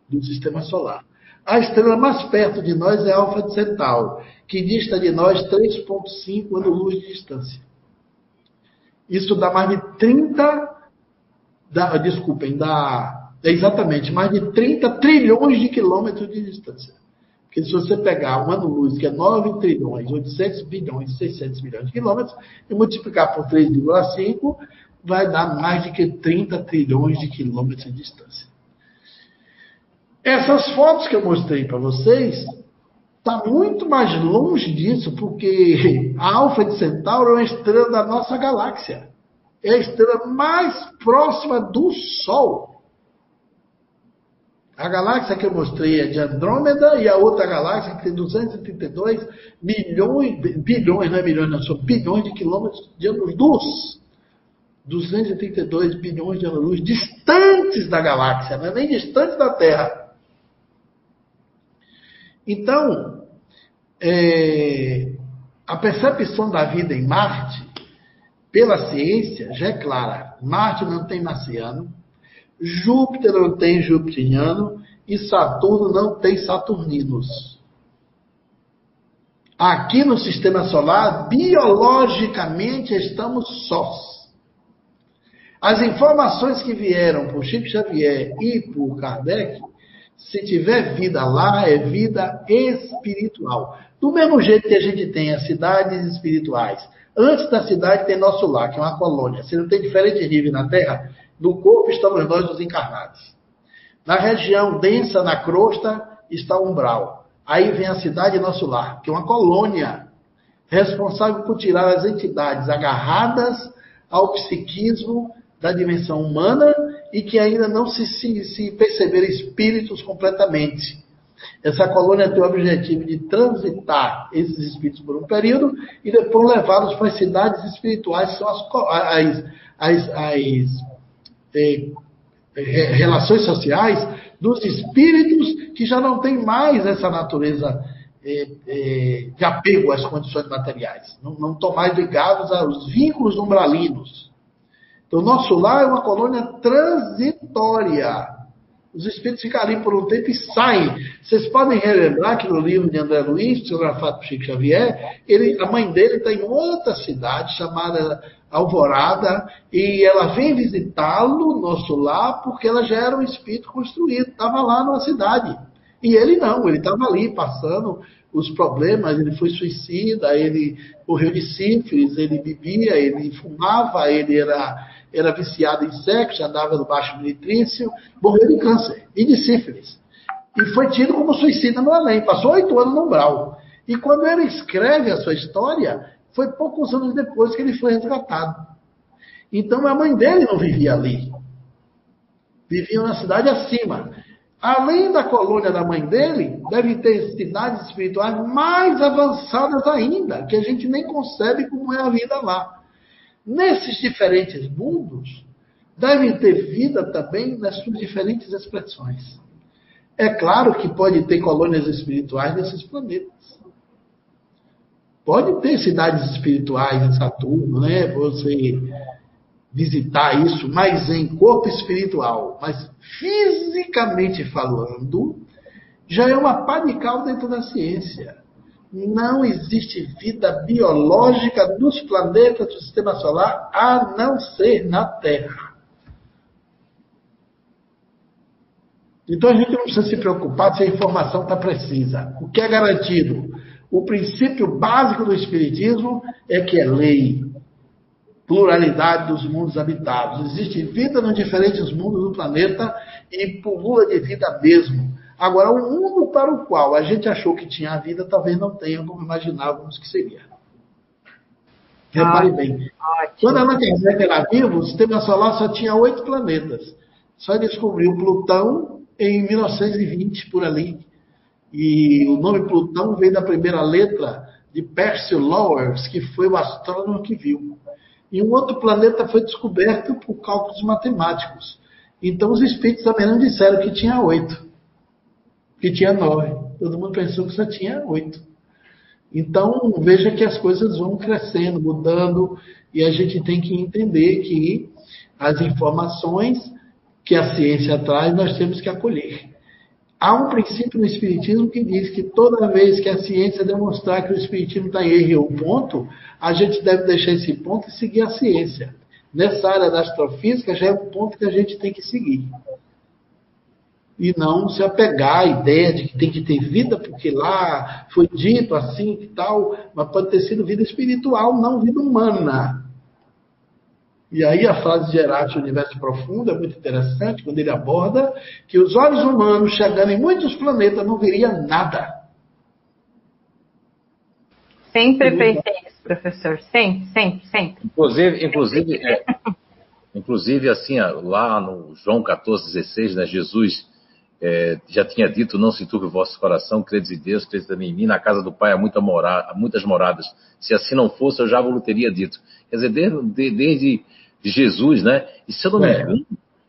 do sistema solar. A estrela mais perto de nós é Alfa de Centauro, que dista de nós 3,5 anos-luz de distância. Isso dá mais de 30. Dá, desculpem, dá exatamente mais de 30 trilhões de quilômetros de distância. Porque se você pegar um ano-luz, que é 9 trilhões, 800 bilhões, 600 milhões de quilômetros, e multiplicar por 3,5, vai dar mais de que 30 trilhões de quilômetros de distância. Essas fotos que eu mostrei para vocês está muito mais longe disso, porque a Alfa de Centauro é uma estrela da nossa galáxia. É a estrela mais próxima do Sol. A galáxia que eu mostrei é de Andrômeda e a outra galáxia que tem 232 milhões, bilhões, não é milhões, não, são bilhões de quilômetros de anos-luz. 232 bilhões de anos-luz distantes da galáxia, não é nem distantes da Terra. Então, é, a percepção da vida em Marte, pela ciência, já é clara. Marte não tem marciano, Júpiter não tem jupiteriano e Saturno não tem saturninos. Aqui no sistema solar, biologicamente, estamos sós. As informações que vieram por Chico Xavier e por Kardec se tiver vida lá, é vida espiritual. Do mesmo jeito que a gente tem as cidades espirituais. Antes da cidade tem nosso lar, que é uma colônia. Se não tem diferente nível na Terra, no corpo estamos nós os encarnados. Na região densa, na crosta, está o umbral. Aí vem a cidade nosso lar, que é uma colônia responsável por tirar as entidades agarradas ao psiquismo da dimensão humana e que ainda não se, se, se perceberam espíritos completamente. Essa colônia tem o objetivo de transitar esses espíritos por um período e depois levá-los para as cidades espirituais, que são as, as, as, as eh, relações sociais dos espíritos que já não têm mais essa natureza eh, eh, de apego às condições materiais. Não, não estão mais ligados aos vínculos umbralinos. Então, nosso lar é uma colônia transitória. Os espíritos ficam ali por um tempo e saem. Vocês podem relembrar que no livro de André Luiz, psicografado por Chico Xavier, ele, a mãe dele está em outra cidade chamada Alvorada, e ela vem visitá-lo, nosso lar, porque ela já era um espírito construído, estava lá na cidade. E ele não, ele estava ali passando os problemas, ele foi suicida, ele morreu de sífilis, ele bebia, ele fumava, ele era era viciado em sexo, andava no baixo militrício, morreu de câncer e de sífilis. E foi tido como suicida no além, passou oito anos no umbral. E quando ele escreve a sua história, foi poucos anos depois que ele foi resgatado. Então a mãe dele não vivia ali. Vivia na cidade acima. Além da colônia da mãe dele, deve ter cidades espirituais mais avançadas ainda, que a gente nem concebe como é a vida lá. Nesses diferentes mundos, devem ter vida também nas suas diferentes expressões. É claro que pode ter colônias espirituais nesses planetas. Pode ter cidades espirituais em Saturno, né? Você visitar isso, mas em corpo espiritual. Mas fisicamente falando, já é uma panical dentro da ciência não existe vida biológica nos planetas do sistema solar a não ser na Terra. Então a gente não precisa se preocupar se a informação está precisa. O que é garantido? O princípio básico do Espiritismo é que é lei. Pluralidade dos mundos habitados. Existe vida nos diferentes mundos do planeta e pulula de vida mesmo. Agora, o mundo para o qual a gente achou que tinha a vida, talvez não tenha como imaginávamos que seria. Repare bem. Ótimo. Quando Allan Kardec era vivo, o sistema solar só tinha oito planetas. Só descobriu Plutão em 1920, por ali. E o nome Plutão vem da primeira letra de Percy Lowers, que foi o astrônomo que viu. E um outro planeta foi descoberto por cálculos matemáticos. Então os espíritos também não disseram que tinha oito, que tinha nove. Todo mundo pensou que só tinha oito. Então veja que as coisas vão crescendo, mudando, e a gente tem que entender que as informações que a ciência traz, nós temos que acolher. Há um princípio no Espiritismo que diz que toda vez que a ciência demonstrar que o Espiritismo está em erro ou ponto, a gente deve deixar esse ponto e seguir a ciência. Nessa área da astrofísica já é um ponto que a gente tem que seguir. E não se apegar à ideia de que tem que ter vida, porque lá foi dito assim e tal, mas pode ter sido vida espiritual, não vida humana. E aí a frase de Heráclito, Universo Profundo, é muito interessante, quando ele aborda que os olhos humanos, chegando em muitos planetas, não veriam nada. Sempre pensei isso, professor. Sempre, sempre, sempre. Inclusive, inclusive, é, inclusive assim, lá no João 14, 16, né, Jesus é, já tinha dito, não se turbe o vosso coração, credes em Deus, credes também em mim, na casa do Pai há, muita mora, há muitas moradas. Se assim não fosse, eu já vos teria dito. Quer dizer, desde, desde de Jesus, né? E se eu não me é. engano,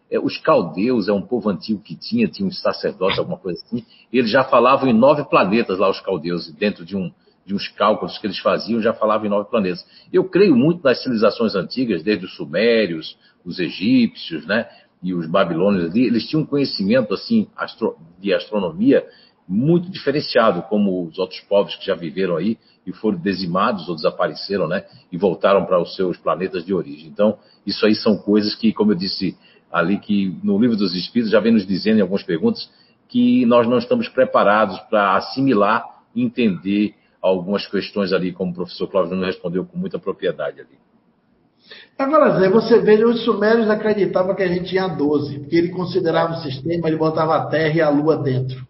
é, os caldeus é um povo antigo que tinha, tinha um sacerdote, alguma coisa assim. Eles já falavam em nove planetas lá, os caldeus, dentro de, um, de uns cálculos que eles faziam, já falavam em nove planetas. Eu creio muito nas civilizações antigas, desde os sumérios, os egípcios, né? E os babilônios ali, eles tinham um conhecimento assim astro, de astronomia muito diferenciado, como os outros povos que já viveram aí e foram dizimados ou desapareceram, né? E voltaram para os seus planetas de origem. Então, isso aí são coisas que, como eu disse ali, que no livro dos Espíritos já vem nos dizendo em algumas perguntas que nós não estamos preparados para assimilar entender algumas questões ali, como o professor Cláudio nos respondeu com muita propriedade ali. Agora, Zé, você vê, os sumérios acreditavam que a gente tinha 12, porque ele considerava o sistema, ele botava a Terra e a Lua dentro.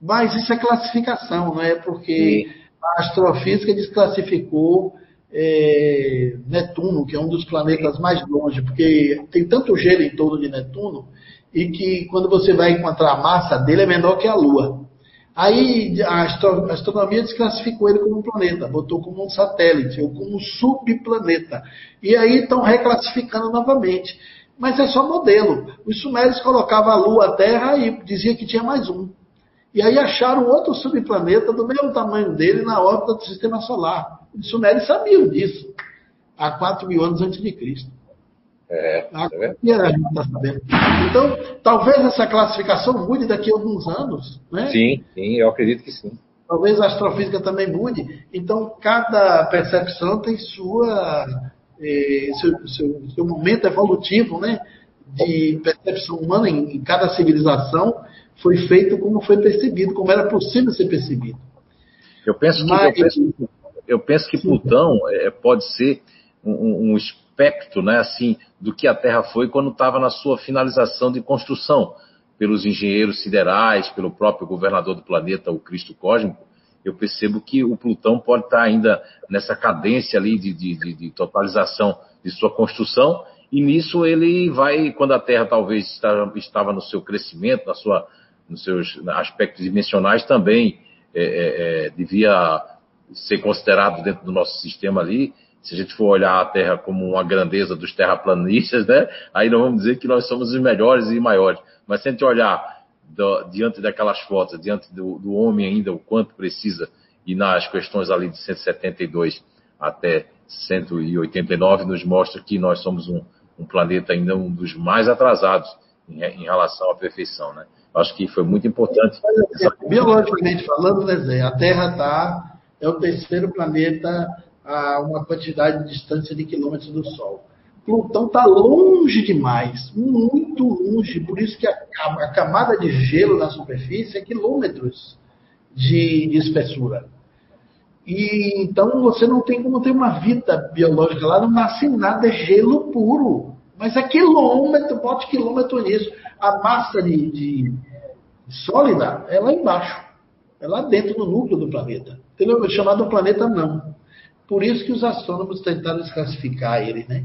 Mas isso é classificação, não é? Porque Sim. a astrofísica desclassificou é, Netuno, que é um dos planetas mais longe, porque tem tanto gelo em torno de Netuno, e que quando você vai encontrar a massa dele é menor que a Lua. Aí a astronomia desclassificou ele como um planeta, botou como um satélite, ou como um subplaneta. E aí estão reclassificando novamente. Mas é só modelo. Os sumérios colocavam a Lua, a Terra e dizia que tinha mais um. E aí acharam outro subplaneta do mesmo tamanho dele na órbita do sistema solar. Os sumérios sabiam disso há 4 mil anos antes de Cristo. É, a, a gente está sabendo. Então, talvez essa classificação mude daqui a alguns anos. Né? Sim, sim, eu acredito que sim. Talvez a astrofísica também mude. Então, cada percepção tem sua, eh, seu, seu, seu, momento evolutivo né? De percepção humana em, em cada civilização foi feito como foi percebido, como era possível ser percebido. Eu penso que, Mas, eu penso, eu penso que Plutão é, pode ser um, um, espectro, né, assim, do que a Terra foi quando estava na sua finalização de construção pelos engenheiros siderais, pelo próprio governador do planeta, o Cristo Cósmico. Eu percebo que o Plutão pode estar ainda nessa cadência ali de, de, de, de totalização de sua construção e nisso ele vai, quando a Terra talvez estava no seu crescimento, na sua nos seus aspectos dimensionais, também é, é, é, devia ser considerado dentro do nosso sistema ali. Se a gente for olhar a Terra como uma grandeza dos terraplanistas, né, aí não vamos dizer que nós somos os melhores e maiores. Mas se a gente olhar do, diante daquelas fotos, diante do, do homem ainda, o quanto precisa, e nas questões ali de 172 até 189, nos mostra que nós somos um, um planeta ainda um dos mais atrasados em, em relação à perfeição, né? Acho que foi muito importante. Biologicamente falando, né, a Terra está é o terceiro planeta a uma quantidade de distância de quilômetros do Sol. Plutão está longe demais, muito longe, por isso que a, a, camada de gelo na superfície é quilômetros de, de, espessura. E então você não tem como ter uma vida biológica lá, não nasce nada, é gelo puro. Mas é quilômetro, bote quilômetro nisso. A massa de, de sólida é lá embaixo. É lá dentro no núcleo do planeta. Entendeu? É chamado planeta não. Por isso que os astrônomos tentaram desclassificar ele, né?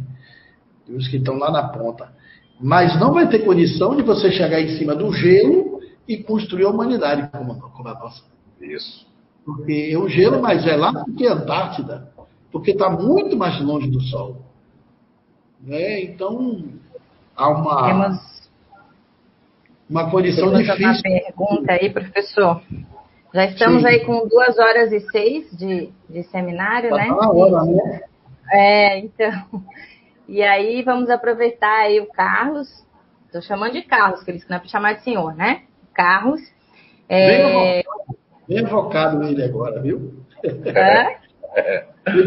Os que estão lá na ponta. Mas não vai ter condição de você chegar em cima do gelo e construir a humanidade como, como a nossa. Isso. Porque é um gelo mais gelado do que a Antártida, porque está muito mais longe do Sol. Né? Então, há uma, Temos, uma condição temos uma difícil. pergunta aí, professor. Já estamos Sim. aí com duas horas e seis de, de seminário, Já né? tá na hora, né? É, então. E aí vamos aproveitar aí o Carlos. Estou chamando de Carlos, que ele não é para chamar de senhor, né? Carlos. É, Bem bem avocado ele agora, viu? é,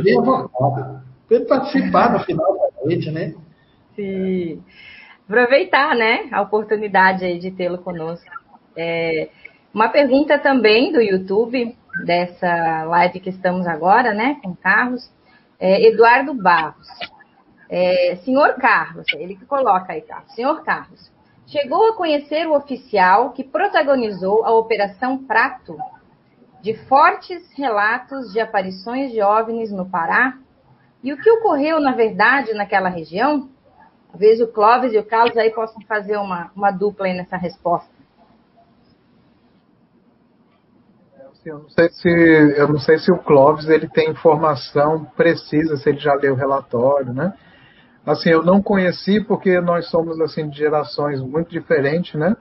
bem avocado. Para ele participar no final da noite, né? se aproveitar, né, a oportunidade aí de tê-lo conosco. É, uma pergunta também do YouTube, dessa live que estamos agora, né, com Carlos. É, Eduardo Barros. É, senhor Carlos, ele que coloca aí, Carlos. Senhor Carlos, chegou a conhecer o oficial que protagonizou a Operação Prato, de fortes relatos de aparições de OVNIs no Pará? E o que ocorreu, na verdade, naquela região? Talvez o Clóvis e o Carlos aí possam fazer uma, uma dupla aí nessa resposta. Assim, eu, não sei se, eu não sei se o Clóvis ele tem informação precisa, se ele já leu o relatório, né? Assim, eu não conheci porque nós somos assim de gerações muito diferentes, né?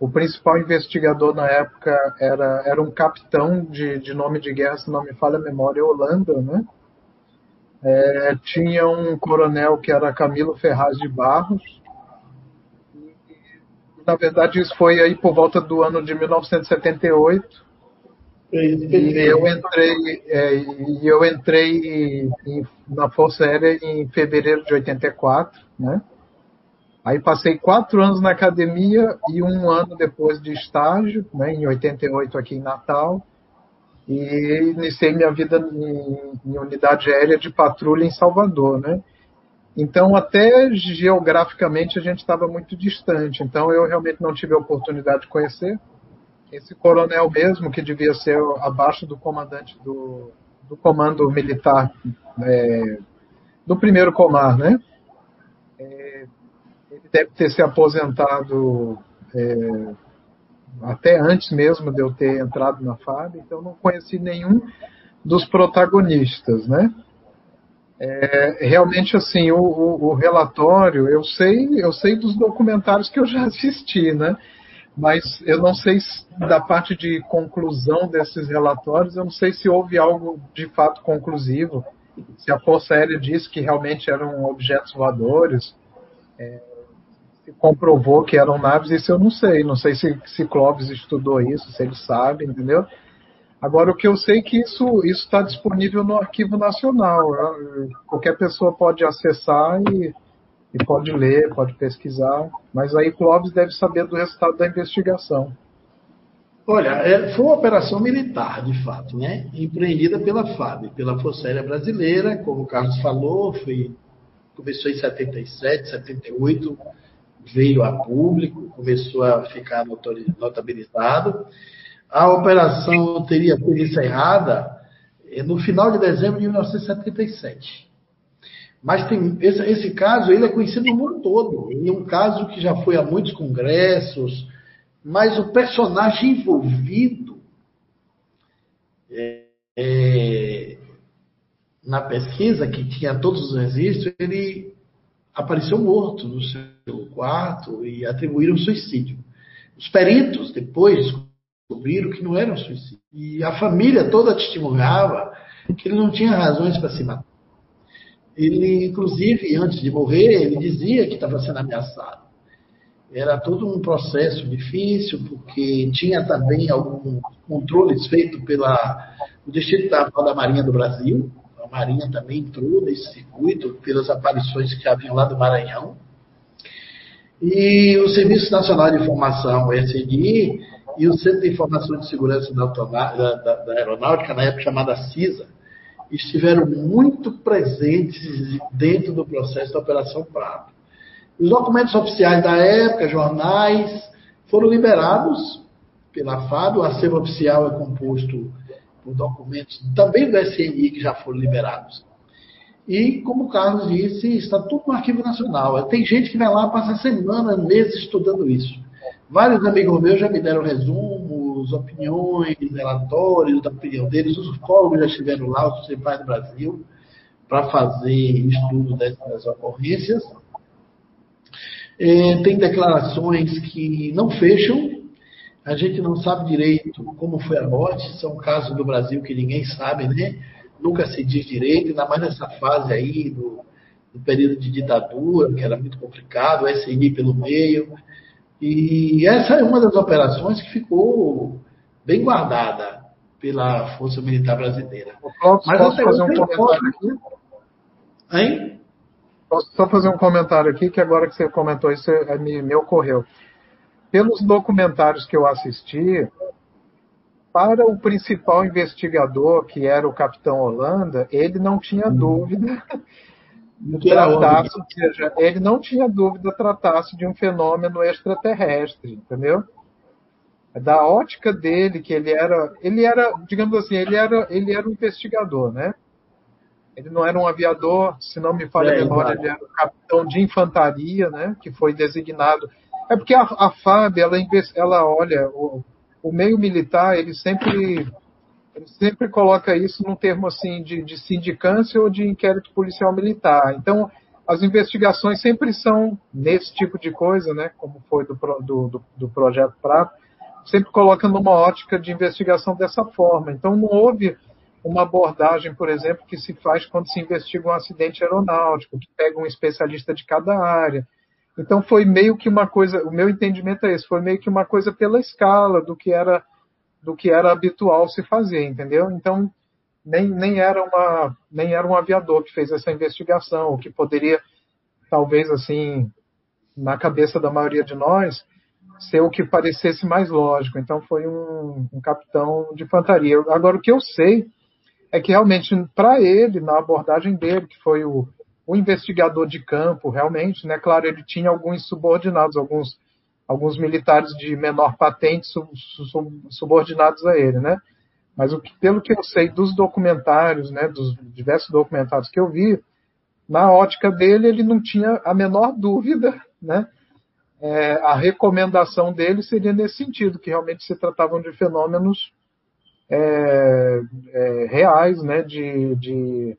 O principal investigador na época era, era um capitão de, de nome de guerra, se não me falha a memória, Holanda, né? É, tinha um coronel que era Camilo Ferraz de Barros. Na verdade, isso foi aí por volta do ano de 1978. E eu entrei, é, e eu entrei em- na Força Aérea em fevereiro de 84, né? Aí passei quatro anos na academia e um ano depois de estágio, né, em 88 aqui em Natal, e iniciei minha vida em, em unidade aérea de patrulha em Salvador, né? Então, até geograficamente a gente estava muito distante. Então, eu realmente não tive a oportunidade de conhecer esse coronel mesmo, que devia ser abaixo do comandante do, do comando militar é, do primeiro comar, né? Deve ter se aposentado é, até antes mesmo de eu ter entrado na FAB, então não conheci nenhum dos protagonistas, né? É, realmente assim o, o, o, relatório eu sei eu sei dos documentários que eu já assisti né mas eu não sei se, da parte de conclusão desses relatórios eu não sei se houve algo de fato conclusivo se a força aérea disse que realmente eram objetos voadores é, comprovou que eram naves isso eu não sei não sei se, se Clóvis estudou isso se ele sabe entendeu Agora, o que eu sei é que isso está disponível no Arquivo Nacional. Qualquer pessoa pode acessar e, e, pode ler, pode pesquisar. Mas aí Clóvis deve saber do resultado da investigação. Olha, foi uma operação militar, de fato, né? empreendida pela FAB, pela Força Aérea Brasileira, como o Carlos falou, foi, começou em 77, 78, veio a público, começou a ficar notabilizado. A operação teria sido encerrada no final de dezembro de 1977. Mas tem, esse, esse, caso ele é conhecido no mundo todo. Ele é um caso que já foi a muitos congressos, mas o personagem envolvido é, é, na pesquisa, que tinha todos os registros, ele apareceu morto no seu quarto e atribuíram suicídio. Os peritos depois descobriram que não era um suicídio. E a família toda testemunhava que ele não tinha razões para se matar. Ele, inclusive, antes de morrer, ele dizia que estava sendo ameaçado. Era todo um processo difícil, porque tinha também alguns controles feitos pela o Distrito da Marinha do Brasil. Marinha também entrou nesse circuito pelas aparições que haviam lá do Maranhão. E o Serviço Nacional de Informação, o SNI, e o Centro de Informação de Segurança da, da, da, da Aeronáutica, na época chamada CISA, estiveram muito presentes dentro do processo da Operação Prato. Os documentos oficiais da época, jornais, foram liberados pela FAB, o acervo oficial é composto por documentos também do SNI que já foram liberados. E, como o Carlos disse, está tudo no Arquivo Nacional. Tem gente que vai lá, passa semanas, meses estudando isso. Vários amigos meus já me deram resumos, opiniões, relatórios da opinião deles. Os ufólogos já estiveram lá, os principais do Brasil, para fazer estudo dessas ocorrências. É, tem declarações que não fecham, a gente não sabe direito como foi a morte, são casos do Brasil que ninguém sabe, né? Nunca se diz direito, ainda mais nessa fase aí do, do período de ditadura, que era muito complicado, o SNI pelo meio. E essa é uma das operações que ficou bem guardada pela Força Militar Brasileira. Posso, Mas posso fazer um comentário aqui? Hein? Posso só fazer um comentário aqui, que agora que você comentou isso, é, me, me ocorreu. Pelos documentários que eu assisti, para o principal investigador, que era o Capitão Holanda, ele não tinha dúvida tratasse, ou seja, ele não tinha dúvida tratasse de um fenômeno extraterrestre, entendeu? Da ótica dele, que ele era, ele era, digamos assim, ele era, ele era um investigador, né? Ele não era um aviador, se não me falha é, a memória, ele era um capitão de infantaria, né? Que foi designado. É porque a, a FAB, ela, ela olha, o, o meio militar, ele sempre ele sempre coloca isso num termo assim de, de sindicância ou de inquérito policial militar. Então, as investigações sempre são nesse tipo de coisa, né, como foi do, do, do, do projeto Prato, sempre coloca numa ótica de investigação dessa forma. Então, não houve uma abordagem, por exemplo, que se faz quando se investiga um acidente aeronáutico, que pega um especialista de cada área. Então, foi meio que uma coisa, o meu entendimento é esse, foi meio que uma coisa pela escala do que era do que era habitual se fazer, entendeu? Então, nem, nem, era uma, nem era um aviador que fez essa investigação, o que poderia, talvez assim, na cabeça da maioria de nós, ser o que parecesse mais lógico. Então, foi um, um capitão de infantaria. Agora, o que eu sei é que realmente, para ele, na abordagem dele, que foi o, o investigador de campo, realmente, né? Claro, ele tinha alguns subordinados, alguns alguns militares de menor patente sub, sub, subordinados a ele, né? Mas o que, pelo que eu sei dos documentários, né, dos diversos documentários que eu vi, na ótica dele ele não tinha a menor dúvida, né? É, a recomendação dele seria nesse sentido, que realmente se tratavam de fenômenos é, é, reais, né, de, de,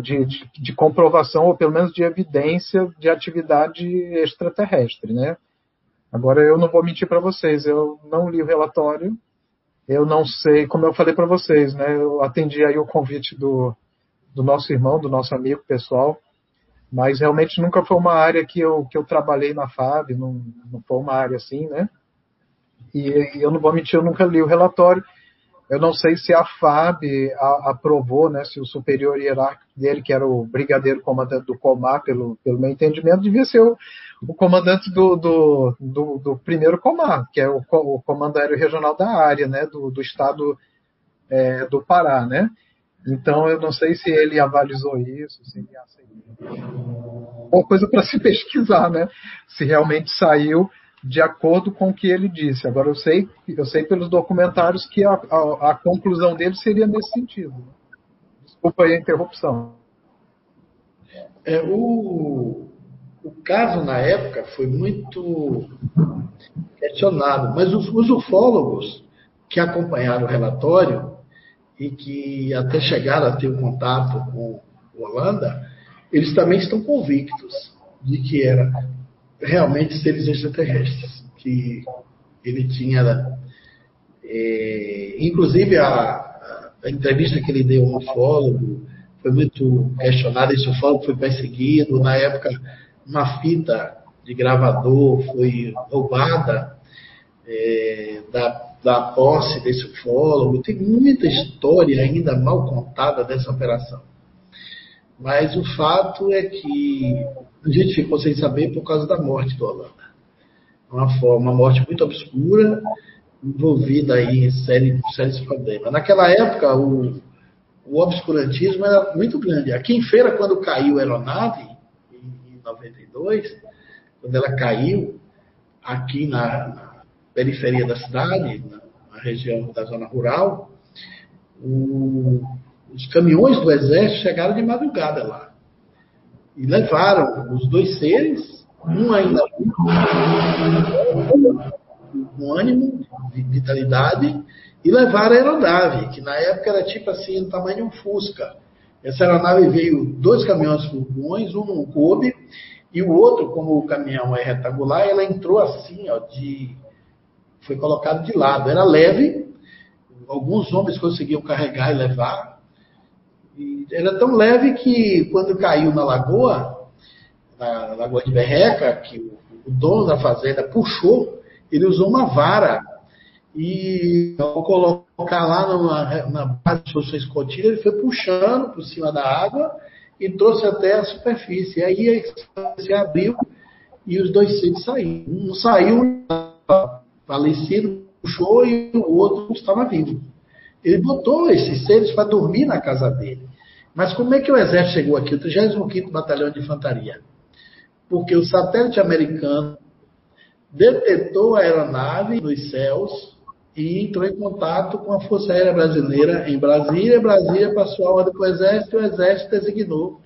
de, de, de comprovação ou pelo menos de evidência de atividade extraterrestre, né? Agora, eu não vou mentir para vocês, eu não li o relatório, eu não sei, como eu falei para vocês, né? Eu atendi aí o convite do, do nosso irmão, do nosso amigo pessoal, mas realmente nunca foi uma área que eu, que eu trabalhei na FAB, não, não foi uma área assim, né? E, e eu não vou mentir, eu nunca li o relatório. Eu não sei se a FAB aprovou, né, se o superior hierárquico dele, que era o brigadeiro comandante do Comar, pelo, pelo meu entendimento, devia ser o, o comandante do, do, do, do, primeiro comar, que é o, o aéreo regional da área, né, do, do estado é, do Pará, né? Então eu não sei se ele avalizou isso, se ele aceitou. Uma coisa para se pesquisar, né? Se realmente saiu de acordo com o que ele disse. Agora eu sei, eu sei pelos documentários que a, a, a conclusão dele seria nesse sentido. Desculpa aí a interrupção. É, o, o caso na época foi muito questionado, mas os, os ufólogos que acompanharam o relatório e que até chegaram a ter um contato com Holanda, eles também estão convictos de que era realmente seres extraterrestres, que ele tinha, é, inclusive a, a, entrevista que ele deu ao ufólogo foi muito questionada, esse ufólogo foi perseguido, na época uma fita de gravador foi roubada é, da, da posse desse ufólogo. Tem muita história ainda mal contada dessa operação. Mas o fato é que a gente ficou sem saber por causa da morte do Holanda. Uma, forma, uma morte muito obscura, envolvida aí em série, sérios problemas. Naquela época, o, o obscurantismo era muito grande. Aqui em feira, quando caiu a aeronave, 92, quando ela caiu aqui na, na periferia da cidade, na, na, região da zona rural, o, os caminhões do exército chegaram de madrugada lá e levaram os dois seres, um ainda com ânimo, de vitalidade, e levaram a aeronave, que na época era tipo assim, do tamanho de um Fusca. Essa aeronave veio dois caminhões furgões, um não coube, e o outro, como o caminhão é retangular, ela entrou assim, ó, de. Foi colocado de lado. Era leve, alguns homens conseguiam carregar e levar. E era tão leve que quando caiu na lagoa, na Lagoa de Berreca, que o dono da fazenda puxou, ele usou uma vara e ao colocar lá na, na base de sua escotilha, ele foi puxando por cima da água e trouxe até a superfície. Aí se abriu e os dois seres saíram. Um saiu falecido, puxou e o outro estava vivo. Ele botou esses seres para dormir na casa dele. Mas como é que o exército chegou aqui? O 35º Batalhão de Infantaria. Porque o satélite americano detetou a aeronave nos céus e entrou em contato com a Força Aérea Brasileira em Brasília. Brasília passou a ordem para o Exército e o Exército designou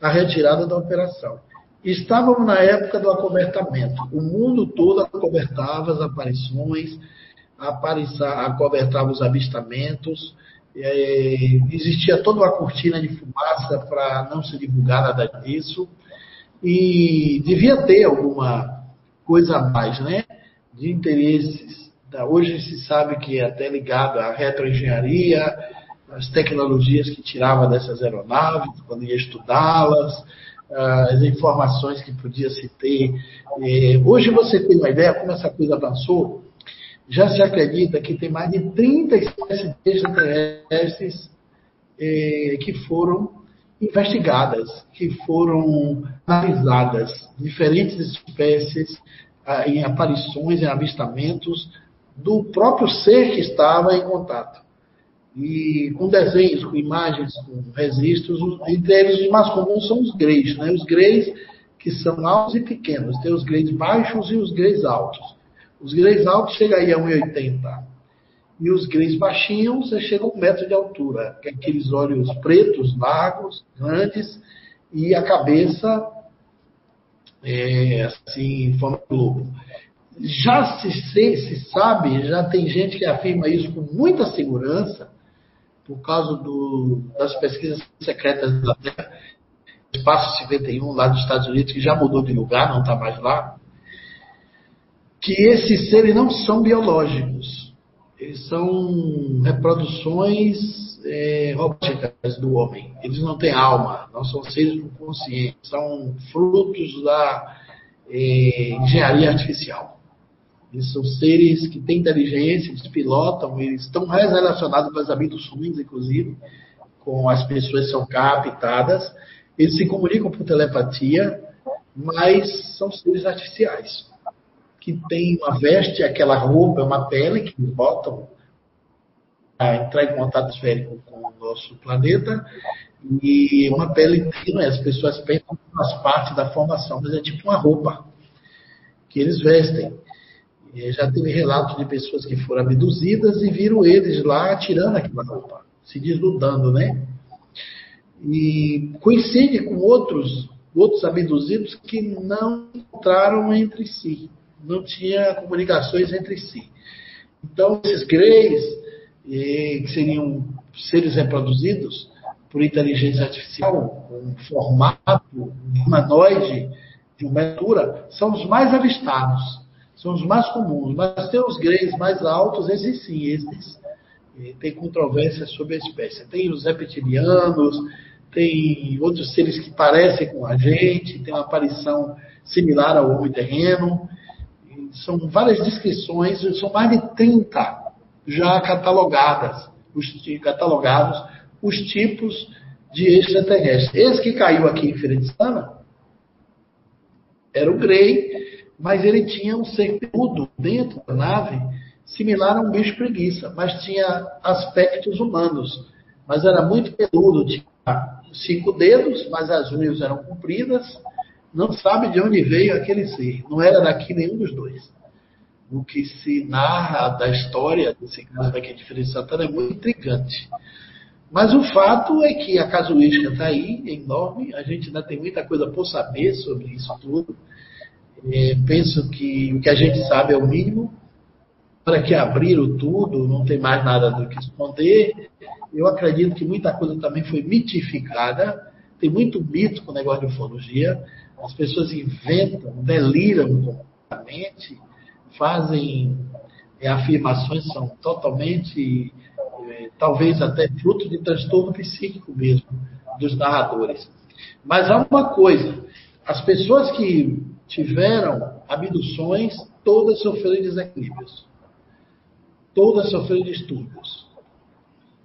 a retirada da operação. Estávamos na época do acobertamento. O mundo todo acobertava as aparições, acobertava os avistamentos. Existia toda uma cortina de fumaça para não se divulgar nada disso. E devia ter alguma coisa a mais, né? De interesses Hoje se sabe que é até ligado à retroengenharia, as tecnologias que tirava dessas aeronaves, quando ia estudá-las, as informações que podia se ter. É, hoje você tem uma ideia como essa coisa avançou? Já se acredita que tem mais de 30 espécies extraterrestres é, que foram investigadas, que foram analisadas, diferentes espécies ah, em aparições, em avistamentos do próprio ser que estava em contato. E com desenhos, com imagens, com registros, entre eles os mais comuns são os greys, né? Os greys que são altos e pequenos. Tem os greys baixos e os greys altos. Os greys altos chegam aí a 1,80. E os greys baixinhos chegam a um metro de altura. É aqueles olhos pretos, largos, grandes, e a cabeça é, assim, em forma de globo já se, se, se, sabe, já tem gente que afirma isso com muita segurança, por causa do, das pesquisas secretas da Terra, Espaço 51, lá dos Estados Unidos, que já mudou de lugar, não está mais lá, que esses seres não são biológicos. Eles são reproduções é, robóticas do homem. Eles não têm alma, não são seres com consciência, são frutos da é, engenharia artificial. Eles são seres que têm inteligência, eles pilotam, eles estão relacionados com as abduções, inclusive, com as pessoas que são captadas. Eles se comunicam por telepatia, mas são seres artificiais, que têm uma veste, aquela roupa, uma pele que botam a entrar em contato esférico com o nosso planeta e uma pele que não é, as pessoas pensam que faz parte da formação, mas é tipo uma roupa que eles vestem. E já teve relatos de pessoas que foram abduzidas e viram eles lá tirando aquela roupa, se desnudando, né? E coincide com outros, outros abduzidos que não encontraram entre si, não tinha comunicações entre si. Então, esses greys, que seriam seres reproduzidos por inteligência artificial, com formato humanoide, de uma altura, são os mais avistados são os mais comuns, mas tem os greys mais altos, esses sim, esses tem controvérsia sobre a espécie. Tem os reptilianos, tem outros seres que parecem com a gente, tem uma aparição similar ao homem terreno. São várias descrições, são mais de 30 já catalogadas, os, catalogados os tipos de extraterrestres. Esse que caiu aqui em Sana era o Grey, mas ele tinha um ser peludo dentro da nave, similar a um bicho preguiça, mas tinha aspectos humanos. Mas era muito peludo, tinha cinco dedos, mas as unhas eram compridas. Não sabe de onde veio aquele ser. Não era daqui nenhum dos dois. O que se narra da história desse caso daqui de Feira de Santana é muito intrigante. Mas o fato é que a casuística está aí, é enorme. A gente ainda tem muita coisa por saber sobre isso tudo. É, penso que o que a gente sabe é o mínimo, agora que abriram tudo, não tem mais nada do que esconder. Eu acredito que muita coisa também foi mitificada. Tem muito mito com o negócio de ufologia. As pessoas inventam, deliram completamente, fazem é, afirmações são totalmente, é, talvez até fruto de transtorno psíquico mesmo, dos narradores. Mas há uma coisa: as pessoas que tiveram abduções, todas sofreram desequilíbrios. Todas sofreram distúrbios.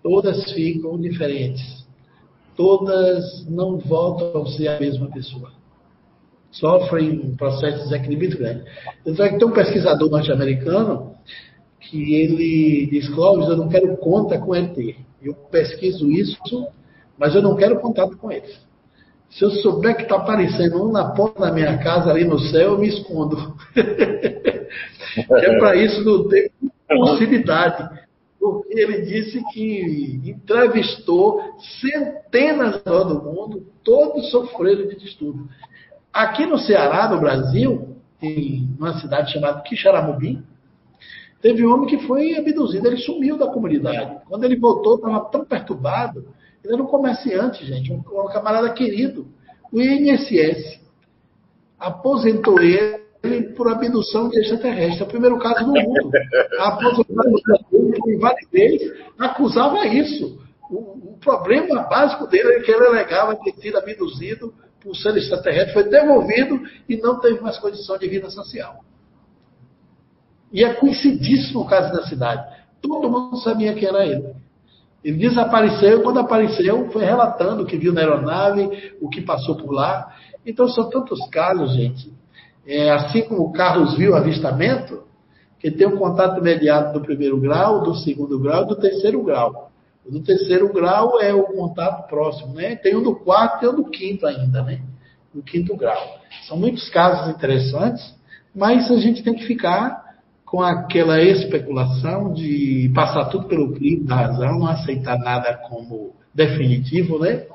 Todas ficam diferentes. Todas não voltam a ser a mesma pessoa. Sofrem um processo de desequilíbrio grande. Então, tem um pesquisador norte-americano que ele diz, Clóvis, eu não quero conta com ET. Eu pesquiso isso, mas eu não quero contato com eles. Se eu souber que está aparecendo um na porta da minha casa ali no céu, eu me escondo. é para isso não ter possibilidade. Porque ele disse que entrevistou centenas do mundo, todos sofreram de distúrbio. Aqui no Ceará, no Brasil, em uma cidade chamada Quixaramubim, teve um homem que foi abduzido, ele sumiu da comunidade. Quando ele voltou, estava tão perturbado ele era um comerciante, gente, um, um camarada querido. O INSS aposentou ele por abdução de extraterrestre. É o primeiro caso do mundo. A aposentadoria por invalidez, acusava isso. O, o, problema básico dele é que ele alegava ter sido abduzido por ser extraterrestre, foi devolvido e não teve mais condição de vida social. E é conhecidíssimo o caso da cidade. Todo mundo sabia que era ele. Ele desapareceu, quando apareceu, foi relatando o que viu na aeronave, o que passou por lá. Então são tantos casos, gente. É, assim como Carlos viu o avistamento, que tem um contato imediato do primeiro grau, do segundo grau e do terceiro grau. O do terceiro grau é o contato próximo, né? Tem um do quarto e um do quinto ainda, né? Do quinto grau. São muitos casos interessantes, mas a gente tem que ficar com aquela especulação de passar tudo pelo crivo da razão, não aceitar nada como definitivo, né?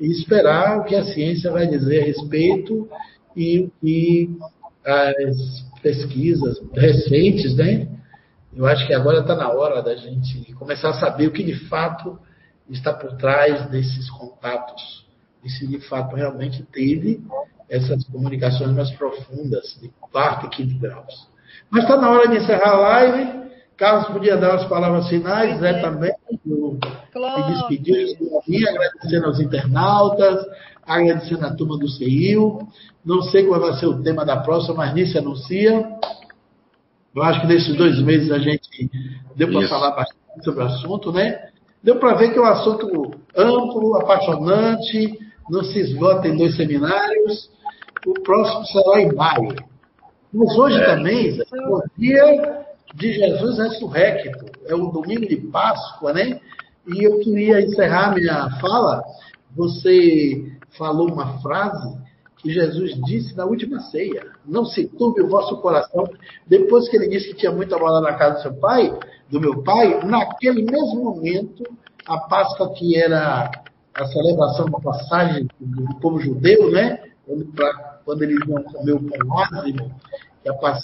E esperar o que a ciência vai dizer a respeito e o que as pesquisas recentes, né? Eu acho que agora está na hora da gente começar a saber o que de fato está por trás desses contatos. E se de fato realmente teve essas comunicações mais profundas, de quarto e quinto graus. Mas está na hora de encerrar a live. Carlos podia dar as palavras finais, Zé também, do, de despedir, agradecendo aos internautas, agradecendo a turma do CIU. Não sei qual vai ser o tema da próxima, mas nisso anuncia. Eu acho que nesses dois meses a gente deu para falar bastante sobre o assunto, né? Deu para ver que é um assunto amplo, apaixonante, não se esgota em dois seminários. O próximo será em maio. Mas hoje é. também, é o dia de Jesus ressurrecto, é o domingo de Páscoa, né? E eu queria encerrar minha fala. Você falou uma frase que Jesus disse na última ceia: Não se turbe o vosso coração. Depois que ele disse que tinha muita bola na casa do seu pai, do meu pai, naquele mesmo momento, a Páscoa que era a celebração da passagem do povo judeu, né? quando eles vão comer o pão ázimo,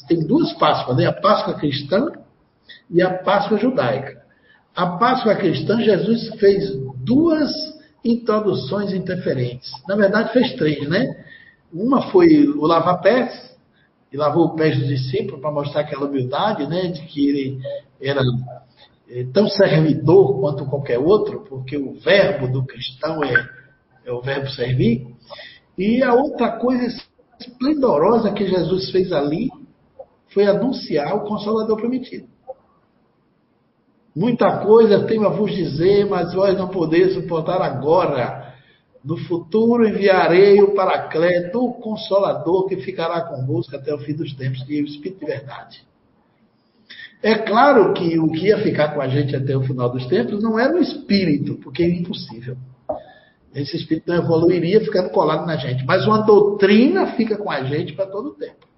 tem duas Páscoas, né? a Páscoa cristã e a Páscoa judaica. A Páscoa cristã, Jesus fez duas introduções interferentes. Na verdade, fez três, né? Uma foi o lavar pés, e lavou o pés dos discípulos para mostrar aquela humildade, né? De que ele era é, tão servidor quanto qualquer outro, porque o verbo do cristão é, é o verbo servir. E a outra coisa esplendorosa que Jesus fez ali foi anunciar o Consolador prometido. Muita coisa tenho a vos dizer, mas vós não podeis suportar agora. No futuro enviarei o Paracleto, o Consolador, que ficará convosco até o fim dos tempos, que é o Espírito de verdade. É claro que o que ia ficar com a gente até o final dos tempos não era o Espírito, porque é impossível. Esse espírito não evoluiria ficando colado na gente. Mas uma doutrina fica com a gente para todo o tempo.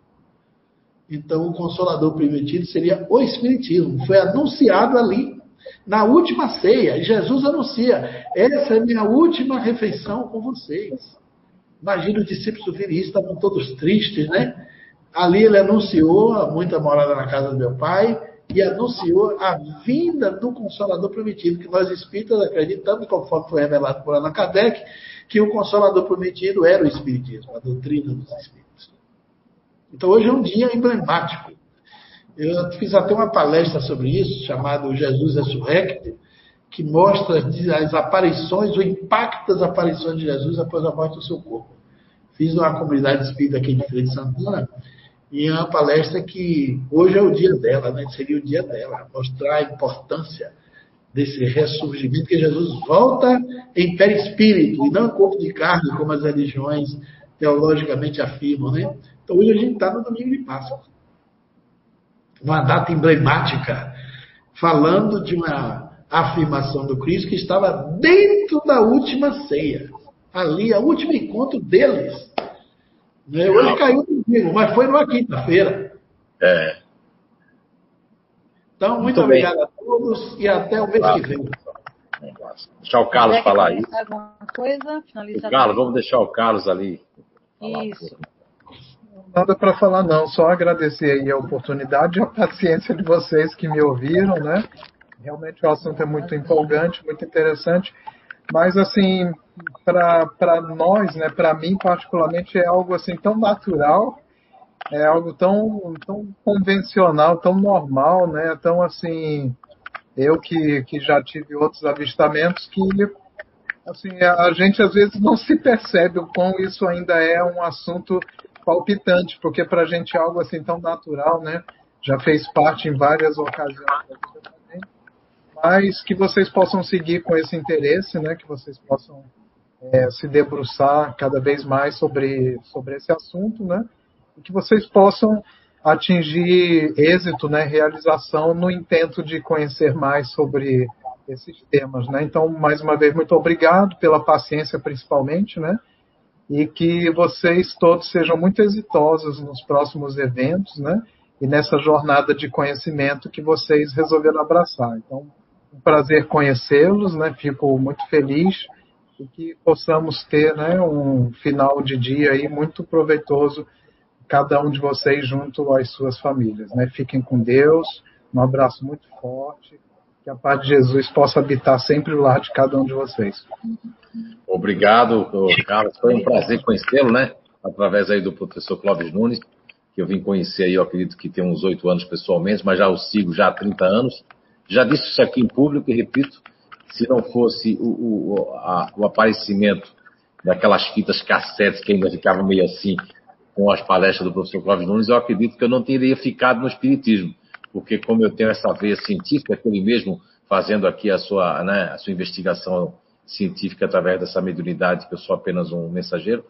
Então, o consolador prometido seria o Espiritismo. Foi anunciado ali na última ceia. Jesus anuncia: essa é minha última refeição com vocês. Imagina os discípulos do Viri, estavam todos tristes, né? Ali ele anunciou muita morada na casa do meu pai e anunciou a vinda do Consolador Prometido, que nós espíritas acreditamos, conforme foi revelado por Allan Kardec, que o Consolador Prometido era o Espiritismo, a doutrina dos Espíritos. Então hoje é um dia emblemático. Eu fiz até uma palestra sobre isso, chamada Jesus Ressurrecto, que mostra as aparições, o impacto das aparições de Jesus após a morte do seu corpo. Fiz numa comunidade espírita aqui de Feira Santana, e é uma palestra que hoje é o dia dela, né? seria o dia dela, mostrar a importância desse ressurgimento, que Jesus volta em perispírito, e não em corpo de carne, como as religiões teologicamente afirmam. Né? Então hoje a gente está no domingo de Páscoa. Uma data emblemática, falando de uma afirmação do Cristo que estava dentro da última ceia. Ali, o último encontro deles né? Hoje caiu no domingo, mas foi numa quinta-feira. É. Então, muito, muito obrigado bem. a todos e até o mês claro. que vem. Deixar o Carlos falar aí. Alguma coisa? Finalizar o Carlos, vamos deixar o Carlos ali. Isso. Nada para falar não, só agradecer aí a oportunidade e a paciência de vocês que me ouviram, né? Realmente o assunto é muito empolgante, muito interessante. Mas, assim, para nós, né, para mim particularmente, é algo assim tão natural, é algo tão, tão convencional, tão normal, né? Tão assim, eu que, que já tive outros avistamentos que assim, a gente às vezes não se percebe o quão isso ainda é um assunto palpitante, porque para a gente é algo assim tão natural, né? Já fez parte em várias ocasiões mas que vocês possam seguir com esse interesse, né? Que vocês possam é, se debruçar cada vez mais sobre, sobre esse assunto, né? E que vocês possam atingir êxito, né? Realização no intento de conhecer mais sobre esses temas, né? Então, mais uma vez, muito obrigado pela paciência, principalmente, né? E que vocês todos sejam muito exitosos nos próximos eventos, né? E nessa jornada de conhecimento que vocês resolveram abraçar. Então, um prazer conhecê-los, né? Fico muito feliz e que possamos ter, né, um final de dia aí muito proveitoso cada um de vocês junto às suas famílias, né? Fiquem com Deus. Um abraço muito forte. Que a paz de Jesus possa habitar sempre o lar de cada um de vocês. Obrigado, Carlos. Foi um prazer conhecê-lo, né? Através aí do professor Clóvis Nunes, que eu vim conhecer aí, eu acredito que tem uns oito anos pessoalmente, mas já o sigo já há 30 anos. Já disse isso aqui em público e repito, se não fosse o, o, a, o aparecimento daquelas fitas cassetes que ainda ficavam meio assim com as palestras do professor Cláudio Nunes, eu acredito que eu não teria ficado no Espiritismo, porque como eu tenho essa veia científica, que ele mesmo fazendo aqui a sua, né, a sua investigação científica através dessa mediunidade, que eu sou apenas um mensageiro,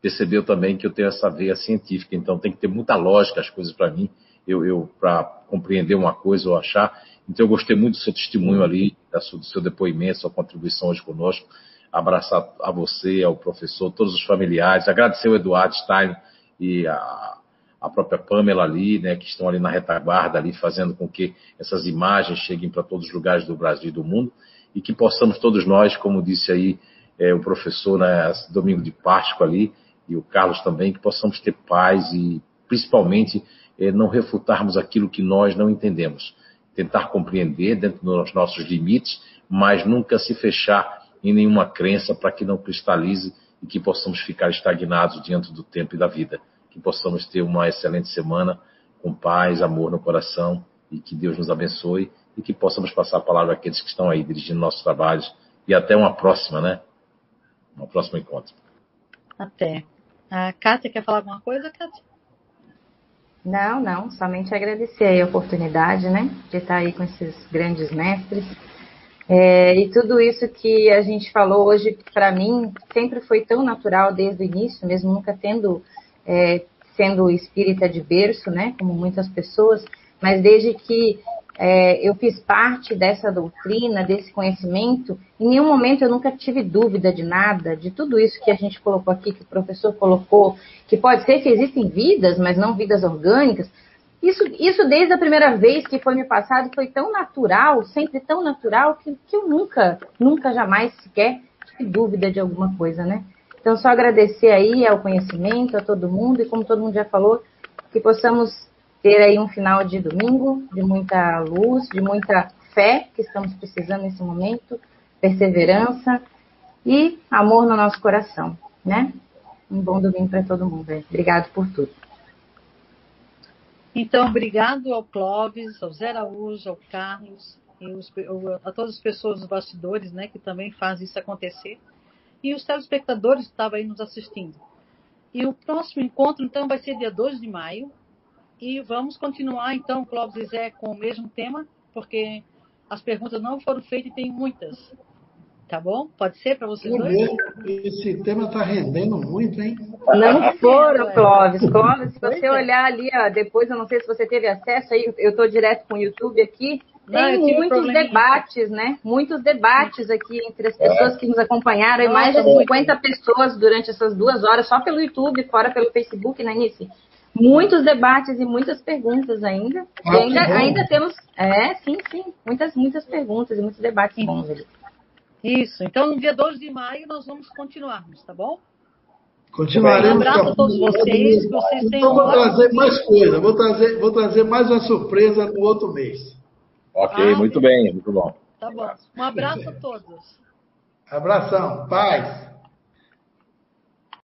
percebeu também que eu tenho essa veia científica, então tem que ter muita lógica as coisas para mim, eu, eu para compreender uma coisa ou achar, então, eu gostei muito do seu testemunho ali, do seu depoimento, sua contribuição hoje conosco. Abraçar a você, ao professor, todos os familiares. Agradecer o Eduardo Stein e a, a própria Pamela ali, né, que estão ali na retaguarda, ali, fazendo com que essas imagens cheguem para todos os lugares do Brasil e do mundo e que possamos todos nós, como disse aí é, o professor, né, domingo de Páscoa ali, e o Carlos também, que possamos ter paz e, principalmente, é, não refutarmos aquilo que nós não entendemos tentar compreender dentro dos nossos limites, mas nunca se fechar em nenhuma crença para que não cristalize e que possamos ficar estagnados diante do tempo e da vida. Que possamos ter uma excelente semana com paz, amor no coração e que Deus nos abençoe e que possamos passar a palavra àqueles que estão aí dirigindo nossos trabalhos e até uma próxima, né? Uma próxima encontro. Até. A Kátia quer falar alguma coisa, Kátia? Não, não, somente agradecer a oportunidade, né, de estar aí com esses grandes mestres. É, e tudo isso que a gente falou hoje, para mim, sempre foi tão natural desde o início, mesmo nunca tendo, é, sendo espírita de berço, né, como muitas pessoas, mas desde que é, eu fiz parte dessa doutrina, desse conhecimento, em nenhum momento eu nunca tive dúvida de nada, de tudo isso que a gente colocou aqui, que o professor colocou, que pode ser que existem vidas, mas não vidas orgânicas. Isso, isso desde a primeira vez que foi me passado foi tão natural, sempre tão natural, que, que eu nunca, nunca jamais sequer tive dúvida de alguma coisa, né? Então, só agradecer aí ao conhecimento, a todo mundo, e como todo mundo já falou, que possamos ter aí um final de domingo de muita luz, de muita fé que estamos precisando nesse momento, perseverança e amor no nosso coração, né? Um bom domingo para todo mundo. Obrigado por tudo. Então, obrigado ao Clóvis, ao Zé Araújo, ao Carlos, e os, a todas as pessoas dos bastidores, né, que também fazem isso acontecer, e os telespectadores que estavam aí nos assistindo. E o próximo encontro, então, vai ser dia 2 de maio, e vamos continuar, então, Clóvis e Zé, com o mesmo tema, porque as perguntas não foram feitas e tem muitas. Tá bom? Pode ser para vocês dois? Esse tema está rendendo muito, hein? Não foram, Clóvis. Clóvis, se você olhar ali, ó, depois, eu não sei se você teve acesso aí, eu estou direto com o YouTube aqui. Tem não, muitos debates, né? Muitos debates aqui entre as pessoas é. que nos acompanharam, e mais de 50 pessoas durante essas duas horas, só pelo YouTube, fora pelo Facebook, né, Nice? Muitos debates e muitas perguntas ainda. Ah, e ainda, ainda temos. É, sim, sim. Muitas, muitas perguntas e muitos debates bons ali. Isso. Então, no dia 12 de maio, nós vamos continuarmos, tá bom? Continuaremos. Um abraço a todos vocês. vocês então, vou trazer mais coisa. Vou trazer, vou trazer mais uma surpresa no outro mês. Ok, ah, muito bem. Muito bom. Tá bom. Um abraço a todos. Abração. Paz.